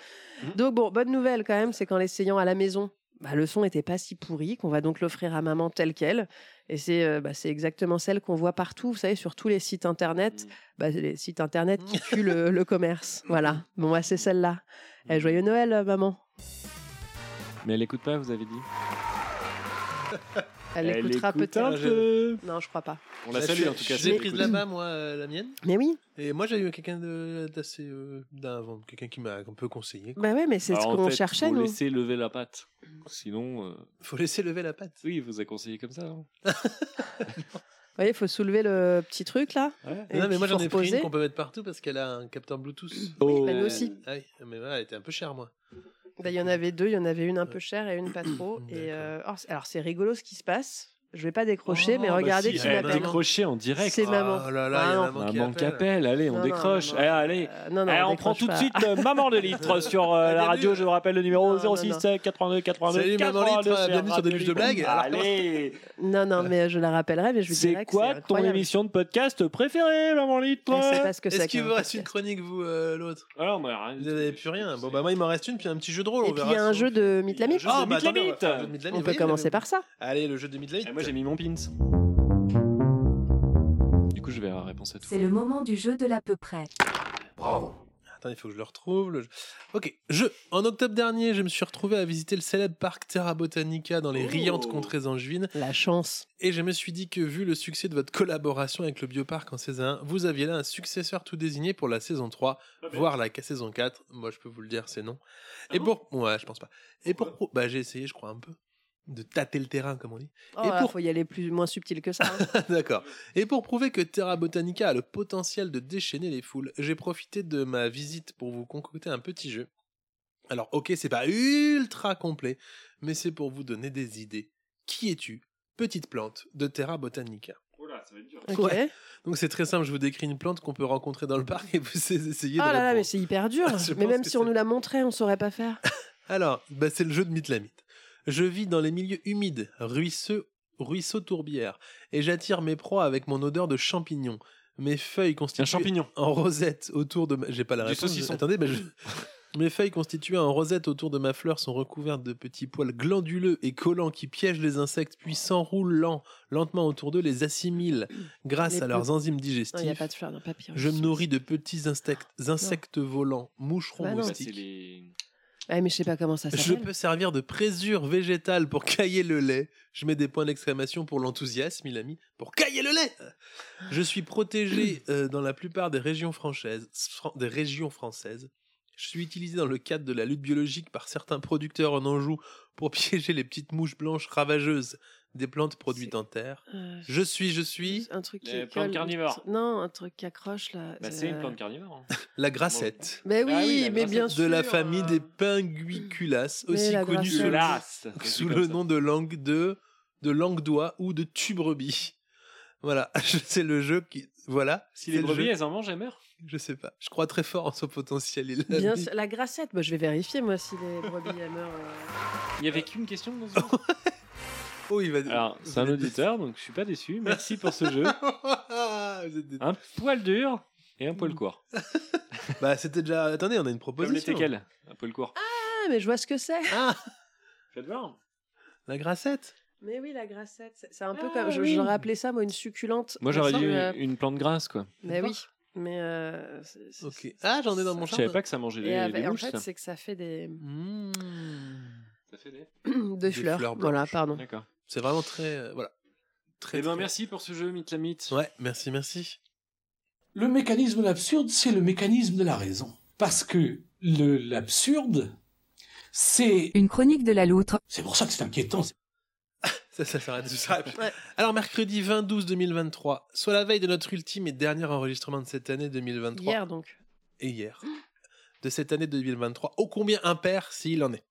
Donc bon, bonne nouvelle quand même, c'est qu'en l'essayant à la maison, bah, le son n'était pas si pourri qu'on va donc l'offrir à maman tel quel. Et c'est euh, bah, c'est exactement celle qu'on voit partout, vous savez, sur tous les sites internet. Bah, les sites internet qui tuent le, le commerce. Voilà. Bon, bah, c'est celle-là. Eh, joyeux Noël, maman. Mais elle écoute pas, vous avez dit? Elle Elle l'écoutera écoute peut-être. un peu. Non, je crois pas. On la Bah, salue en tout cas. Je si l'ai elle prise là-bas, moi, euh, la mienne. Mais oui. Et moi, j'ai eu quelqu'un de- d'assez. euh, quelqu'un qui m'a un peu conseillé. Bah ouais, mais c'est ce Alors, en qu'on fait, cherchait, faut nous. laisser lever la patte. Sinon. euh, Faut laisser lever la patte. Oui, il vous a conseillé comme ça. hein. Vous voyez, il faut soulever le petit truc là. Et non, mais moi, j'en faut ai pris une qu'on peut mettre partout parce qu'elle a un capteur Bluetooth. Oh. bah, nous aussi. Ah oui, mais voilà, elle était un peu chère, moi. Bah, Il y en avait deux, il y en avait une un peu chère et une pas trop. et euh, alors, c'est- alors c'est rigolo ce qui se passe. Je vais pas décrocher, Oh, mais bah regardez si, qui elle m'appelle. Décroché en direct. C'est maman. Oh là là, il y a Ah, maman qui Maman qui appelle. appelle, allez, on Non, non, décroche. non, Eh, allez, Euh, non, non, Eh, on on prend décroche tout de pas. suite euh, Maman de litre sur euh, la radio. Je vous rappelle le numéro Non, non, 06 non. 82 82 Salut, Maman 82, Litre, c'est bienvenue sur Des Radio de Libre. Blagues. Allez, Non, non, mais je la rappellerai, mais je lui c'est dirai que quoi c'est ton incroyable. émission de podcast préférée, Maman Litre Elle sait pas ce que Est-ce c'est. qu'il qu'un vous reste une podcast. chronique, vous, euh, l'autre? Alors, moi, rien du Vous n'avez plus rien. Bon, bah, moi, il m'en reste une, puis un petit jeu de rôle. Et on puis verra il y a un jeu de Ah, de bah, attendez, on va Mythe faire le jeu de Mythe On peut commencer par ça. Allez, le jeu de. Eh, Moi, j'ai mis mon pins. Du coup, je vais avoir réponse à tout. C'est le moment du jeu de l'à peu près. Bravo. Attends, il faut que je le retrouve. le jeu. Ok, jeu. En octobre dernier, je me suis retrouvé à visiter le célèbre parc Terra Botanica dans les Oh. riantes contrées angevines. La chance. Et je me suis dit que vu le succès de votre collaboration avec le Bioparc en saison 1, vous aviez là un successeur tout désigné pour la saison 3, voire la saison 4. Moi, je peux vous le dire, c'est non. Et pour... Ouais, je pense pas. Et pour... Bah, j'ai essayé, je crois, un peu. De tâter le terrain, comme on dit. Oh, Et là, pour faut y aller plus moins subtil que ça. hein. D'accord. Et pour prouver que Terra Botanica a le potentiel de déchaîner les foules, j'ai profité de ma visite pour vous concocter un petit jeu. Alors, ok, c'est pas ultra complet, mais c'est pour vous donner des idées. Qui es-tu Petite plante de Terra Botanica? Oula, ça va être dur. Ok. Ouais. Donc c'est très simple, je vous décris une plante qu'on peut rencontrer dans le parc et vous essayez Oh de là là, répondre. mais c'est hyper dur. Mais même si on nous l'a montré, on saurait pas faire. Alors, bah, c'est le jeu de Mythe-la-Mythe. Je vis dans les milieux humides, ruisseaux, ruisseaux tourbières, et j'attire mes proies avec mon odeur de champignons. Mes feuilles constituées champignon. en rosette autour de ma... J'ai pas la Du réponse. saucisson. Attendez, je- Mes feuilles constituées en rosette autour de ma fleur sont recouvertes de petits poils glanduleux et collants qui piègent les insectes puis s'enroulent lent- lentement autour d'eux, les assimilent grâce Les à leurs enzymes Non, n'y a digestifs. pas de fleurs. Je me nourris de petits insectes, insectes volants, moucherons, Bah. Bah, moustiques. les. Ouais, mais je sais pas comment ça Je s'appelle. peux servir de présure végétale pour cailler le lait. Je mets des points d'exclamation pour l'enthousiasme, il a mis. Pour cailler le lait Je suis protégé euh, dans la plupart des régions françaises. fran- Des régions françaises. Je suis utilisé dans le cadre de la lutte biologique par certains producteurs en Anjou pour piéger les petites mouches blanches ravageuses des plantes produites en terre. Euh, Je suis, je suis un truc qui Les plantes carnivores. Non, un truc qui accroche là. Bah, c'est une plante carnivore. hein. la grassette. Mais oui, Ah oui, mais bien sûr. De la famille des pinguiculaces, aussi connue sous, le nom de langue de de langue d'oie ou de tubrebis. Voilà, c'est le jeu qui voilà. Si les le brebis, elles en mangent, elles meurent. je sais pas. Je crois très fort en son potentiel. Il l'a Bien sûr, la grassette, bah, je vais vérifier moi si les brebis elles meurent. euh. Il y avait qu'une question dans ce Oh, il va. Alors, c'est un auditeur, donc je suis pas déçu. Merci pour ce jeu. Vous êtes des- Un poil dur et un poil court. Bah, c'était déjà. Attendez, on a une Comme proposition. les teckels, un poil court? Ah, mais je vois ce que c'est. Ah, Faites voir. la grassette. Mais oui, la grassette, c'est- c'est un peu Ah, comme. je- oui. J'aurais appelé ça, moi, une succulente. Moi, j'aurais dit euh, une plante grasse, quoi. Mais oui. Mais. euh, c'est- c'est- Ok. Ah, j'en ai dans mon Je jardin. savais pas que ça mangeait Et les, avec- en mouches, fait, ça. c'est que ça fait des. Mmh. Ça fait des... de fleurs. fleurs voilà, pardon. D'accord. C'est vraiment très. euh, voilà. Très, Eh ben, très- merci pour ce jeu, Mytlamite. Ouais, merci, merci. Le mécanisme de l'absurde, c'est le mécanisme de la raison. Parce que le- l'absurde, c'est... Une chronique de la loutre. C'est pour ça que c'est inquiétant. Ça, ça s'arrête tout ça. Alors, mercredi 20-12-2023, soit la veille de notre ultime et dernier enregistrement de cette année 2023. Hier, donc. Et hier. De cette année 2023. Ô combien impair s'il en est.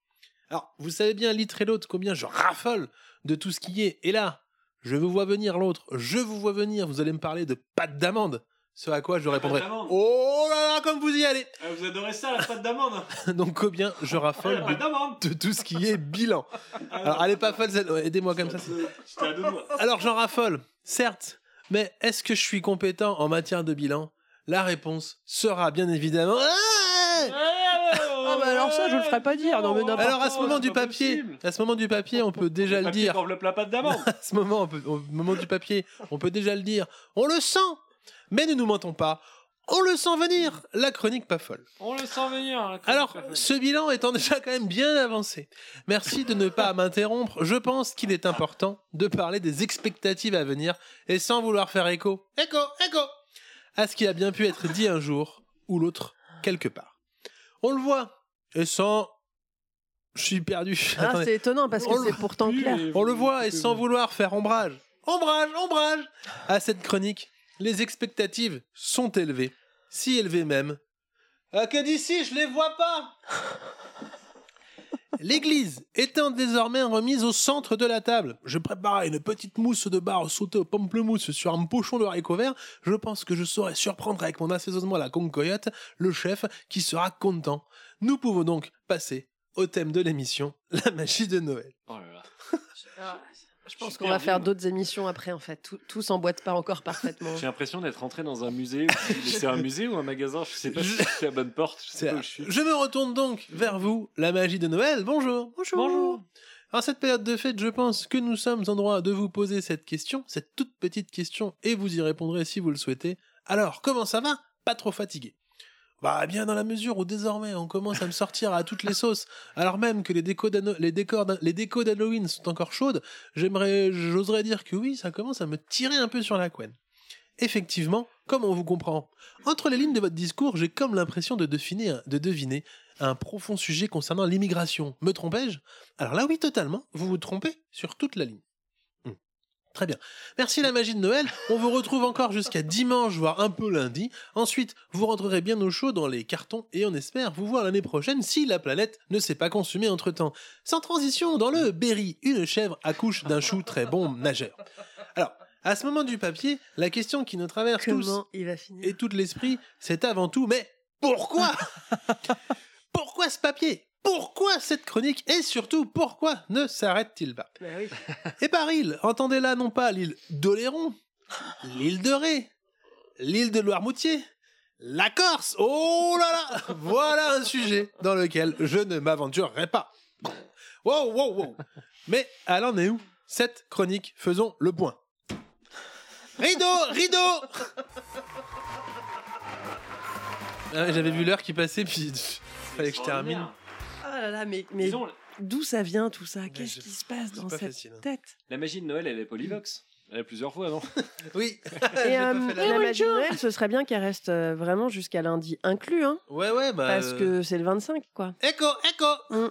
Alors, vous savez bien, litre et l'autre, combien je raffole de tout ce qui est. Et là, je vous vois venir l'autre. Je vous vois venir. Vous allez me parler de pâte d'amande. Ce à quoi je répondrai. Oh là là, comme vous y allez Ah, vous adorez ça, la pâte d'amande Donc combien je raffole La pâte d'amande de, de tout ce qui est bilan. Alors elle est pas folle, aidez-moi comme ça. Alors j'en raffole, certes, mais est-ce que je suis compétent en matière de bilan? La réponse sera bien évidemment. Ah Ah, alors ça, je le ferai pas dire. Non, mais n'importe Alors à ce moment c'est du pas papier, possible. à ce moment du papier, on peut déjà le dire. qu'enveloppe la pâte d'amande. À ce moment, on peut- au moment du papier, on peut déjà le dire. On le sent, mais ne nous mentons pas. On le sent venir. La chronique pas folle. On le sent venir. Alors, ce bilan étant déjà quand même bien avancé, merci de ne pas m'interrompre. Je pense qu'il est important de parler des expectatives à venir et sans vouloir faire écho, écho, écho, à ce qui a bien pu être dit un jour ou l'autre quelque part. On le voit et sans. Je suis perdu. Ah, c'est étonnant parce que On le- c'est pourtant clair. On le voit et sans vouloir faire ombrage, ombrage, ombrage à cette chronique, les expectatives sont élevées, si élevées même. Ah, que d'ici, je les vois pas L'église étant désormais remise au centre de la table, je préparais une petite mousse de bar sautée au pamplemousse sur un pochon de haricots verts. Je pense que je saurais surprendre avec mon assaisonnement à la concoyote le chef qui sera content. Nous pouvons donc passer au thème de l'émission, la magie de Noël. Oh là là. Ah, Je pense suis qu'on va faire d'autres émissions après, en fait. Tout, tout s'emboîte pas encore parfaitement. J'ai l'impression d'être rentré dans un musée. ou- C'est un musée ou un magasin Je sais pas si c'est la bonne porte. Je sais pas où je suis. Je me retourne donc vers vous, la magie de Noël. Bonjour. Bonjour. Bonjour. En cette période de fête, je pense que nous sommes en droit de vous poser cette question, cette toute petite question, et vous y répondrez si vous le souhaitez. Alors, comment ça va? Pas trop fatigué. Bah, bien dans la mesure où désormais on commence à me sortir à toutes les sauces, alors même que les décos décors d'Halloween sont encore chaudes, j'oserais dire que oui, ça commence à me tirer un peu sur la couenne. Effectivement, comme on vous comprend, entre les lignes de votre discours, j'ai comme l'impression de deviner, de deviner un profond sujet concernant l'immigration. Me trompais-je? Alors là, oui, totalement, vous vous trompez sur toute la ligne. Très bien. Merci la magie de Noël. On vous retrouve encore jusqu'à dimanche, voire un peu lundi. Ensuite, vous rentrerez bien au chaud dans les cartons et on espère vous voir l'année prochaine si la planète ne s'est pas consumée entre-temps. Sans transition, dans le Berry, une chèvre accouche d'un chou très bon nageur. Alors, à ce moment du papier, la question qui nous traverse tous Comment il va finir? et tout l'esprit, c'est avant tout, mais pourquoi? Pourquoi ce papier? Pourquoi cette chronique Et surtout, pourquoi ne s'arrête-t-il pas? Bah oui. Et par île, entendez là non pas l'île d'Oléron, l'île de Ré, l'île de Loire-Moutier, la Corse Oh là là Voilà un sujet dans lequel je ne m'aventurerai pas. Wow, wow, wow Mais elle en est où Cette chronique, faisons le point. Rideau Rideau Ah J'avais vu l'heure qui passait, puis fallait que je termine. Ah là là, mais, mais Disons, d'où ça vient tout ça? Qu'est-ce je- qui se passe dans pas cette facile, hein. tête? La magie de Noël, elle est polyvox. Elle est plusieurs fois, non? Oui Et euh, la magie de Noël, ce serait bien qu'elle reste euh, vraiment jusqu'à lundi inclus, hein Ouais, ouais, bah. Parce euh, que c'est le 25, quoi. Écho, écho Mm.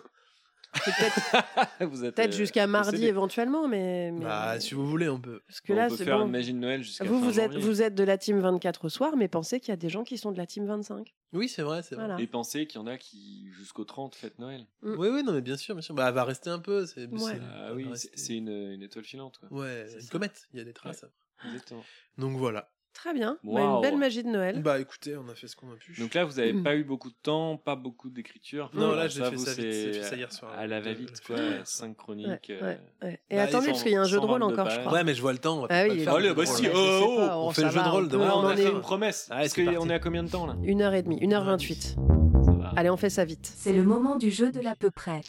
Peut-être Vous êtes, peut-être euh, jusqu'à mardi possédé. éventuellement, mais. mais- Bah, si vous voulez, on peut. Parce que On là, peut c'est faire bon. une magie de Noël jusqu'à Vous, fin vous êtes, janvier. vous êtes de la team 24 au soir, mais pensez qu'il y a des gens qui sont de la team 25. Oui, c'est vrai, c'est vrai. Et pensez qu'il y en a qui, jusqu'au 30, fêtent Noël. Mm. Oui, oui, non, mais bien sûr, bien sûr. Bah, elle va rester un peu. C'est, Ouais. Ah oui, une, une étoile filante, quoi. Ouais, C'est une ça. comète, il y a des traces. Exactement. Donc voilà. Très bien. Bah, une belle magie de Noël. Bah écoutez, on a fait ce qu'on a pu. Donc là, vous avez Mm. pas eu beaucoup de temps, pas beaucoup d'écriture. Non, là, j'ai fait ça vite, c'est j'ai fait ça hier soir. À la va-vite, quoi. Cinq chroniques. Ouais, euh, ouais, ouais. Et Bah, attendez, parce qu'il y a un jeu de rôle 122 encore, je crois. Ouais, mais je vois le temps. On va Ah pas oui, le faire. bah si, oh, oh, on fait le jeu de rôle on demain. on a fait est une promesse. Parti. qu'on est à combien de temps là? 1h30, 1h28. Allez, on fait ça vite. C'est le moment du jeu de l'à peu près.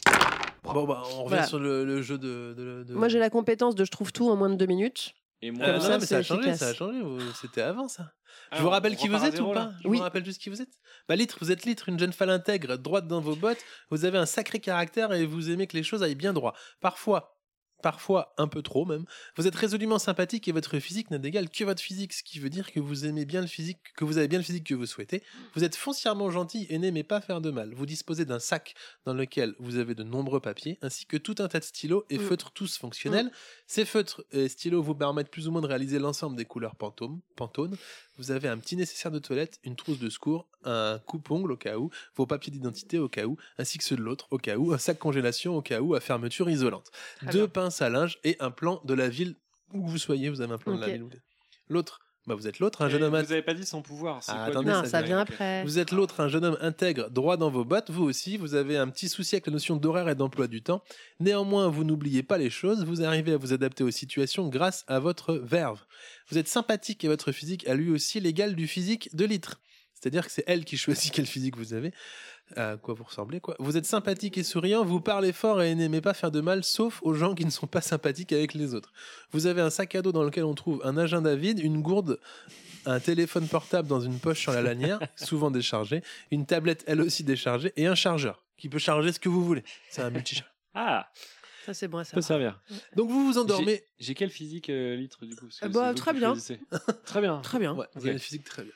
Bon, bah, on revient Voilà. sur le, le jeu de. de, de- Moi, j'ai la compétence de je trouve tout en moins de deux minutes. Et Euh, moi, non, ça, non, mais ça a changé, efficace. ça a changé. vous- C'était avant ça. Ah, je vous rappelle qui vous êtes ou pas là Je Oui. vous rappelle juste qui vous êtes. Bah litre, vous êtes litre, une jeune femme intègre, droite dans vos bottes. Vous avez un sacré caractère et vous aimez que les choses aillent bien droit. Parfois, parfois un peu trop même. Vous êtes résolument sympathique et votre physique n'a d'égal que votre physique, ce qui veut dire que vous aimez bien le physique, que vous avez bien le physique que vous souhaitez. Vous êtes foncièrement gentil et n'aimez pas faire de mal. Vous disposez d'un sac dans lequel vous avez de nombreux papiers, ainsi que tout un tas de stylos et Mm. feutres tous fonctionnels. Ces feutres et stylos vous permettent plus ou moins de réaliser l'ensemble des couleurs pantones. Vous avez un petit nécessaire de toilette, une trousse de secours, un coupe-ongle au cas où, vos papiers d'identité au cas où, ainsi que ceux de l'autre au cas où, un sac congélation au cas où, à fermeture isolante. Deux bien. Pinces à linge et un plan de la ville où que vous soyez. Vous avez un plan de la ville. où vous êtes. L'autre, bah vous êtes l'autre, un Et jeune homme Vous avez pas dit son pouvoir. Ah, quoi, attendez, lui Non, ça vient Ok. après. vous êtes l'autre, un jeune homme intègre, droit dans vos bottes, vous aussi, vous avez un petit souci avec la notion d'horaire et d'emploi du temps. Néanmoins, vous n'oubliez pas les choses, vous arrivez à vous adapter aux situations grâce à votre verve. Vous êtes sympathique et votre physique a lui aussi l'égal du physique de litre. C'est-à-dire que c'est elle qui choisit quel physique vous avez, à quoi vous ressemblez, quoi. Vous êtes sympathique et souriant, vous parlez fort et n'aimez pas faire de mal, sauf aux gens qui ne sont pas sympathiques avec les autres. Vous avez un sac à dos dans lequel on trouve un agenda vide, une gourde, un téléphone portable dans une poche sur la lanière, souvent déchargée, une tablette elle aussi déchargée et un chargeur qui peut charger ce que vous voulez. C'est un multi-charge. Ah, Ça, c'est bon ça peut servir. Donc vous vous endormez. J'ai- quel physique euh, litre du coup? Parce que Eh bah, très bien. Très bien. Très bien. Ouais, vous avez une physique très bien.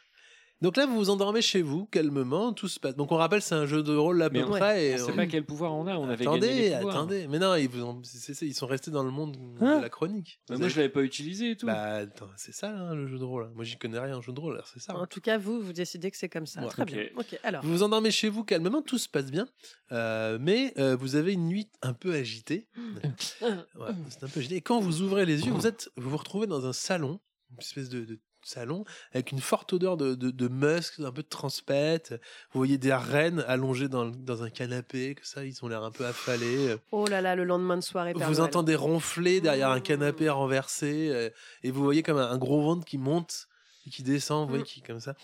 Donc là, vous vous endormez chez vous, calmement, tout se passe. Donc on rappelle, c'est un jeu de rôle à peu on- près. Et On sait pas quel pouvoir on a. On avait gagné Attendez, les pouvoirs. attendez. Mais non, ils, vous ont- c'est- c'est- ils sont restés dans le monde Hein de la chronique. Bah, moi, avez- je l'avais pas utilisé et tout. Bah, attends, c'est ça hein, le jeu de rôle. Moi, j'y connais rien en jeu de rôle, c'est ça. hein. En tout cas, vous, vous décidez que c'est comme ça. Ouais. Très bien. Ok, alors. Vous vous endormez chez vous calmement, tout se passe bien, Euh, mais euh, vous avez une nuit un peu agitée. Ouais, c'est un peu agité. Et quand vous ouvrez les yeux, vous êtes, vous vous retrouvez dans un salon, une espèce de, de salon avec une forte odeur de, de, de musk, un peu de transpète. Vous voyez des rennes allongées dans, dans un canapé, que ça, ils ont l'air un peu affalés. Oh là là, le lendemain de soirée. Père Vous Noël. entendez ronfler derrière un canapé renversé, euh, et vous voyez comme un, un gros ventre qui monte et qui descend, vous voyez, qui comme ça,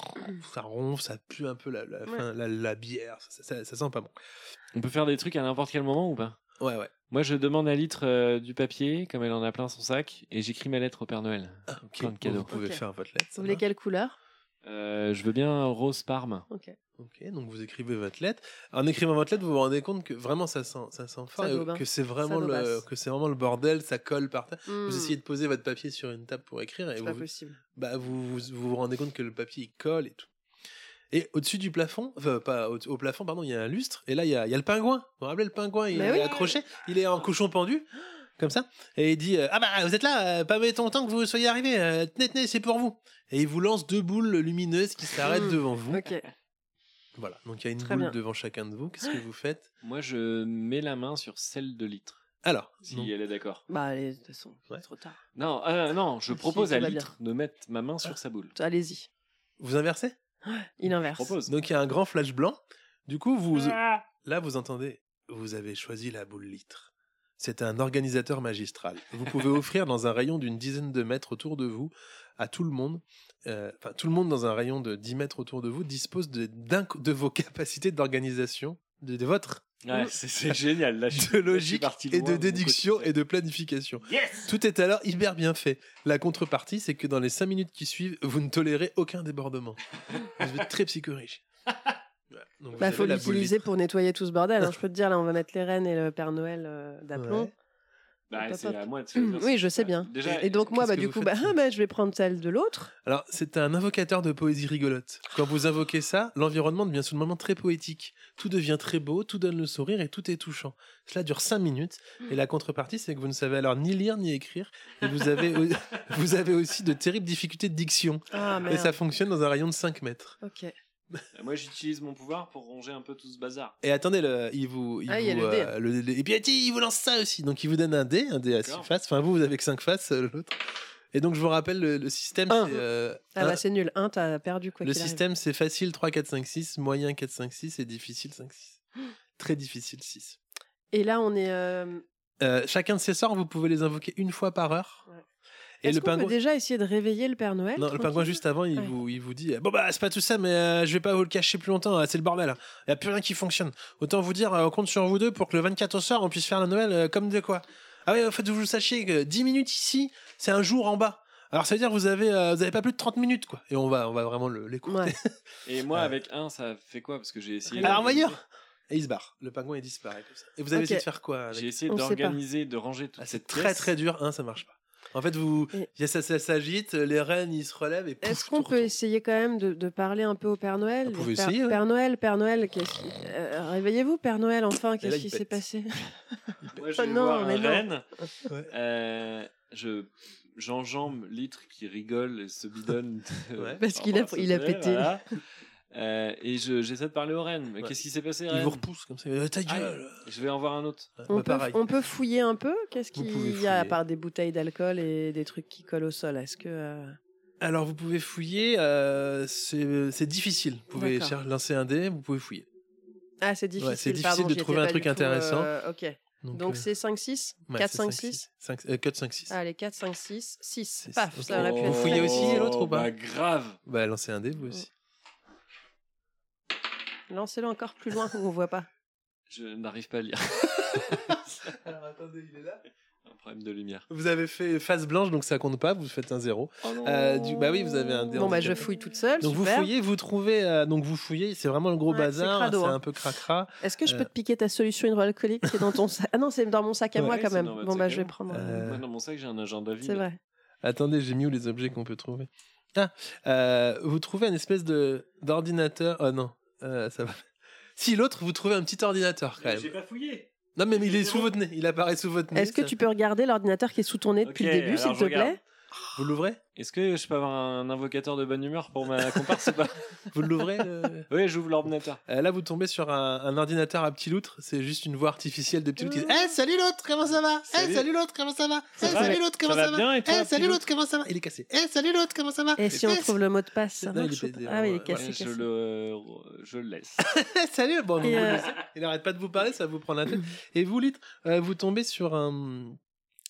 ça ronfle, ça pue un peu la, la, fin- la, la bière, ça, ça- ça sent pas bon. On peut faire des trucs à n'importe quel moment ou pas? Ouais, ouais. Moi, je demande à litre euh, du papier, comme elle en a plein son sac, et j'écris ma lettre au Père Noël. Ok, Plein de cadeaux. Vous pouvez Ok. faire votre lettre. Vous voulez quelle couleur? Euh, je veux bien un rose parme. Ok. Ok, donc vous écrivez votre lettre. En écrivant votre lettre, vous vous rendez compte que vraiment ça sent, ça sent fort, Ça et que c'est vraiment Ça le, que c'est vraiment le bordel, ça colle par terre. Hmm, Vous essayez de poser votre papier sur une table pour écrire et pas vous, possible. bah, vous, vous vous vous rendez compte que le papier il colle et tout. Et au-dessus du plafond, enfin pas au, au plafond, pardon, il y a un lustre. Et là, il y a, il y a le pingouin. Vous vous rappelez le pingouin Il Mais est oui. accroché, il est en cochon pendu, comme ça. Et il dit euh, Ah bah vous êtes là, euh, pas mettre longtemps que vous soyez arrivé. euh, tenez, tenez, c'est pour vous. Et il vous lance deux boules lumineuses qui s'arrêtent Hmm. devant vous. Ok. Voilà, donc il y a une Très boule bien. devant chacun de vous. Qu'est-ce que vous faites? Moi, je mets la main sur celle de litre, Alors, si donc, elle est d'accord. Bah, allez, de toute façon, Ouais. c'est trop tard. Non, euh, non, je propose à litre de mettre ma main sur sa boule. Allez-y. vous inversez? Il inverse. propose. Donc il y a un grand flash blanc. Du coup, vous là vous entendez, vous avez choisi la boule litre. C'est un organisateur magistral. Vous pouvez offrir dans un rayon d'une dizaine de mètres autour de vous à tout le monde. euh, Enfin, tout le monde dans un rayon de 10 mètres autour de vous dispose de vos capacités d'organisation, de, de votre, Ouais, c'est- c'est génial. Là, de logique parti et de déduction et de planification. Yes Tout est alors hyper bien fait. La contrepartie, c'est que dans les 5 minutes qui suivent, vous ne tolérez aucun débordement. Vous êtes très psychoriche. Voilà. Donc, Bah, faut l'utiliser pour nettoyer tout ce bordel. hein. Je peux te dire, là, on va mettre les rennes et le Père Noël euh, d'aplomb. Ouais. Bah, c'est hop. à moi de choisir Oui, je sais bien. Déjà, Et donc, moi, bah, du coup, bah, ah, bah, je vais prendre celle de l'autre. Alors, c'est un invocateur de poésie rigolote. Quand vous invoquez ça, l'environnement devient soudainement très poétique. Tout devient très beau, tout donne le sourire et tout est touchant. Cela dure 5 minutes. Et la contrepartie, c'est que vous ne savez alors ni lire ni écrire. Et vous avez, vous avez aussi de terribles difficultés de diction. Ah, Et ça fonctionne dans un rayon de 5 mètres. Ok. Moi, j'utilise mon pouvoir pour ronger un peu tout ce bazar. Et attendez, le, il vous. Il Ah, il y a le dé. euh, le- le- et puis, il vous lance ça aussi. Donc, il vous donne un dé, un dé à 6 D'accord. faces. Enfin, vous, vous avez que 5 faces, euh, l'autre. Et donc je vous rappelle le, le système Un. c'est euh, Ah un- bah c'est nul. 1, t'as perdu quoi le système c'est facile 3 4 5 6, moyen 4 5 6 et difficile 5 6. Très difficile 6. Et là, on est. euh, Euh, chacun de ces sorts, vous pouvez les invoquer une fois par heure. Et le qu'on peut pingouin déjà essayer de réveiller le Père Noël Non, le pingouin juste avant, il, Ouais. vous, il vous dit Bon, bah, c'est pas tout ça, mais euh, je vais pas vous le cacher plus longtemps, c'est le bordel. Il y a plus rien qui fonctionne. Autant vous dire, euh, on compte sur vous deux pour que le 24 au soir, on puisse faire la Noël euh, comme de quoi. Ah ouais, en fait, vous le sachiez que 10 minutes ici, c'est un jour en bas. Alors, ça veut dire que vous avez, euh, vous avez pas plus de 30 minutes, quoi. Et on va, on va vraiment le- l'écouter. Et moi, avec un, ça fait quoi? Parce que j'ai essayé. Alors, voyons Et il se barre. Le pingouin, il disparaît comme ça. Et vous avez essayé de faire quoi avec- J'ai essayé On d'organiser, de ranger toute Ah, C'est très très dur, hein, ça marche pas. En fait, vous, Et- y a- ça, ça s'agite, les rennes ils se relèvent et pouf, Est-ce qu'on peut essayer quand même de, de parler un peu au Père Noël Vous pouvez Père, essayer, ouais. Père Noël, Père Noël, qu'est-ce qui- euh, réveillez-vous, Père Noël, enfin, qu'est-ce qui s'est passé Moi, je Oh vais non, voir mais un non. renne. Ouais. Euh, je j'enjambe litre qui rigole et se bidonne. de- Ouais. Parce qu'il a- il a pété. voilà. Euh, et je- j'essaie de parler au reine. Mais Ouais. qu'est-ce qui s'est passé, Il reine vous repousse comme ça. Euh, Ta Ah, gueule Je vais en voir un autre. Ouais, on bah, peut, on peut fouiller un peu? Qu'est-ce Vous qu'il y a à part des bouteilles d'alcool et des trucs qui collent au sol? Est-ce que. euh, Alors vous pouvez fouiller, euh, c'est c'est difficile. Vous pouvez lancer un dé, vous pouvez fouiller. Ah, c'est difficile. c'est difficile pardon, de trouver un truc intéressant. euh, ok. Donc, Donc euh, c'est 5, 6 ouais, 4, c'est 5, 6. 6 5, euh, 4, 5, 6. Allez, 4, 5, 6, 6. Six. Paf, ça aurait pu Vous fouillez aussi l'autre ou pas? Bah, grave. Bah lancez un dé vous aussi. Lancez-le encore plus loin où on voit pas. Je n'arrive pas à lire. Alors attendez, il est là? Un problème de lumière. Vous avez fait face blanche donc ça compte pas, vous faites un zéro. Oh. Euh, du, bah oui, vous avez un dé. Bon, bah je fouille toute seule. Donc vous fouillez, vous trouvez, euh, donc vous fouillez, c'est vraiment le gros Ouais, bazar, c'est hein. un peu cracra. Est-ce que je peux Euh, te piquer ta solution hydroalcoolique qui est dans ton sac? Ah non, c'est dans mon sac à Ouais, moi quand même. Bon, bah je vais prendre. Euh, Moi, dans mon sac, j'ai un agenda vide. C'est vrai. Attendez, j'ai mis où les objets qu'on peut trouver? Ah, euh, vous trouvez une espèce de d'ordinateur. Oh non, euh, ça va. Si l'autre, vous trouvez un petit ordinateur quand même. J'ai pas fouillé. Non mais il est sous votre nez, il apparaît sous votre nez. Est-ce que ça- tu peux regarder l'ordinateur qui est sous ton nez depuis le début, s'il te regarde. plaît? Vous l'ouvrez? Est-ce que je peux avoir un invocateur de bonne humeur pour ma comparse ou pas? Vous l'ouvrez le- Oui, j'ouvre l'ordinateur. Euh, Là, vous tombez sur un, un ordinateur à petit loutre. C'est juste une voix artificielle de petit loutre qui dit Eh, salut l'autre, comment ça va? Eh, Salut. salut l'autre, comment ça va? Eh, va salut l'autre, comment Ça ça, va? Eh, salut loutre l'autre, comment ça va? Il est cassé. Eh, salut l'autre, comment ça va? Et si on Eh, trouve le mot de passe, ça Non, il marche est ou pété, pas Ah oui, il est ouais, cassé, je, cassé. le, je le laisse. Salut Bon, vous euh, laissez. il arrête pas de vous parler, ça va vous prendre la tête. Et vous, litre, euh, vous tombez sur un,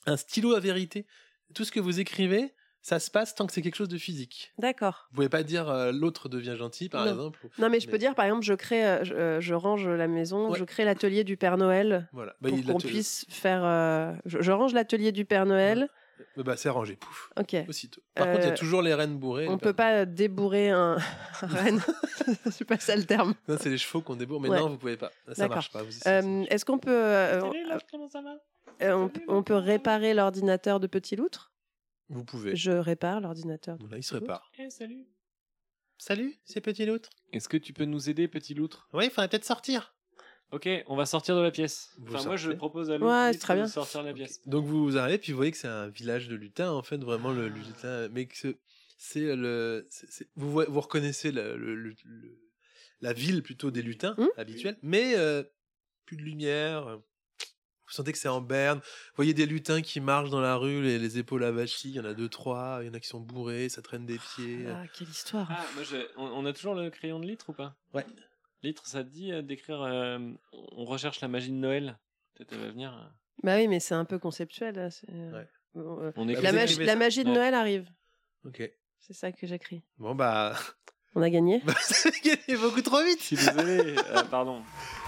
un stylo à vérité. Tout ce que vous écrivez, ça se passe tant que c'est quelque chose de physique. D'accord. Vous pouvez pas dire euh, l'autre devient gentil, par Non. exemple. ou- Non, mais je peux dire, par exemple, je crée, euh, je, euh, je range la maison, Ouais. je crée l'atelier du Père Noël Voilà. Bah, pour qu'on puisse faire. euh, je, je range l'atelier du Père Noël. Bah, bah, c'est rangé, pouf. Ok. Aussitôt. Par contre, il y a toujours les rennes bourrées. On les peut pas débourrer un, un renne. C'est pas ça le terme. Non, c'est les chevaux qu'on débourre, mais Ouais. non, vous pouvez pas. Ça D'accord. marche pas. Euh, Est-ce qu'on peut, euh, comment ça va? On, on peut réparer l'ordinateur de Petit Loutre? Vous pouvez. Je répare l'ordinateur. de Là, il se répare. Eh, salut. Salut, c'est Petit Loutre. Est-ce que tu peux nous aider, petit loutre? Oui, il faudrait peut-être sortir. Ok, on va sortir de la pièce. Vous Enfin, moi, je propose à Ouais, de bien. sortir de la pièce. Donc vous arrivez, puis vous voyez que c'est un village de lutins, en fait, vraiment le lutin. Mais que c'est- c'est le. c'est- c'est- vous, voyez- vous reconnaissez le- le- le- le- la ville plutôt des lutins Hmm habituels, mais euh, plus de lumière. Vous sentez que c'est en berne. Vous voyez des lutins qui marchent dans la rue, les, les épaules avachis. Il y en a deux, trois. Il y en a qui sont bourrés, ça traîne des pieds. Ah, quelle histoire. Ah, moi, je- on, on a toujours le crayon de litre ou pas? Ouais. Litre, ça te dit euh, d'écrire. euh, on recherche la magie de Noël? Peut-être elle va venir. euh. Bah oui, mais c'est un peu conceptuel. là, c'est- Ouais. Bon, euh, On écrit la, vous magie, la magie de Ouais. Noël arrive. Ok. C'est ça que j'écris. Bon, bah. On a gagné? Bah ça a gagné beaucoup trop vite. Je suis désolé. euh, pardon.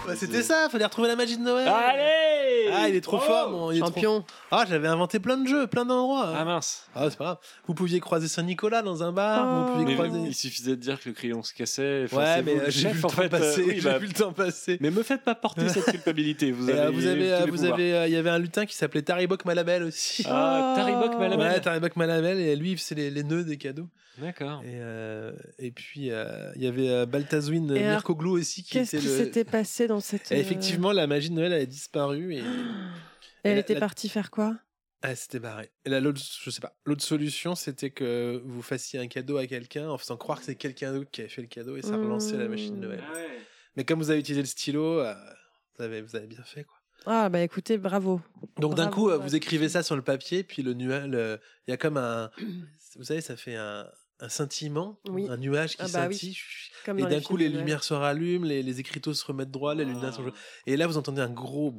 Bah, C'était ça, fallait retrouver la magie de Noël. Allez Ah, il est trop Bravo fort, mon. il est trop- Champion. Ah, j'avais inventé plein de jeux, plein d'endroits. Ah mince. Ah, c'est pas grave. Vous pouviez croiser Saint-Nicolas dans un bar, vous Oh. pouviez Mais croiser. il suffisait de dire que le crayon se cassait. Enfin, Ouais, c'est mais euh, le j'ai vu le en temps fait, euh, passer. oui, j'ai bah, vu le temps passer. Mais me faites pas porter cette culpabilité. Vous euh, avez, vous avez, euh, vous avez, euh, il y avait un lutin qui s'appelait Taribok Malabel aussi. Ah, Taribok Malabel. Ouais, Taribok Malabel, et lui, il faisait les, les nœuds des cadeaux. D'accord. Et, euh, et puis, euh, il y avait euh, alors, Mirkoglou aussi qui Qu'est-ce qui le. s'était passé dans cette. Et effectivement, la magie de Noël a disparu. Et... Elle la- était la- partie faire quoi? Ah, c'était barré. Et là, l'autre, je sais pas. L'autre solution, c'était que vous fassiez un cadeau à quelqu'un en faisant croire que c'est quelqu'un d'autre qui avait fait le cadeau et ça relançait la machine de Noël. Ah ouais. Mais comme vous avez utilisé le stylo, euh, vous, avez, vous avez bien fait, quoi. Ah bah écoutez, bravo. Donc d'un coup, euh, vous écrivez ça sur le papier, puis le nuage, il y a comme un, vous savez, ça fait un, un scintillement, Oui. un nuage qui Ah bah oui. scintille. Comme et les d'un coup, films les Noël. lumières se rallument, les, les écriteaux se remettent droit, les lunettes sont. Et là, vous entendez un gros.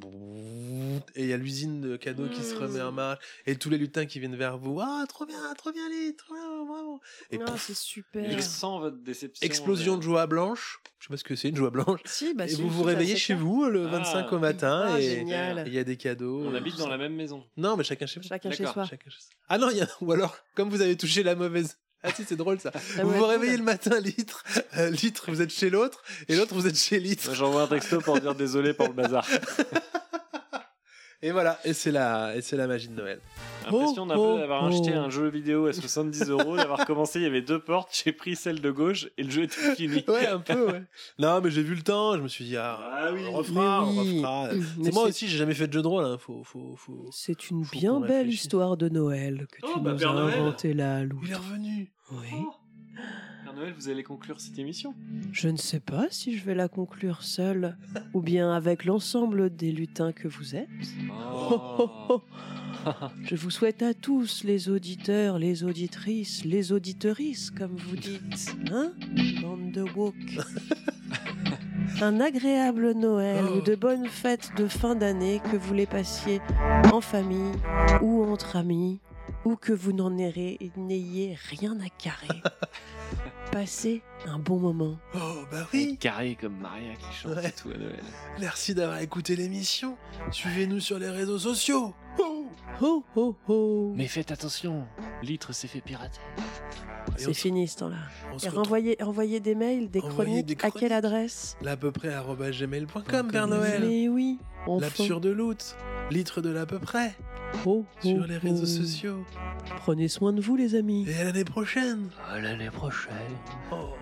Et il y a l'usine de cadeaux qui se remet Mmh. en marche. Et tous les lutins qui viennent vers vous. Ah, trop bien, trop bien, Lily, trop bien, bravo. Et Ah, pouf, c'est super. Je sens votre déception. explosion de joie blanche. Je sais pas ce que c'est, une joie blanche. Si, bah et vous vous réveillez chez ça. vous le Ah. 25 au matin. Ah, et génial. et il y a des cadeaux. On habite dans ça. la même maison. Non, mais chacun chez vous. Chacun chez D'accord, soi. Chacun chez soi. Ah non, il y a... ou alors, comme vous avez touché la mauvaise. Ah si, c'est drôle ça. Ah vous ouais, vous cool. réveillez le matin, litre. euh, litre, vous êtes chez l'autre. Et l'autre, vous êtes chez litre. J'envoie un texto pour dire désolé pour le bazar. Et voilà, et c'est la, et c'est la magie de Noël. L'impression d'un Oh, peu d'avoir oh. acheté un jeu vidéo à 70 euros, d'avoir commencé, il y avait deux portes, j'ai pris celle de gauche et le jeu était fini. Ouais, un peu, ouais. Non, mais j'ai vu le temps, je me suis dit, ah, Ah oui. on refera, on oui. refera. Mais C'est moi aussi, j'ai jamais fait de jeu de rôle, hein. faut, faut, faut... C'est une Faut bien belle histoire de Noël que Oh, tu bah, nous Père as inventée là, Lou. Il est revenu. Oui. Père Noël, vous allez conclure cette émission Je ne sais pas si je vais la conclure seule ou bien avec l'ensemble des lutins que vous êtes. Oh. Je vous souhaite à tous, les auditeurs, les auditrices, les auditorices, comme vous dites, hein, bande de woke, un agréable Noël ou de bonnes fêtes de fin d'année que vous les passiez en famille ou entre amis ou que vous n'en ayez, n'ayez rien à carrer. Passez un bon moment. Oh, bah oui. Carré comme Maria qui chante Ouais. et tout à Noël. Merci d'avoir écouté l'émission. Suivez-nous sur les réseaux sociaux. Oh Ho ho ho Mais faites attention, Litre s'est fait pirater. C'est fini ce temps-là. Et renvoyez, renvoyez des mails, des chroniques, des à quelle adresse? Là à peu près gmail.com, Père Noël. Mais oui. L'absurde loot. Litre de l'à peu près. Oh, Sur oh, les réseaux oh. sociaux. Prenez soin de vous, les amis. Et à l'année prochaine. À l'année prochaine. Oh.